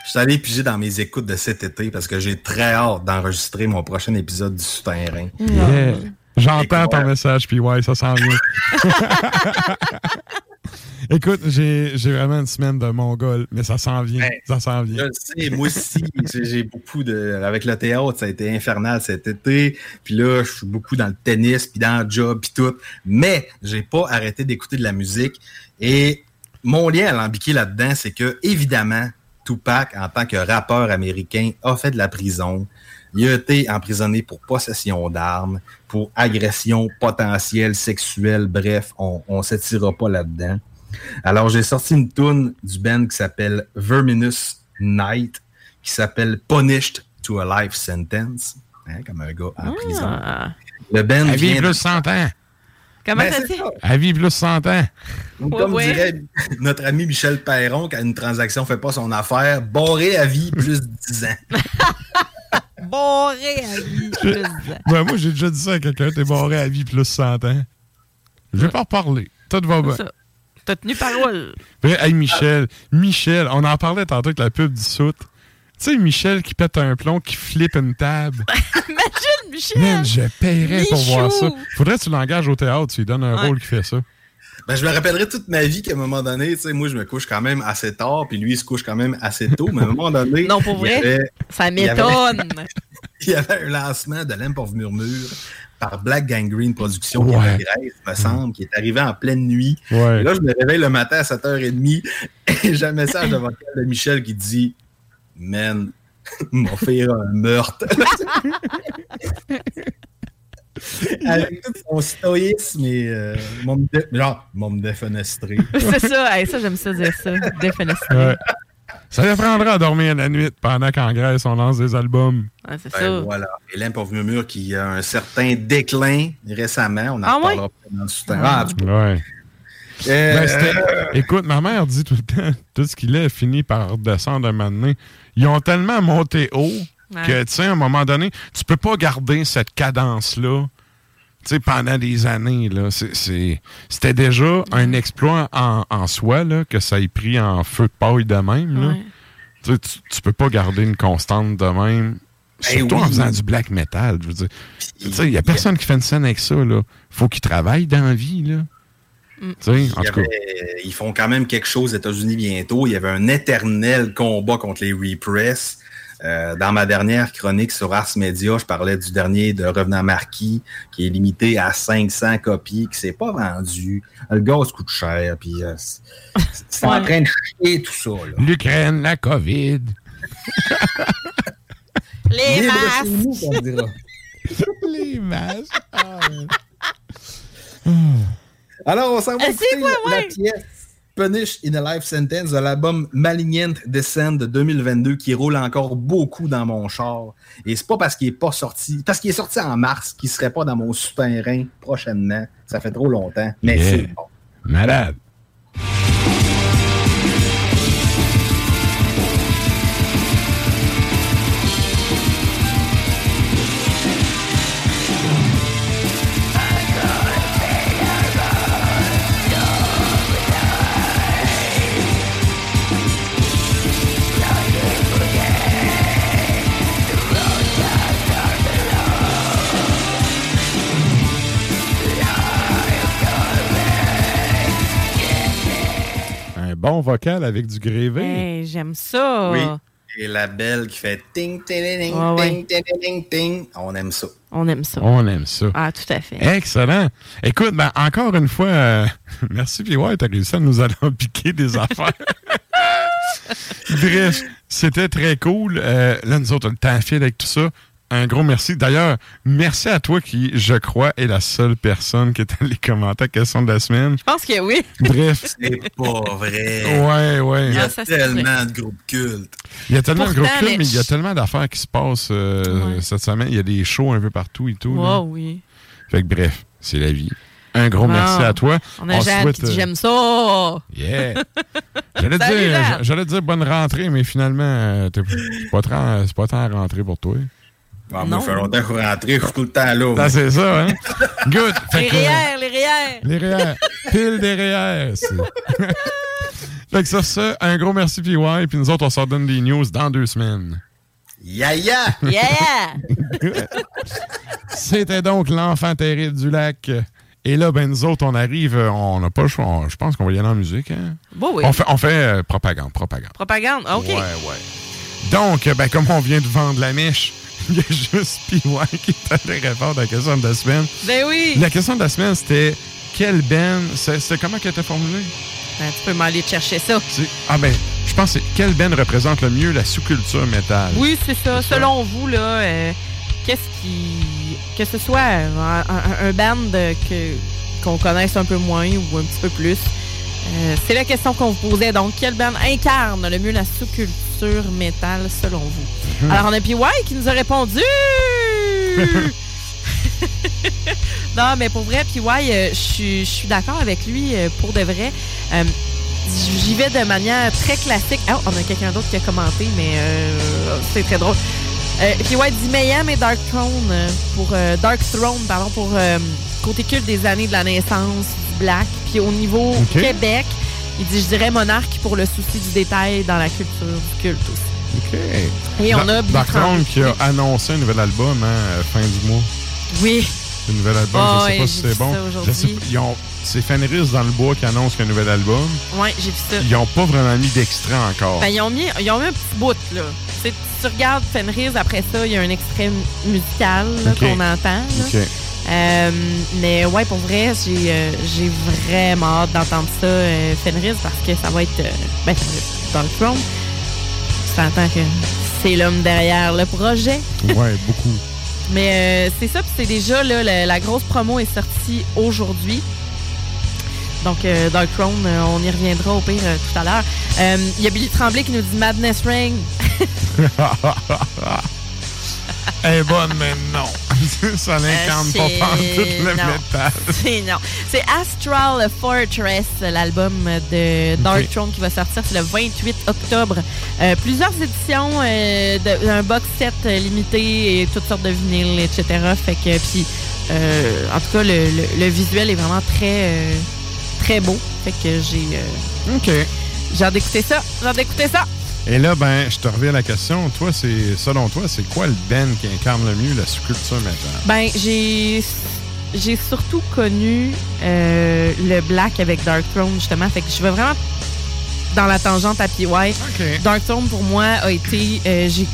Je suis allé piger dans mes écoutes de cet été parce que j'ai très hâte d'enregistrer mon prochain épisode du Souterrain. Yeah. J'entends ton message, puis ouais, ça s'en vient. Écoute, j'ai vraiment une semaine de mongol, mais ça s'en vient. ça s'en Je vient. le sais, moi aussi, j'ai beaucoup de. Avec le théâtre, ça a été infernal cet été. Puis là, je suis beaucoup dans le tennis, puis dans le job, puis tout. Mais j'ai pas arrêté d'écouter de la musique. Et mon lien à l'ambiqué là-dedans, c'est que, évidemment, Tupac, en tant que rappeur américain, a fait de la prison. Il a été emprisonné pour possession d'armes, pour agression potentielle sexuelle. Bref, on ne s'étirera pas là-dedans. Alors, j'ai sorti une tune du band qui s'appelle Verminous Night, qui s'appelle Punished to a Life Sentence, hein, comme un gars en prison. Le band À vivre vient plus de- 100 ans. Comment Ben, c'est dit? ça. À vivre plus 100 ans. Ou Comme Ouais, ouais. dirait notre ami Michel Perron, quand une transaction fait pas son affaire, barré à vie plus 10 ans. Boré à vie. Je- plus. Moi, j'ai déjà dit ça à quelqu'un, t'es barré à vie plus 100 ans. Je vais pas reparler. Tout va bien. T'as tenu parole. Ouais, Hey, Michel, Michel, on en parlait tantôt avec la pub du soute. Tu sais, Michel qui pète un plomb, qui flippe une table. Imagine, Michel. Man, je paierais pour voir ça. Faudrait que tu l'engages au théâtre, tu lui donnes un Ouais. rôle qui fait ça. Ben, je me rappellerai toute ma vie qu'à un moment donné, tu sais, moi, je me couche quand même assez tard, puis lui, il se couche quand même assez tôt, mais à un moment donné. Non, pour vrai, avait- ça m'étonne. Il y avait un lancement de Lamp of Murmure par Black Gangrene Productions, qui Ouais. est en Grèce, me semble, qui est arrivé en pleine nuit. Ouais. Et là, je me réveille le matin à 7h30 et j'ai un message de vocal de Michel qui dit Man, m'a fait un meurtre. Avec tout son stoïsme et euh, mon me dé- genre, mon défenestré. C'est ça. Hey, ça, j'aime ça dire ça. Défenestré. Ouais. Ça lui apprendra à dormir la nuit pendant qu'en Grèce, on lance des albums. Ouais, c'est Ben, ça. voilà. Et Lamp of Murmure qui a un certain déclin récemment. On en Ah ouais? reparlera peut-être dans le soutien. Ah, cas, Ouais. euh, Ben, Écoute, ma mère dit tout le temps, tout ce qu'il est finit par redescendre un moment donné. Ils ont tellement monté haut Ouais. que, tu sais, à un moment donné, tu peux pas garder cette cadence-là, tu sais, pendant des années, là. C'est- c'est- C'était déjà un exploit en, en soi, là, que ça ait pris en feu de paille de même, là. Ouais. Tu, sais, tu, peux pas garder une constante de même. Ben Surtout en oui. faisant du black metal, je veux dire. Tu sais, il y a personne qui fait une scène avec ça, là. Faut qu'il travaille dans la vie, là. Mm. Tu sais, en il tout cas. avait- ils font quand même quelque chose aux États-Unis bientôt. Il y avait un éternel combat contre les Repress. Euh, dans ma dernière chronique sur Ars Media, je parlais du dernier de Revenant Marquis, qui est limité à 500 copies, qui s'est pas vendu. Le gaz coûte cher, puis euh, c'est en train de chier tout ça. L'Ukraine, la COVID. Les Libre masques. nous, dira. Les masques. Alors, on s'en va Ah, écouter quoi, la ouais? pièce Punish in a Life Sentence de l'album Malignant Descent de 2022 qui roule encore beaucoup dans mon char. Et c'est pas parce qu'il est pas sorti, parce qu'il est sorti en mars qu'il serait pas dans mon souterrain prochainement. Ça fait trop longtemps. Mais Yeah. c'est bon. Malade. Bon vocal avec du grévé. Hey, J'aime ça. Oui. Et la belle qui fait ting, ting, ting, ting, ting, ting. On aime ça. On aime ça. On aime ça. Ah, tout à fait. Excellent. Écoute, ben, encore une fois, euh, merci, puis ouais, t'as réussi à nous aller piquer des affaires. Bref, c'était très cool. Euh, là, nous autres, le temps file avec tout ça. Un gros merci. D'ailleurs, merci à toi qui, je crois, est la seule personne qui est allée commenter la question de la semaine. Je pense que oui. Bref. C'est pas vrai. Ouais, ouais. Il y a Ah, tellement de groupes cultes. Il y a tellement de films, les- mais il y a tellement d'affaires qui se passent euh, Ouais. cette semaine. Il y a des shows un peu partout et tout. là. Oh, oui. Fait que bref, c'est la vie. Un gros merci à toi. On a Jeanne souhaite, qui dit euh, j'aime ça. Yeah! J'allais dire, dire bonne rentrée, mais finalement, euh, c'est pas, tant- c'est pas tant à rentrer pour toi. Bon, moi, ça fait longtemps que je suis rentré, je suis tout le temps là. Ah, c'est ça, hein? Good! Les que- REER, les REER. Les REER. Pile des REER. fait que sur ça, un gros merci PY, puis nous autres, on s'en donne des news dans deux semaines. Ya ya! Yeah! C'était donc l'enfant terrible du lac. Et là, ben nous autres, on arrive, on n'a pas le choix. on- je pense qu'on va y aller en musique. Hein? Bon, oui. On fait, on fait euh, propagande, propagande. Propagande. OK. Ouais, ouais. Donc, ben, comme on vient de vendre la mèche, il y a juste PY qui est allé répondre à la question de la semaine. Ben oui. La question de la semaine, c'était quelle band, c'est- c'était comment qu'elle était formulée? Ben, tu peux m'aller chercher ça. Ah ben, je pense que c'est- quel band représente le mieux la sous-culture métal? Oui, c'est ça. Selon vous, là, euh, qu'est-ce qui. Que ce soit un, un- un band que qu'on connaisse un peu moins ou un petit peu plus. euh, c'est la question qu'on vous posait. Donc, quel band incarne le mieux la sous-culture métal selon vous? Mhm. Alors, on a PY qui nous a répondu. non, mais pour vrai, PY, euh, je suis- d'accord avec lui euh, pour de vrai. Euh, J'y vais de manière très classique. Ah, on a quelqu'un d'autre qui a commenté, mais euh, c'est très drôle. Ouais, dit Mayhem et Dark Throne pour Dark Throne, pardon, pour côté culte des années de la naissance du Black. Puis au niveau. Québec, il dit je dirais Monarque pour le souci du détail dans la culture du culte aussi. OK. Et on a Throne qui a annoncé un nouvel album hein, euh, fin du mois. Oui. Un nouvel album, Oh, je sais ouais, pas si c'est bon. ça aujourd'hui. Je sais pas, ils ont- C'est Fenris dans le bois qui annonce qu'il y a un nouvel album. Ouais, j'ai vu ça. Ils n'ont pas vraiment mis d'extrait encore. Ben, ils ont mis, ils ont mis un petit bout, là. Tu sais, tu regardes Fenris, après ça, il y a un extrait musical là, qu'on entend. là. OK. Euh, mais ouais, pour vrai, j'ai euh, j'ai vraiment hâte d'entendre ça, euh, Fenris, parce que ça va être. euh, ben, Dark Throne. Tu t'entends que c'est l'homme derrière le projet. Ouais, beaucoup. Mais euh, c'est ça, puis c'est déjà, là, la, la grosse promo est sortie aujourd'hui. Donc, Dark Throne, on y reviendra au pire tout à l'heure. Il y a Billy Tremblay qui nous dit Madness Ring. Elle est bonne, mais non. ça n'incarne pas c'est- pantoute le non. métal. C'est non. C'est Astral Fortress, l'album de Dark Ok. Throne qui va sortir c'est le 28 octobre. Euh, plusieurs éditions euh, d'un box set euh, limité et toutes sortes de vinyles, etc. Fait que puis euh, en tout cas le, le- le visuel est vraiment très euh, très beau. Fait que j'ai euh, OK. j'ai hâte d'écouter ça. J'ai hâte d'écouter ça. Et là, ben, je te reviens à la question. Toi, c'est selon toi, c'est quoi le band qui incarne le mieux la sous-culture métal? Ben, j'ai j'ai surtout connu euh, le Black avec Dark Throne, justement. Fait que je vais vraiment dans la tangente à PY. Dark Throne, pour moi, a été... euh, j'ai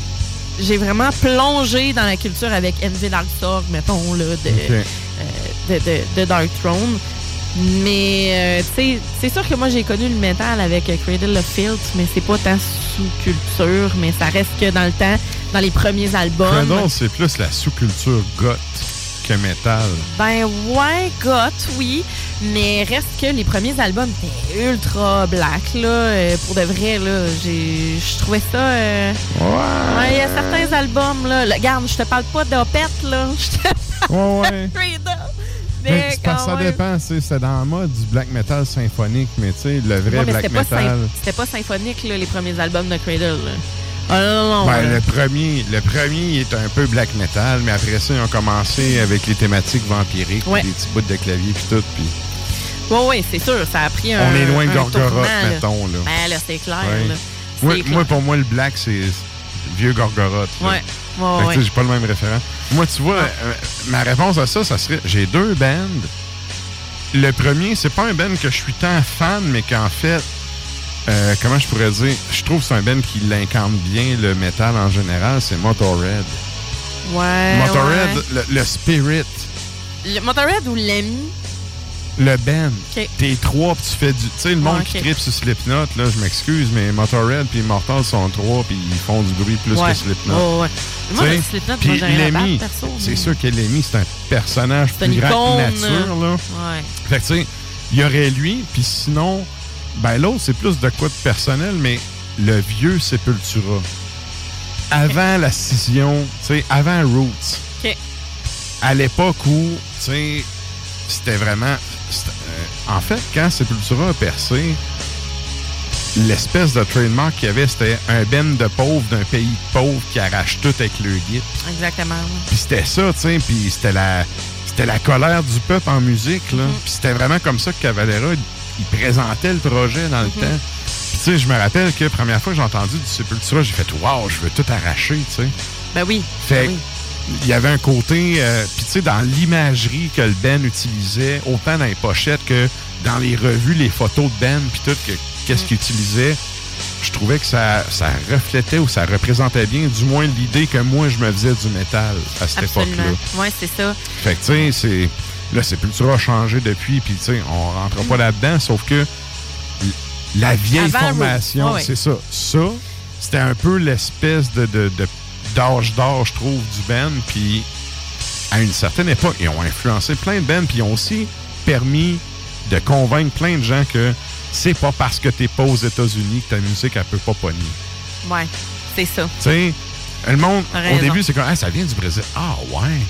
j'ai vraiment plongé dans la culture avec Envy Darkstorm, mettons, là, de, euh, de, de- de Dark Throne. Mais, euh, c'est sûr que moi, j'ai connu le métal avec euh, Cradle of Filth, mais c'est pas tant sous-culture, mais ça reste que dans le temps, dans les premiers albums... Cradle, c'est plus la sous-culture goth que métal. Ben ouais, goth, oui. Mais reste que les premiers albums étaient ultra black, là. euh, pour de vrai, là. J'ai, je trouvais ça. euh, Ouais, il y a certains albums, là. Le- Regarde, je te parle pas d'opette, là. Je te Ouais, ouais. Parce quand ça dépend, c'est dans le mode du black metal symphonique, mais tu sais, le vrai Ouais, black metal. c'était pas symphonique, là, les premiers albums de Cradle, là. Ah non, non, non. Ben, le premier, le premier est un peu black metal, mais après ça, ils ont commencé avec les thématiques vampiriques, Ouais. des petits bouts de clavier puis tout, puis Ouais, ouais, c'est sûr, ça a pris un. on est loin de Gorgoroth, mettons là. Ben là, c'est clair, Ouais. là. Moi, clair. pour moi, le black, c'est vieux Gorgoroth. Ouais, ouais, ouais. J'ai pas le même référent. Moi, tu vois, euh, ma réponse à ça, ça serait j'ai deux bands. Le premier, c'est pas un band que je suis tant fan, mais qu'en fait, euh, comment je pourrais dire, je trouve que c'est un band qui l'incarne bien, le métal en général, c'est Motorhead. Ouais. Motorhead, ouais. le, le spirit, Le Motorhead ou l'ami? Le band. Ok. T'es trois, puis tu fais du. Tu sais, le monde Ouais, qui ok. tripe sur Slipknot, là, je m'excuse, mais Motorhead puis Immortal sont trois, puis ils font du bruit plus Ouais. que Slipknot. Ouais, ouais. Moi, le Slipknot, puis moi, Lemmy, perso, c'est mais- sûr que Lemmy, c'est un personnage C'est une plus grand icône. nature, là. Ouais. Fait que, tu sais, il y aurait lui, puis sinon, ben l'autre, c'est plus de quoi de personnel, mais le vieux Sepultura. Avant la scission, tu sais, avant Roots, à l'époque où, tu sais, c'était vraiment... euh, en fait, quand Sepultura a percé, l'espèce de trademark qu'il y avait, c'était un ben de pauvres d'un pays de pauvres qui arrache tout avec le guide. Exactement. Puis c'était ça, tu sais, puis c'était la, c'était la colère du peuple en musique, là. Puis c'était vraiment comme ça que Cavalera, il, présentait le projet dans le temps. Puis tu sais, je me rappelle que la première fois que j'ai entendu du Sepultura, j'ai fait « Wow, je veux tout arracher », tu sais. Ben oui. Fait ben oui. Il y avait un côté, euh, puis tu sais, dans l'imagerie que le Ben utilisait, autant dans les pochettes que dans les revues, les photos de Ben, puis tout, que qu'est-ce qu'il utilisait, je trouvais que ça, ça reflétait ou ça représentait bien, du moins l'idée que moi, je me faisais du métal à cette époque-là. Ouais, c'est ça. Fait que, tu sais, c'est. Là, Sepultura a changé depuis, puis, tu sais, on rentre pas là-dedans, sauf que la vieille Avant formation, c'est ça. Ça, c'était un peu l'espèce de, de, de d'âge d'or, je trouve, du band. Puis à une certaine époque, ils ont influencé plein de bands. Puis ils ont aussi permis de convaincre plein de gens que c'est pas parce que t'es pas aux États-Unis que ta musique, elle peut pas pogner. Ouais, c'est ça. Tu sais, le monde, au début, c'est comme, Ah, ça vient du Brésil. Ah, ouais.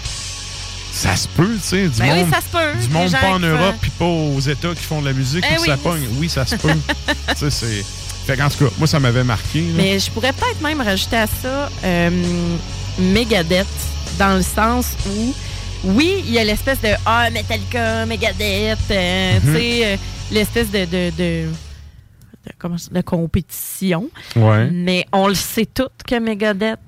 Ça se peut, tu sais. Du Ben oui, monde, ça se peut. Du monde pas en Europe puis pas aux États qui font de la musique Eh oui. ça pogne. Oui, ça se peut. tu sais, c'est. Fait qu'en tout cas, moi, ça m'avait marqué. là. Mais je pourrais peut-être même rajouter à ça euh, Megadeth, dans le sens où, oui, il y a l'espèce de Ah, Metallica, Megadeth, euh, Mhm. tu sais, euh, l'espèce de, de, de, de- comment je- de compétition. Ouais. Mais on le sait tout que Megadeth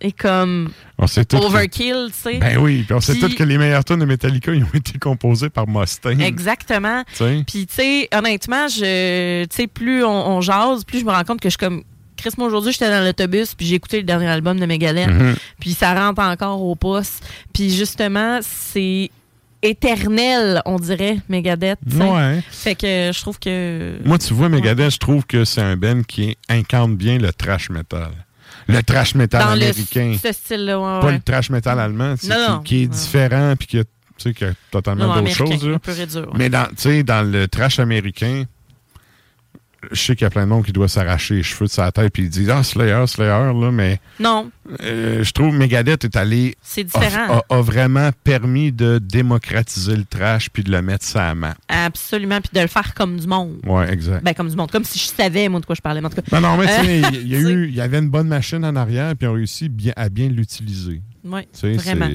est comme On sait overkill, tu sais. Ben oui, puis on sait tous que les meilleurs tunes de Metallica, ils ont été composés par Mustaine. Exactement. Puis, tu sais, honnêtement, je, tu sais, plus on, on jase, plus je me rends compte que je suis comme. Chris, moi, aujourd'hui, j'étais dans l'autobus, puis j'ai écouté le dernier album de Megadeth, Mhm. puis ça rentre encore au poste. Puis, justement, c'est éternel, on dirait, Megadeth. Ouais. Fait que je trouve que. Moi, tu vois, Megadeth, je trouve que c'est un band qui incarne bien le trash metal. Le trash metal dans le- américain. ce style-là, ouais, Pas ouais. le trash metal allemand, Non, qui, est différent puis qui a, qui a totalement d'autres choses. là. ouais. Mais dans le trash américain, je sais qu'il y a plein de monde qui doit s'arracher les cheveux de sa tête puis ils disent Ah, Slayer, Slayer, là, mais Non, euh, je trouve Megadeth est allé. C'est différent. A, a- a vraiment permis de démocratiser le trash puis de le mettre à main. absolument. Puis de le faire comme du monde. Ouais, exact. Ben, comme du monde. Comme si je savais, moi, de quoi je parlais. mais en tout cas. Non, non, mais tu sais, Euh, il y, a eu, il y avait une bonne machine en arrière, puis ils ont réussi bien, à bien l'utiliser. Oui, vraiment.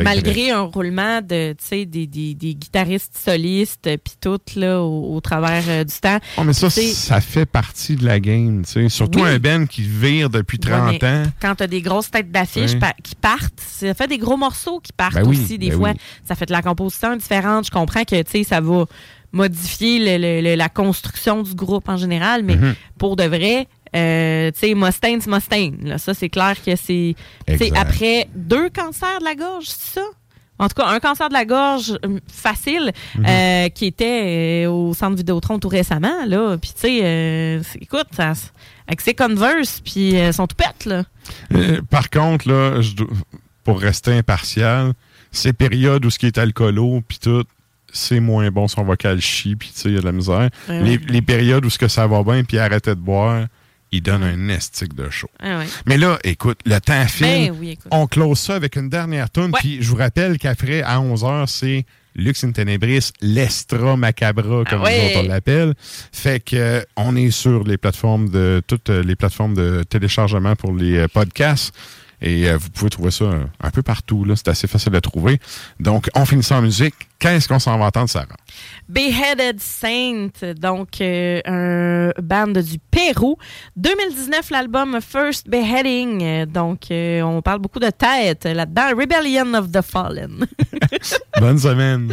Malgré un roulement de, tu sais, des, des, des guitaristes solistes, puis tout, là, au, au travers euh, du temps. Oh, mais ça, ça fait partie de la game. tu sais. Surtout Oui. un band qui vire depuis 30 ouais, mais ans. Quand tu as des grosses têtes d'affiche Ouais. pa- qui partent, ça fait des gros morceaux qui partent Ben aussi, des ben fois. Ça fait de la composition différente. Je comprends que, tu sais, ça va modifier le- le- le- la construction du groupe en général, mais Mhm. pour de vrai, euh, tu sais, Mustaine, c'est Mustaine. là. Ça, c'est clair que c'est. Après deux cancers de la gorge, c'est ça? En tout cas, un cancer de la gorge euh, facile Mhm. euh, qui était euh, au centre Vidéotron tout récemment. Là. Puis, tu sais, euh, c'est- écoute, ça- avec ses Converse, puis son toupette, là. Par contre, là, je pour rester impartial, ces périodes où ce qui est alcoolo, puis tout, c'est moins bon, son vocal chie, puis tu sais, il y a de la misère. Ouais, les, ouais. les périodes où ce que ça va bien, puis arrêter de boire, il donne un estique de chaud. Ah ouais. Mais là, écoute, le temps file. Ben oui. On close ça avec une dernière tune. Puis je vous rappelle qu'après, à 11h, c'est Lux in Tenebris, l'Estra Macabra, comme Ah ouais. nous autres on l'appelle. Fait que euh, on est sur les plateformes de toutes euh, les plateformes de téléchargement pour les euh, podcasts. Et euh, vous pouvez trouver ça un, un peu partout. là. C'est assez facile à trouver. Donc, on finit ça en musique. Qu'est-ce qu'on s'en va entendre, Sarah? Beheaded Saint, donc euh, un band du Pérou. 2019, l'album First Beheading. Donc, euh, on parle beaucoup de tête là-dedans. Rebellion of the Fallen. Bonne semaine.